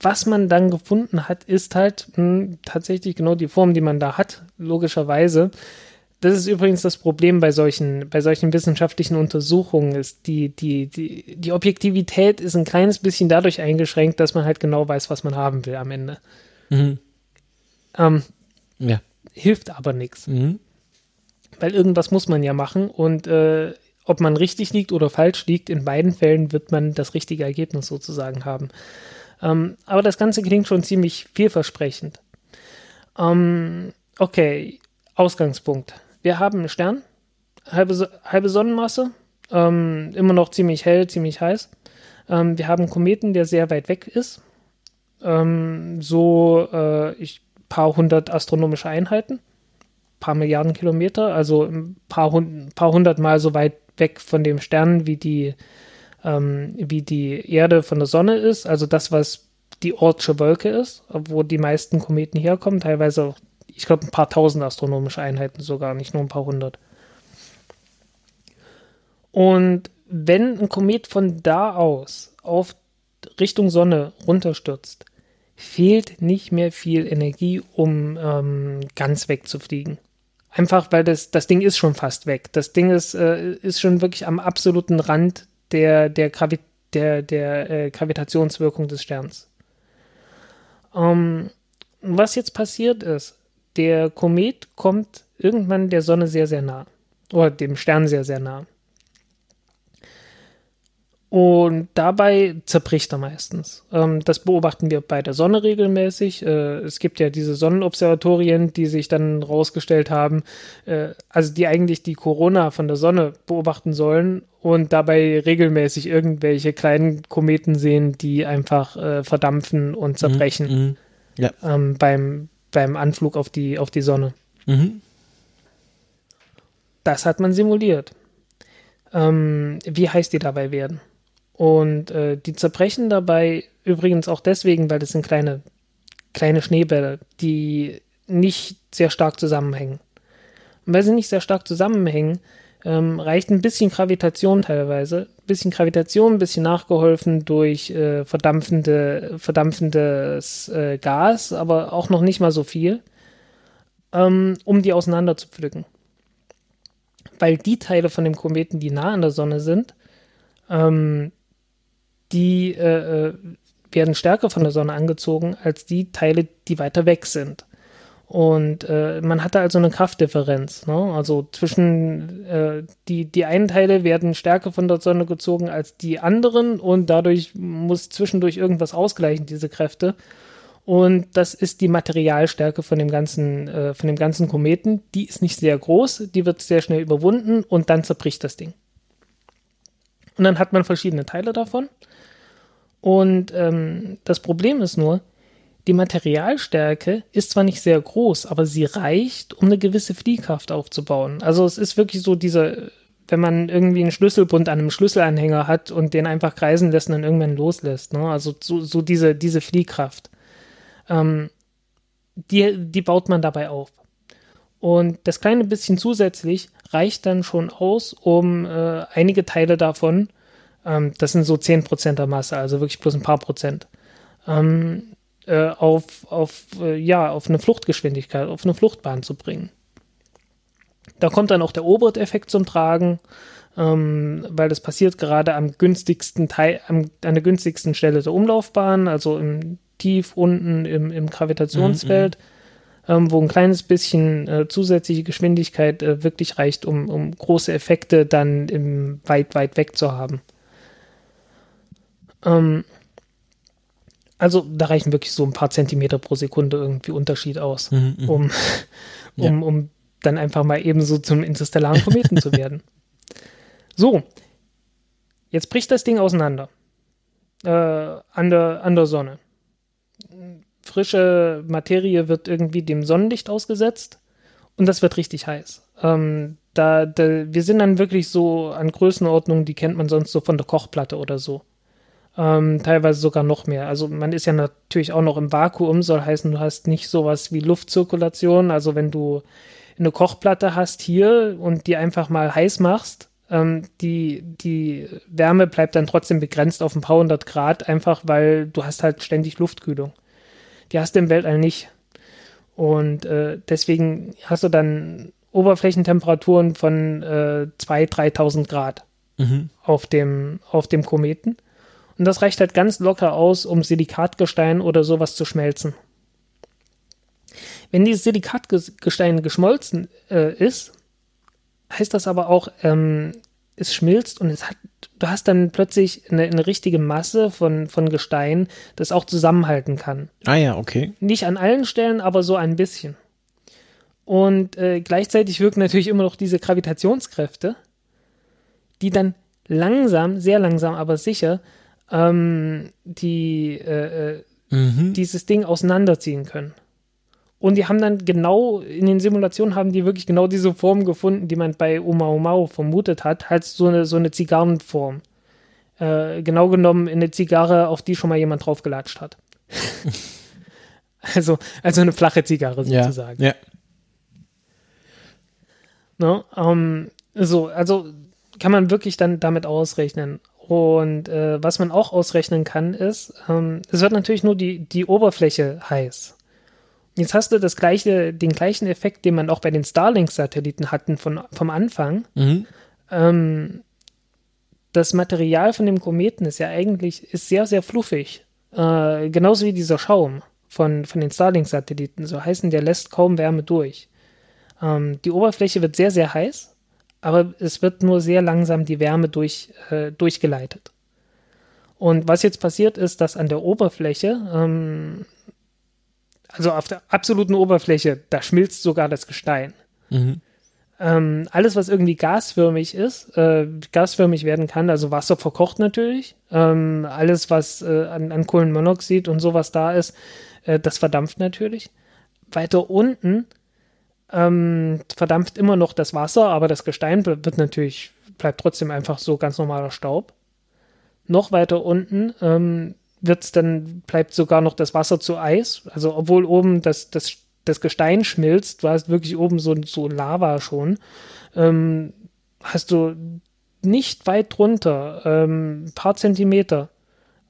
was man dann gefunden hat, ist halt mh, hm, tatsächlich genau die Form, die man da hat, logischerweise. Das ist übrigens das Problem bei solchen, bei solchen wissenschaftlichen Untersuchungen, ist die, die, die, die Objektivität ist ein kleines bisschen dadurch eingeschränkt, dass man halt genau weiß, was man haben will am Ende. Mhm. Ähm, ja. Hilft aber nichts. Mhm. Weil irgendwas muss man ja machen und äh, ob man richtig liegt oder falsch liegt, in beiden Fällen wird man das richtige Ergebnis sozusagen haben. Ähm, aber das Ganze klingt schon ziemlich vielversprechend. Ähm, okay, Ausgangspunkt. Wir haben einen Stern, halbe, halbe Sonnenmasse, ähm, immer noch ziemlich hell, ziemlich heiß. Ähm, wir haben einen Kometen, der sehr weit weg ist. Ähm, so äh, ich, paar hundert astronomische Einheiten, paar Milliarden Kilometer, also ein paar, hund, paar hundert Mal so weit weg von dem Stern wie die ähm, wie die Erde von der Sonne ist, also das, was die Ortsche Wolke ist, wo die meisten Kometen herkommen, teilweise auch, ich glaube, ein paar tausend astronomische Einheiten sogar, nicht nur ein paar hundert. Und wenn ein Komet von da aus auf Richtung Sonne runterstürzt, fehlt nicht mehr viel Energie, um ähm, ganz wegzufliegen. Einfach weil das, das Ding ist schon fast weg. Das Ding ist, äh, ist schon wirklich am absoluten Rand der, der, Gravi der, der äh, Gravitationswirkung des Sterns. Ähm, was jetzt passiert ist, der Komet kommt irgendwann der Sonne sehr, sehr nah. Oder dem Stern sehr, sehr nah. Und dabei zerbricht er meistens. Ähm, das beobachten wir bei der Sonne regelmäßig. Äh, es gibt ja diese Sonnenobservatorien, die sich dann rausgestellt haben, äh, also die eigentlich die Corona von der Sonne beobachten sollen und dabei regelmäßig irgendwelche kleinen Kometen sehen, die einfach äh, verdampfen und zerbrechen mhm, mhm. ja. ähm, beim, beim Anflug auf die, auf die Sonne. Mhm. Das hat man simuliert. Ähm, wie heiß die dabei werden? Und äh, die zerbrechen dabei übrigens auch deswegen, weil das sind kleine, kleine Schneebälle, die nicht sehr stark zusammenhängen. Und weil sie nicht sehr stark zusammenhängen, ähm, reicht ein bisschen Gravitation teilweise. Ein bisschen Gravitation, ein bisschen nachgeholfen durch äh, verdampfende, verdampfendes äh, Gas, aber auch noch nicht mal so viel, ähm, um die auseinander zu pflücken. Weil die Teile von dem Kometen, die nah an der Sonne sind, ähm, die äh, äh, werden stärker von der Sonne angezogen als die Teile, die weiter weg sind. Und äh, man hatte also eine Kraftdifferenz. Ne? Also zwischen äh, die, die einen Teile werden stärker von der Sonne gezogen als die anderen und dadurch muss zwischendurch irgendwas ausgleichen, diese Kräfte. Und das ist die Materialstärke von dem ganzen, äh, von dem ganzen Kometen. Die ist nicht sehr groß, die wird sehr schnell überwunden und dann zerbricht das Ding. Und dann hat man verschiedene Teile davon. Und ähm, das Problem ist nur, die Materialstärke ist zwar nicht sehr groß, aber sie reicht, um eine gewisse Fliehkraft aufzubauen. Also es ist wirklich so dieser, wenn man irgendwie einen Schlüsselbund an einem Schlüsselanhänger hat und den einfach kreisen lässt und dann irgendwann loslässt. Ne? Also so, so diese, diese Fliehkraft. Ähm, die, die baut man dabei auf. Und das kleine bisschen zusätzlich reicht dann schon aus, um äh, einige Teile davon, ähm, das sind so 10% der Masse, also wirklich bloß ein paar Prozent, ähm, äh, auf, auf, äh, ja, auf eine Fluchtgeschwindigkeit, auf eine Fluchtbahn zu bringen. Da kommt dann auch der Obert-Effekt zum Tragen, ähm, weil das passiert gerade am günstigsten Teil, am, an der günstigsten Stelle der Umlaufbahn, also im tief unten im, im Gravitationsfeld. Mhm ähm, wo ein kleines bisschen äh, zusätzliche Geschwindigkeit äh, wirklich reicht, um, um große Effekte dann im weit, weit weg zu haben. Ähm, also da reichen wirklich so ein paar Zentimeter pro Sekunde irgendwie Unterschied aus, mhm, mhm. um, um, ja. um dann einfach mal eben so zum interstellaren Kometen zu werden. So, jetzt bricht das Ding auseinander äh, an, der, an der Sonne frische Materie wird irgendwie dem Sonnenlicht ausgesetzt und das wird richtig heiß. Ähm, da, da, wir sind dann wirklich so an Größenordnungen, die kennt man sonst so von der Kochplatte oder so. Ähm, teilweise sogar noch mehr. Also man ist ja natürlich auch noch im Vakuum, soll heißen, du hast nicht sowas wie Luftzirkulation. Also wenn du eine Kochplatte hast hier und die einfach mal heiß machst, ähm, die, die Wärme bleibt dann trotzdem begrenzt auf ein paar hundert Grad, einfach weil du hast halt ständig Luftkühlung die hast du im Weltall nicht. Und äh, deswegen hast du dann Oberflächentemperaturen von äh, 2.000, 3.000 Grad mhm. auf, dem, auf dem Kometen. Und das reicht halt ganz locker aus, um Silikatgestein oder sowas zu schmelzen. Wenn dieses Silikatgestein geschmolzen äh, ist, heißt das aber auch, ähm, es schmilzt und es hat, du hast dann plötzlich eine, eine, richtige Masse von, von Gestein, das auch zusammenhalten kann. Ah ja, okay. Nicht an allen Stellen, aber so ein bisschen. Und äh, gleichzeitig wirken natürlich immer noch diese Gravitationskräfte, die dann langsam, sehr langsam, aber sicher ähm, die, äh, äh mhm. dieses Ding auseinanderziehen können. Und die haben dann genau, in den Simulationen haben die wirklich genau diese Form gefunden, die man bei Omaomao vermutet hat, halt so eine, so eine Zigarrenform. Äh, genau genommen eine Zigarre, auf die schon mal jemand draufgelatscht hat. also, also eine flache Zigarre sozusagen. Ja. ja. No, ähm, so, also kann man wirklich dann damit ausrechnen. Und äh, was man auch ausrechnen kann, ist, ähm, es wird natürlich nur die, die Oberfläche heiß. Jetzt hast du das gleiche, den gleichen Effekt, den man auch bei den Starlink-Satelliten hatten von, vom Anfang. Mhm. Ähm, das Material von dem Kometen ist ja eigentlich ist sehr, sehr fluffig. Äh, genauso wie dieser Schaum von, von den Starlink-Satelliten. So heißen, der lässt kaum Wärme durch. Ähm, die Oberfläche wird sehr, sehr heiß, aber es wird nur sehr langsam die Wärme durch, äh, durchgeleitet. Und was jetzt passiert ist, dass an der Oberfläche ähm, also auf der absoluten Oberfläche, da schmilzt sogar das Gestein. Mhm. Ähm, alles, was irgendwie gasförmig ist, äh, gasförmig werden kann, also Wasser verkocht natürlich. Ähm, alles, was äh, an, an, Kohlenmonoxid und sowas da ist, äh, das verdampft natürlich. Weiter unten ähm, verdampft immer noch das Wasser, aber das Gestein wird natürlich, bleibt trotzdem einfach so ganz normaler Staub. Noch weiter unten ähm, wird's dann, bleibt sogar noch das Wasser zu Eis. Also obwohl oben das, das, das Gestein schmilzt, du hast wirklich oben so, so Lava schon, ähm, hast du nicht weit drunter, ähm, ein paar Zentimeter,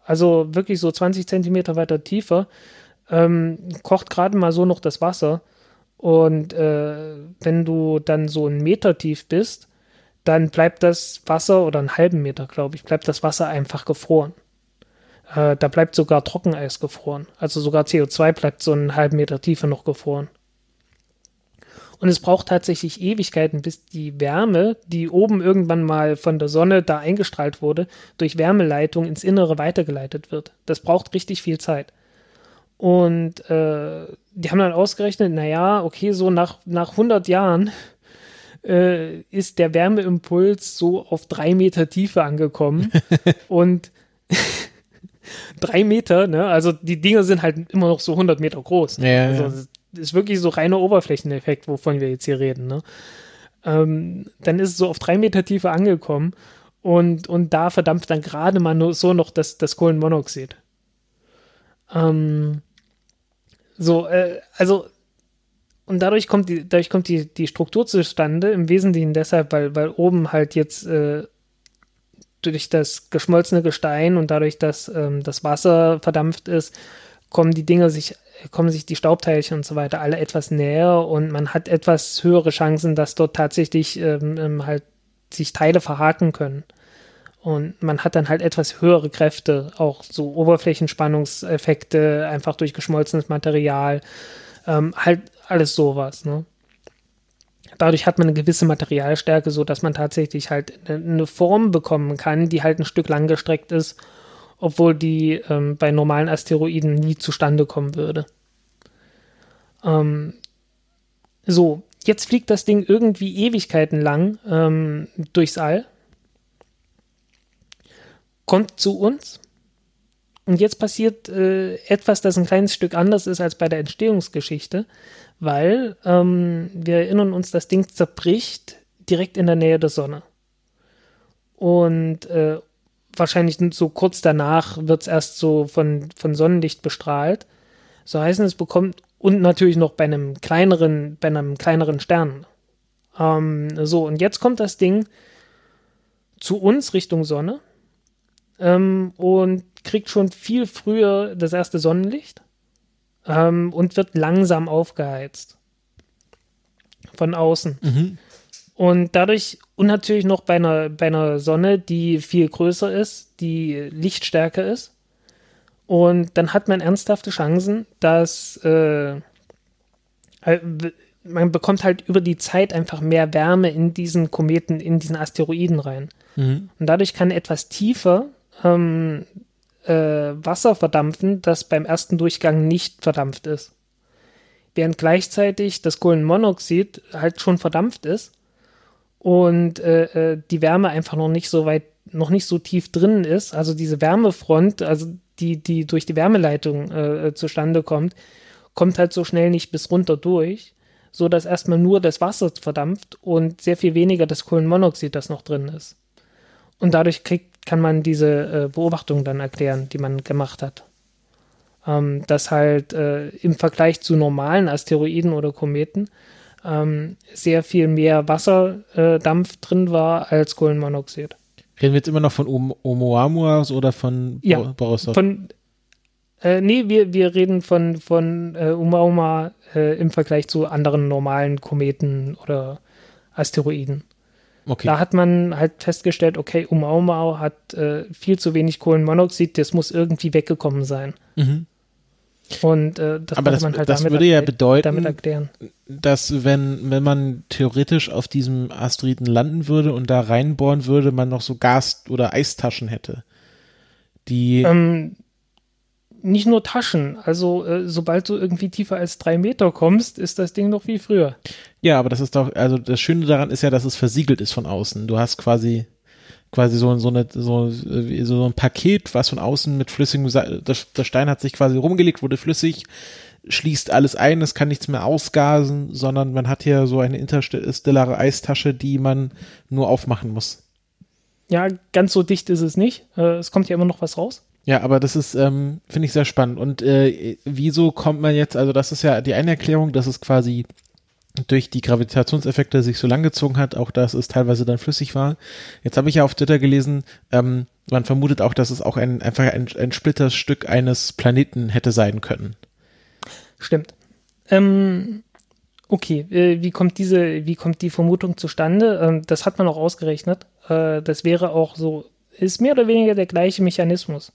also wirklich so 20 Zentimeter weiter tiefer, ähm, kocht gerade mal so noch das Wasser. Und äh, wenn du dann so einen Meter tief bist, dann bleibt das Wasser, oder einen halben Meter, glaube ich, bleibt das Wasser einfach gefroren. Äh, da bleibt sogar Trockeneis gefroren. Also sogar CO2 bleibt so einen halben Meter Tiefe noch gefroren. Und es braucht tatsächlich Ewigkeiten, bis die Wärme, die oben irgendwann mal von der Sonne da eingestrahlt wurde, durch Wärmeleitung ins Innere weitergeleitet wird. Das braucht richtig viel Zeit. Und äh, die haben dann ausgerechnet, naja, okay, so nach, nach 100 Jahren äh, ist der Wärmeimpuls so auf drei Meter Tiefe angekommen. und drei Meter, ne? Also die Dinge sind halt immer noch so 100 Meter groß. Ne? Ja, also ja. Das ist wirklich so reiner Oberflächeneffekt, wovon wir jetzt hier reden, ne? Ähm, dann ist es so auf drei Meter Tiefe angekommen und, und da verdampft dann gerade mal nur so noch das, das und dadurch kommt die, dadurch kommt die, die Struktur zustande, im Wesentlichen deshalb, weil, weil oben halt jetzt äh, durch das geschmolzene Gestein und dadurch, dass ähm, das Wasser verdampft ist, kommen die Dinge sich, kommen sich die Staubteilchen und so weiter alle etwas näher und man hat etwas höhere Chancen, dass dort tatsächlich ähm, ähm halt sich Teile verhaken können. Und man hat dann halt etwas höhere Kräfte, auch so Oberflächenspannungseffekte, einfach durch geschmolzenes Material, ähm, halt alles sowas. Ne? Dadurch hat man eine gewisse Materialstärke, so dass man tatsächlich halt eine Form bekommen kann, die halt ein Stück langgestreckt ist, obwohl die ähm, bei normalen Asteroiden nie zustande kommen würde. Ähm, so, jetzt fliegt das Ding irgendwie Ewigkeiten lang ähm, durchs All kommt zu uns. Und jetzt passiert äh, etwas, das ein kleines Stück anders ist als bei der Entstehungsgeschichte, weil ähm, wir erinnern uns, das Ding zerbricht direkt in der Nähe der Sonne. Und äh, wahrscheinlich so kurz danach wird es erst so von, von Sonnenlicht bestrahlt. So heißen es bekommt, und natürlich noch bei einem kleineren, bei einem kleineren Stern. Ähm, so, und jetzt kommt das Ding zu uns Richtung Sonne ähm, und kriegt schon viel früher das erste Sonnenlicht ähm, und wird langsam aufgeheizt von außen. Mhm. Und dadurch, und natürlich noch bei einer, bei einer Sonne, die viel größer ist, die lichtstärker ist. Und dann hat man ernsthafte Chancen, dass äh, äh man bekommt halt über die Zeit einfach mehr Wärme in diesen Kometen, in diesen Asteroiden rein. Mhm. Und dadurch kann etwas tiefer ähm, äh, Wasser verdampfen, das beim ersten Durchgang nicht verdampft ist. Während gleichzeitig das Kohlenmonoxid halt schon verdampft ist und äh, äh, die Wärme einfach noch nicht so weit, noch nicht so tief drin ist. Also diese Wärmefront, also die, die durch die Wärmeleitung äh, äh zustande kommt, kommt halt so schnell nicht bis runter durch, so dass erstmal nur das Wasser verdampft und sehr viel weniger das Kohlenmonoxid, das noch drin ist. Und dadurch kriegt, kann man diese äh, Beobachtung dann erklären, die man gemacht hat. Ähm, dass halt äh, im Vergleich zu normalen Asteroiden oder Kometen ähm, sehr viel mehr Wasserdampf äh, drin war als Kohlenmonoxid. Reden wir jetzt immer noch von um Oumuamua oder von ja, Borisov? Von, äh, nee, wir, wir reden von, von äh, Oumuamua äh, im Vergleich zu anderen normalen Kometen oder Asteroiden. Okay. Da hat man halt festgestellt, okay, Oumuamua hat äh, viel zu wenig Kohlenmonoxid, das muss irgendwie weggekommen sein. Mhm. Und äh, das Aber das, man halt das damit, würde ja bedeuten, dass wenn, wenn man theoretisch auf diesem Asteroiden landen würde und da reinbohren würde, man noch so Gas- oder Eistaschen hätte. Die ähm, nicht nur Taschen. Also äh, sobald du irgendwie tiefer als drei Meter kommst, ist das Ding noch wie früher. Ja, aber das ist doch, also das Schöne daran ist ja, dass es versiegelt ist von außen. Du hast quasi quasi so, so, eine, so, so ein Paket, was von außen mit flüssigem, der Stein hat sich quasi rumgelegt, wurde flüssig, schließt alles ein, es kann nichts mehr ausgasen, sondern man hat hier so eine interstellare Eistasche, die man nur aufmachen muss. Ja, ganz so dicht ist es nicht. Äh, es kommt ja immer noch was raus. Ja, aber das ist, ähm, finde ich sehr spannend. Und äh, wieso kommt man jetzt, also das ist ja die eine Erklärung, dass es quasi durch die Gravitationseffekte sich so lang gezogen hat, auch dass es teilweise dann flüssig war. Jetzt habe ich ja auf Twitter gelesen, ähm, man vermutet auch, dass es auch ein, einfach ein, ein Splitterstück eines Planeten hätte sein können. Stimmt. Ähm, okay, äh, wie kommt diese, wie kommt die Vermutung zustande? Ähm, das hat man auch ausgerechnet. Äh, das wäre auch so, ist mehr oder weniger der gleiche Mechanismus.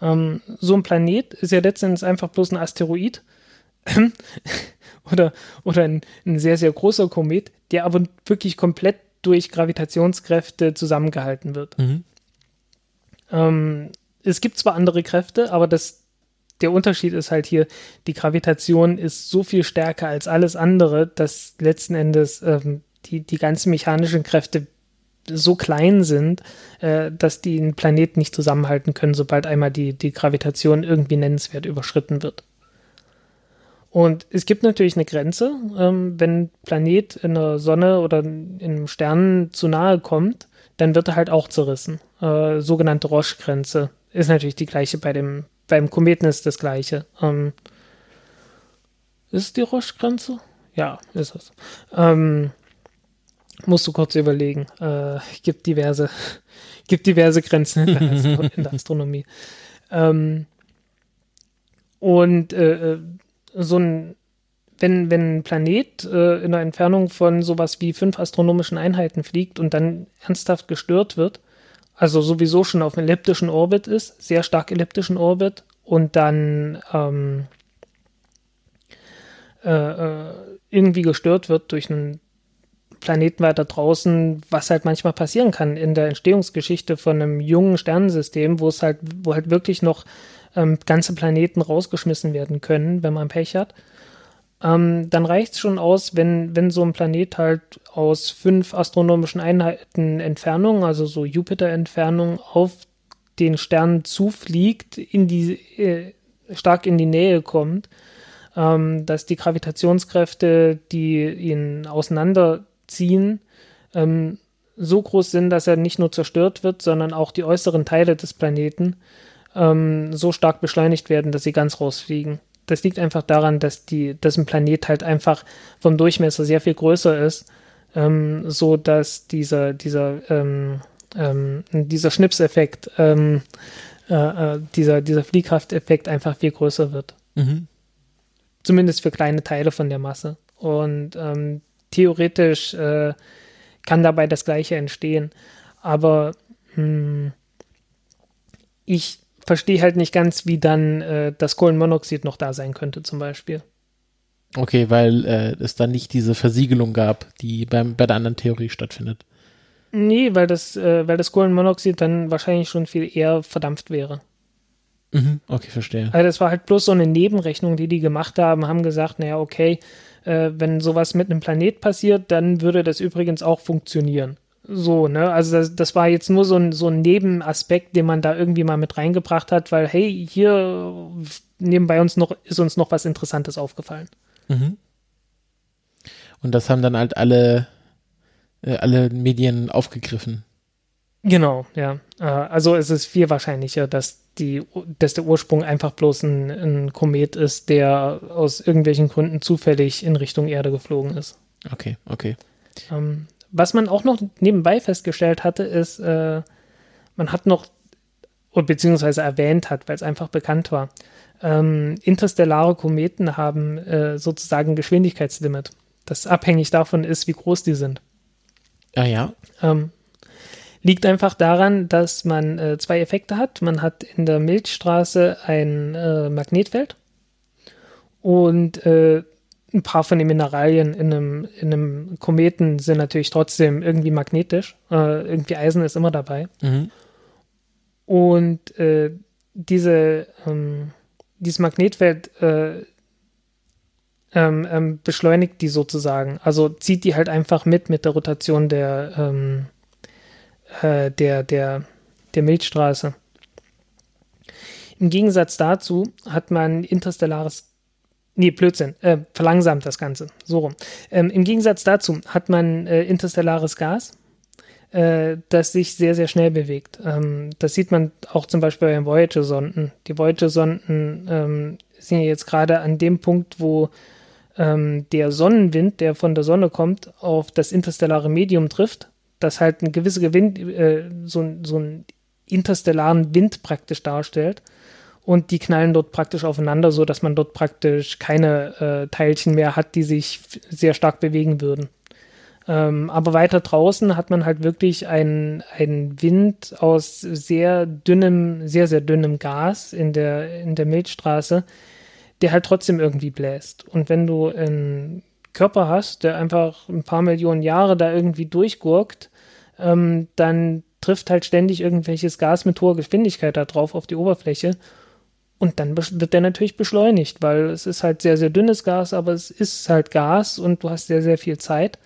Ähm, so ein Planet ist ja letztendlich einfach bloß ein Asteroid oder, oder ein, ein, sehr, sehr großer Komet, der aber wirklich komplett durch Gravitationskräfte zusammengehalten wird. Mhm. Ähm, es gibt zwar andere Kräfte, aber das, der Unterschied ist halt hier, die Gravitation ist so viel stärker als alles andere, dass letzten Endes ähm, die, die ganzen mechanischen Kräfte so klein sind, äh, dass die einen Planeten nicht zusammenhalten können, sobald einmal die, die Gravitation irgendwie nennenswert überschritten wird. Und es gibt natürlich eine Grenze, ähm, wenn ein Planet in der Sonne oder in einem Stern zu nahe kommt, dann wird er halt auch zerrissen. Äh, sogenannte Roche-Grenze ist natürlich die gleiche bei dem, beim Kometen ist das gleiche. Ähm, ist die Roche-Grenze? Ja, ist es. Ähm, musst du kurz überlegen. Äh, gibt diverse, gibt diverse Grenzen in der, Astro in der Astronomie. Ähm, und äh, äh, so ein, wenn, wenn ein Planet äh, in einer Entfernung von sowas wie fünf astronomischen Einheiten fliegt und dann ernsthaft gestört wird, also sowieso schon auf einem elliptischen Orbit ist, sehr stark elliptischen Orbit und dann ähm, äh, äh, irgendwie gestört wird durch einen Planeten weiter draußen, was halt manchmal passieren kann in der Entstehungsgeschichte von einem jungen Sternensystem, wo es halt, wo halt wirklich noch ähm, ganze Planeten rausgeschmissen werden können, wenn man Pech hat. Ähm, dann reicht es schon aus, wenn, wenn so ein Planet halt aus fünf astronomischen Einheiten Entfernung, also so Jupiter-Entfernung, auf den Stern zufliegt, in die, äh, stark in die Nähe kommt, ähm, dass die Gravitationskräfte, die ihn auseinanderziehen, ähm, so groß sind, dass er nicht nur zerstört wird, sondern auch die äußeren Teile des Planeten ähm, so stark beschleunigt werden, dass sie ganz rausfliegen. Das liegt einfach daran, dass, die, dass ein Planet halt einfach vom Durchmesser sehr viel größer ist, ähm, so dass dieser, dieser, ähm, ähm, dieser Schnipseffekt, ähm, äh, äh, dieser, dieser Fliehkrafteffekt einfach viel größer wird. Mhm zumindest für kleine Teile von der Masse. Und ähm, theoretisch äh, kann dabei das Gleiche entstehen. Aber mh, hm, ich verstehe halt nicht ganz, wie dann äh, das Kohlenmonoxid noch da sein könnte, zum Beispiel. Okay, weil äh, es dann nicht diese Versiegelung gab, die beim, bei der anderen Theorie stattfindet. Nee, weil das, äh, weil das Kohlenmonoxid dann wahrscheinlich schon viel eher verdampft wäre. Mhm, okay, verstehe. Also das war halt bloß so eine Nebenrechnung, die die gemacht haben, haben gesagt, naja, okay, äh, wenn sowas mit einem Planet passiert, dann würde das übrigens auch funktionieren. So, ne? Also das, das war jetzt nur so ein, so ein Nebenaspekt, den man da irgendwie mal mit reingebracht hat, weil, hey, hier nebenbei uns noch, ist uns noch was Interessantes aufgefallen. Mhm. Und das haben dann halt alle, äh, alle Medien aufgegriffen. Genau, ja. Äh, also es ist viel wahrscheinlicher, dass die, dass der Ursprung einfach bloß ein, ein Komet ist, der aus irgendwelchen Gründen zufällig in Richtung Erde geflogen ist. Okay, okay. Ähm, was man auch noch nebenbei festgestellt hatte, ist, äh, man hat noch, beziehungsweise erwähnt hat, weil es einfach bekannt war, ähm, interstellare Kometen haben äh, sozusagen ein Geschwindigkeitslimit, das abhängig davon ist, wie groß die sind. Ah ja. Ähm, Liegt einfach daran, dass man äh, zwei Effekte hat. Man hat in der Milchstraße ein äh, Magnetfeld und äh, ein paar von den Mineralien in einem, in einem Kometen sind natürlich trotzdem irgendwie magnetisch. Äh, irgendwie Eisen ist immer dabei. Mhm. Und äh, diese, ähm, dieses Magnetfeld äh, ähm, ähm, beschleunigt die sozusagen. Also zieht die halt einfach mit mit der Rotation der, ähm, äh, der, der, der Milchstraße. Im Gegensatz dazu hat man interstellares, nee, Blödsinn, äh, verlangsamt das Ganze, so rum. Ähm, Im Gegensatz dazu hat man äh, interstellares Gas, äh, das sich sehr, sehr schnell bewegt. Ähm, das sieht man auch zum Beispiel bei den Voyager-Sonden. Die Voyager-Sonden ähm, sind ja jetzt gerade an dem Punkt, wo ähm, der Sonnenwind, der von der Sonne kommt, auf das interstellare Medium trifft das halt eine gewisse Gewinn, äh, so, so einen interstellaren Wind praktisch darstellt. Und die knallen dort praktisch aufeinander, so dass man dort praktisch keine äh, Teilchen mehr hat, die sich sehr stark bewegen würden. Ähm, aber weiter draußen hat man halt wirklich einen, einen Wind aus sehr dünnem, sehr, sehr dünnem Gas in der, in der Milchstraße, der halt trotzdem irgendwie bläst. Und wenn du einen Körper hast, der einfach ein paar Millionen Jahre da irgendwie durchgurkt, ähm, dann trifft halt ständig irgendwelches Gas mit hoher Geschwindigkeit da drauf auf die Oberfläche. Und dann wird der natürlich beschleunigt, weil es ist halt sehr, sehr dünnes Gas, aber es ist halt Gas und du hast sehr, sehr viel Zeit.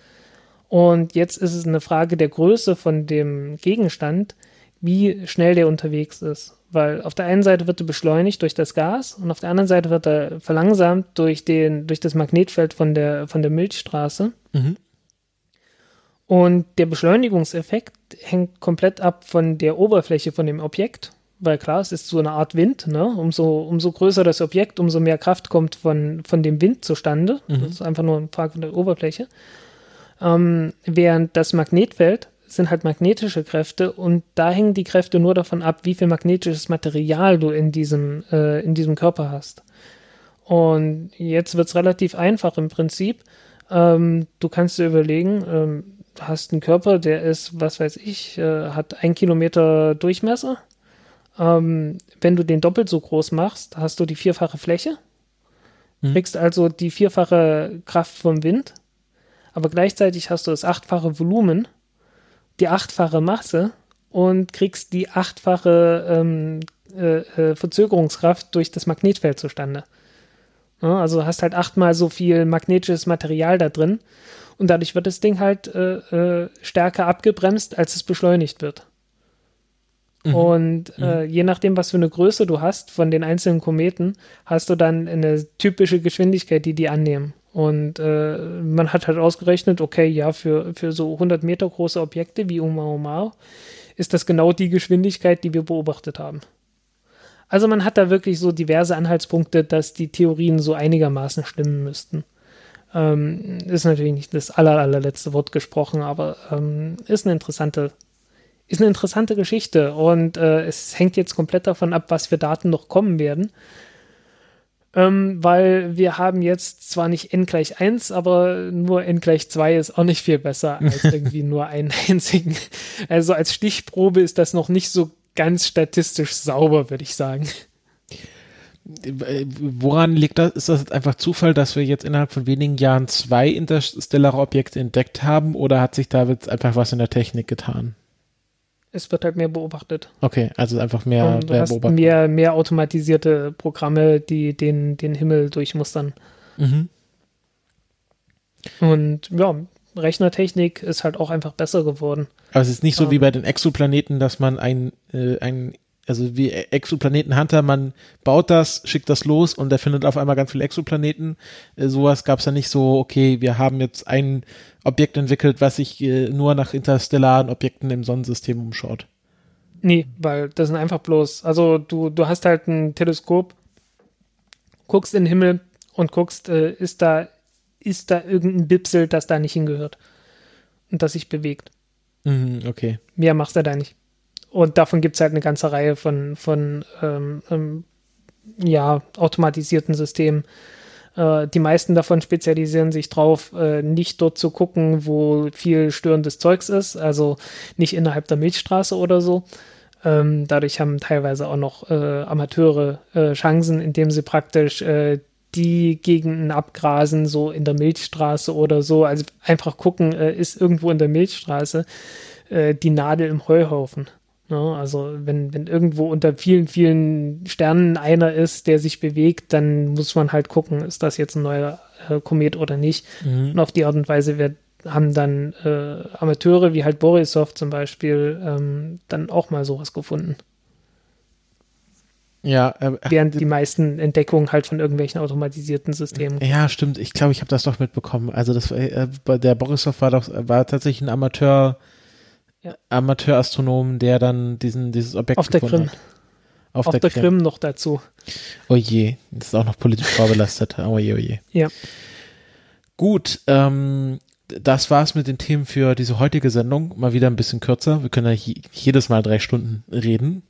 Und jetzt ist es eine Frage der Größe von dem Gegenstand, wie schnell der unterwegs ist. Weil auf der einen Seite wird er beschleunigt durch das Gas und auf der anderen Seite wird er verlangsamt durch, den, durch das Magnetfeld von der, von der Milchstraße. Mhm. Und der Beschleunigungseffekt hängt komplett ab von der Oberfläche von dem Objekt, weil klar, es ist so eine Art Wind, ne? Umso, umso größer das Objekt, umso mehr Kraft kommt von, von dem Wind zustande. Mhm. Das ist einfach nur eine Frage von der Oberfläche. Ähm, während das Magnetfeld sind halt magnetische Kräfte und da hängen die Kräfte nur davon ab, wie viel magnetisches Material du in diesem, äh, in diesem Körper hast. Und jetzt wird es relativ einfach im Prinzip. Ähm, du kannst dir überlegen, ähm, du hast einen Körper, der ist, was weiß ich, äh, hat ein Kilometer Durchmesser. Ähm, wenn du den doppelt so groß machst, hast du die vierfache Fläche. Hm. Kriegst also die vierfache Kraft vom Wind. Aber gleichzeitig hast du das achtfache Volumen, die achtfache Masse und kriegst die achtfache ähm, äh, äh, Verzögerungskraft durch das Magnetfeld zustande. Ja, also hast halt achtmal so viel magnetisches Material da drin und dadurch wird das Ding halt äh, äh, stärker abgebremst, als es beschleunigt wird. Mhm. Und mhm. äh, je nachdem, was für eine Größe du hast von den einzelnen Kometen, hast du dann eine typische Geschwindigkeit, die die annehmen. Und äh, man hat halt ausgerechnet, okay, ja, für, für so 100 Meter große Objekte wie Oumuamua ist das genau die Geschwindigkeit, die wir beobachtet haben. Also man hat da wirklich so diverse Anhaltspunkte, dass die Theorien so einigermaßen stimmen müssten. Ähm, ist natürlich nicht das aller, allerletzte Wort gesprochen, aber ähm, ist eine interessante, ist eine interessante Geschichte und äh, es hängt jetzt komplett davon ab, was für Daten noch kommen werden. Ähm, weil wir haben jetzt zwar nicht n gleich 1, aber nur n gleich 2 ist auch nicht viel besser als irgendwie nur einen einzigen. Also als Stichprobe ist das noch nicht so ganz statistisch sauber, würde ich sagen. Woran liegt das? Ist das einfach Zufall, dass wir jetzt innerhalb von wenigen Jahren zwei interstellare Objekte entdeckt haben oder hat sich da jetzt einfach was in der Technik getan? Es wird halt mehr beobachtet. Okay, also einfach mehr, Und du mehr hast mehr, mehr automatisierte Programme, die den, den Himmel durchmustern. Mhm. Und ja, Rechnertechnik ist halt auch einfach besser geworden. Aber es ist nicht so um, wie ähm. bei den Exoplaneten, dass man ein, äh, ein also wie Exoplaneten Hunter, man baut das, schickt das los und der findet auf einmal ganz viele Exoplaneten. Äh, sowas gab es ja nicht so, okay, wir haben jetzt ein Objekt entwickelt, was sich äh, nur nach interstellaren Objekten im Sonnensystem umschaut. Nee, weil das sind einfach bloß, also du, du hast halt ein Teleskop, guckst in den Himmel und guckst, äh, ist da ist da irgendein Bipsel, das da nicht hingehört und das sich bewegt. Mhm, okay. Mehr machst du da nicht. Und davon gibt es halt eine ganze Reihe von, von ähm, ähm, ja, automatisierten Systemen. Äh, die meisten davon spezialisieren sich drauf, äh, nicht dort zu gucken, wo viel störendes Zeugs ist, also nicht innerhalb der Milchstraße oder so. Ähm, dadurch haben teilweise auch noch äh, Amateure äh, Chancen, indem sie praktisch äh, die Gegenden abgrasen, so in der Milchstraße oder so. Also einfach gucken, äh, ist irgendwo in der Milchstraße die Nadel im Heuhaufen. Ne? Also wenn, wenn irgendwo unter vielen, vielen Sternen einer ist, der sich bewegt, dann muss man halt gucken, ist das jetzt ein neuer äh, Komet oder nicht. Mhm. Und auf die Art und Weise wird, haben dann äh, Amateure wie halt Borisov zum Beispiel ähm, dann auch mal sowas gefunden. Ja, äh, während die meisten Entdeckungen halt von irgendwelchen automatisierten Systemen. Ja, stimmt. Ich glaube, ich habe das doch mitbekommen. Also das äh, der Borisov war doch war tatsächlich ein Amateur ja. Amateurastronom, der dann diesen dieses Objekt auf der Krim. Hat. Auf, auf der, der Krim. Krim. noch dazu. Oh je, das ist auch noch politisch vorbelastet. Oh je, oh je. Ja. Gut, ähm, das war's mit den Themen für diese heutige Sendung. Mal wieder ein bisschen kürzer. Wir können ja jedes Mal drei Stunden reden.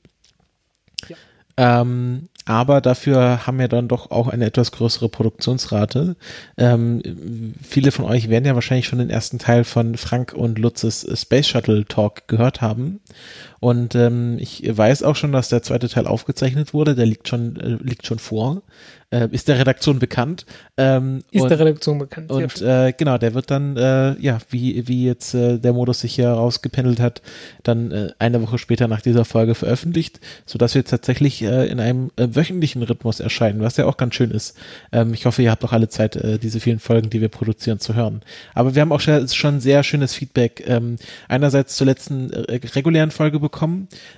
Ähm, aber dafür haben wir dann doch auch eine etwas größere Produktionsrate. Ähm, viele von euch werden ja wahrscheinlich schon den ersten Teil von Frank und Lutzes Space Shuttle Talk gehört haben. Und ähm, ich weiß auch schon, dass der zweite Teil aufgezeichnet wurde. Der liegt schon, äh, liegt schon vor äh, ist der Redaktion bekannt. Ähm, ist und, der Redaktion bekannt. Und äh, genau, der wird dann, äh, ja, wie, wie jetzt äh, der Modus sich hier rausgependelt hat, dann äh, eine Woche später nach dieser Folge veröffentlicht, sodass wir tatsächlich äh, in einem äh, wöchentlichen Rhythmus erscheinen, was ja auch ganz schön ist. Ähm, ich hoffe, ihr habt auch alle Zeit, äh, diese vielen Folgen, die wir produzieren, zu hören. Aber wir haben auch schon sehr schönes Feedback. Ähm, einerseits zur letzten äh, regulären Folge bekommen.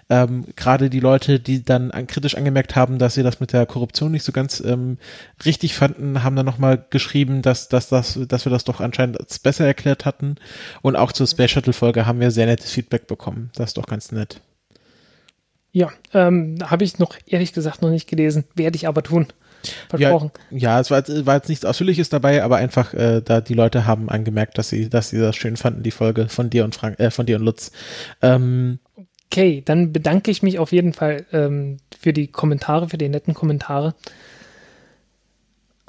Ähm, Gerade die Leute, die dann an, kritisch angemerkt haben, dass sie das mit der Korruption nicht so ganz ähm, richtig fanden, haben dann nochmal geschrieben, dass, dass, dass, dass wir das doch anscheinend besser erklärt hatten. Und auch zur Space Shuttle Folge haben wir sehr nettes Feedback bekommen. Das ist doch ganz nett. Ja, ähm, habe ich noch ehrlich gesagt noch nicht gelesen, werde ich aber tun. Versprochen. Ja, ja es war, war, jetzt nichts Ausführliches dabei, aber einfach, äh, da die Leute haben angemerkt, dass sie, dass sie das schön fanden, die Folge von dir und Frank, äh, von dir und Lutz. Ähm, okay, dann bedanke ich mich auf jeden Fall ähm, für die Kommentare, für die netten Kommentare.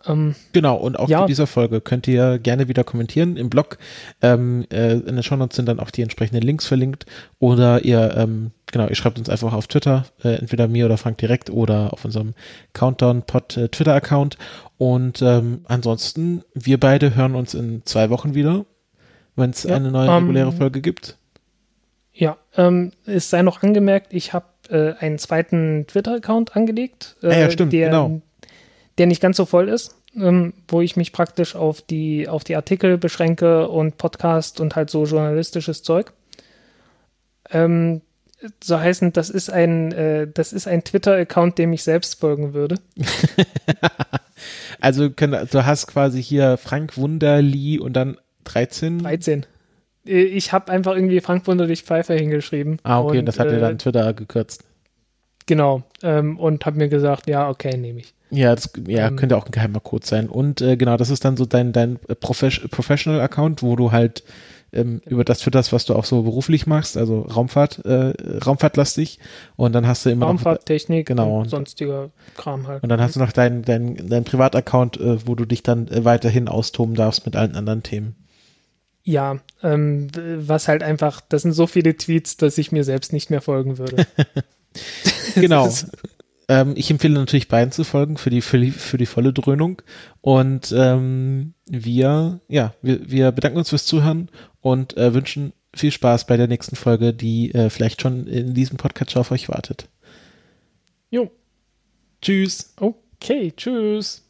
Ähm, genau, und auch ja. zu dieser Folge könnt ihr gerne wieder kommentieren im Blog. Ähm, äh, in den Shownotes sind dann auch die entsprechenden Links verlinkt. Oder ihr, ähm, genau, ihr schreibt uns einfach auf Twitter, äh, entweder mir oder Frank direkt oder auf unserem Countdown-Pod äh, Twitter-Account. Und ähm, ansonsten, wir beide hören uns in zwei Wochen wieder, wenn es ja, eine neue ähm, reguläre Folge gibt. Ja, ähm, es sei noch angemerkt, ich habe äh, einen zweiten Twitter-Account angelegt. Äh, ja, ja, stimmt, der, genau der nicht ganz so voll ist, ähm, wo ich mich praktisch auf die, auf die Artikel beschränke und Podcast und halt so journalistisches Zeug. Ähm, so heißen, das ist ein, äh, das ist ein Twitter-Account, dem ich selbst folgen würde. also du hast quasi hier Frank Wunderli und dann 13? 13. Äh, ich habe einfach irgendwie Frank Wunderlich Pfeiffer hingeschrieben. Ah, okay, und, das hat er dann äh, Twitter gekürzt. Genau, ähm, und habe mir gesagt, ja, okay, nehme ich. Ja, das ja, ähm, könnte auch ein geheimer Code sein. Und äh, genau, das ist dann so dein, dein Profes Professional-Account, wo du halt ähm, über das für das, was du auch so beruflich machst, also Raumfahrt, äh, Raumfahrtlastig. Und dann hast du immer Raumfahrt, noch, Technik genau, und sonstiger Kram halt. Und dann hast du noch dein, dein, dein Privataccount, äh, wo du dich dann äh, weiterhin austoben darfst mit allen anderen Themen. Ja, ähm, was halt einfach, das sind so viele Tweets, dass ich mir selbst nicht mehr folgen würde. genau. Ähm, ich empfehle natürlich beiden zu folgen für die, für die, für die volle Dröhnung. Und ähm, wir, ja, wir, wir bedanken uns fürs Zuhören und äh, wünschen viel Spaß bei der nächsten Folge, die äh, vielleicht schon in diesem Podcast auf euch wartet. Jo. Tschüss. Okay, tschüss.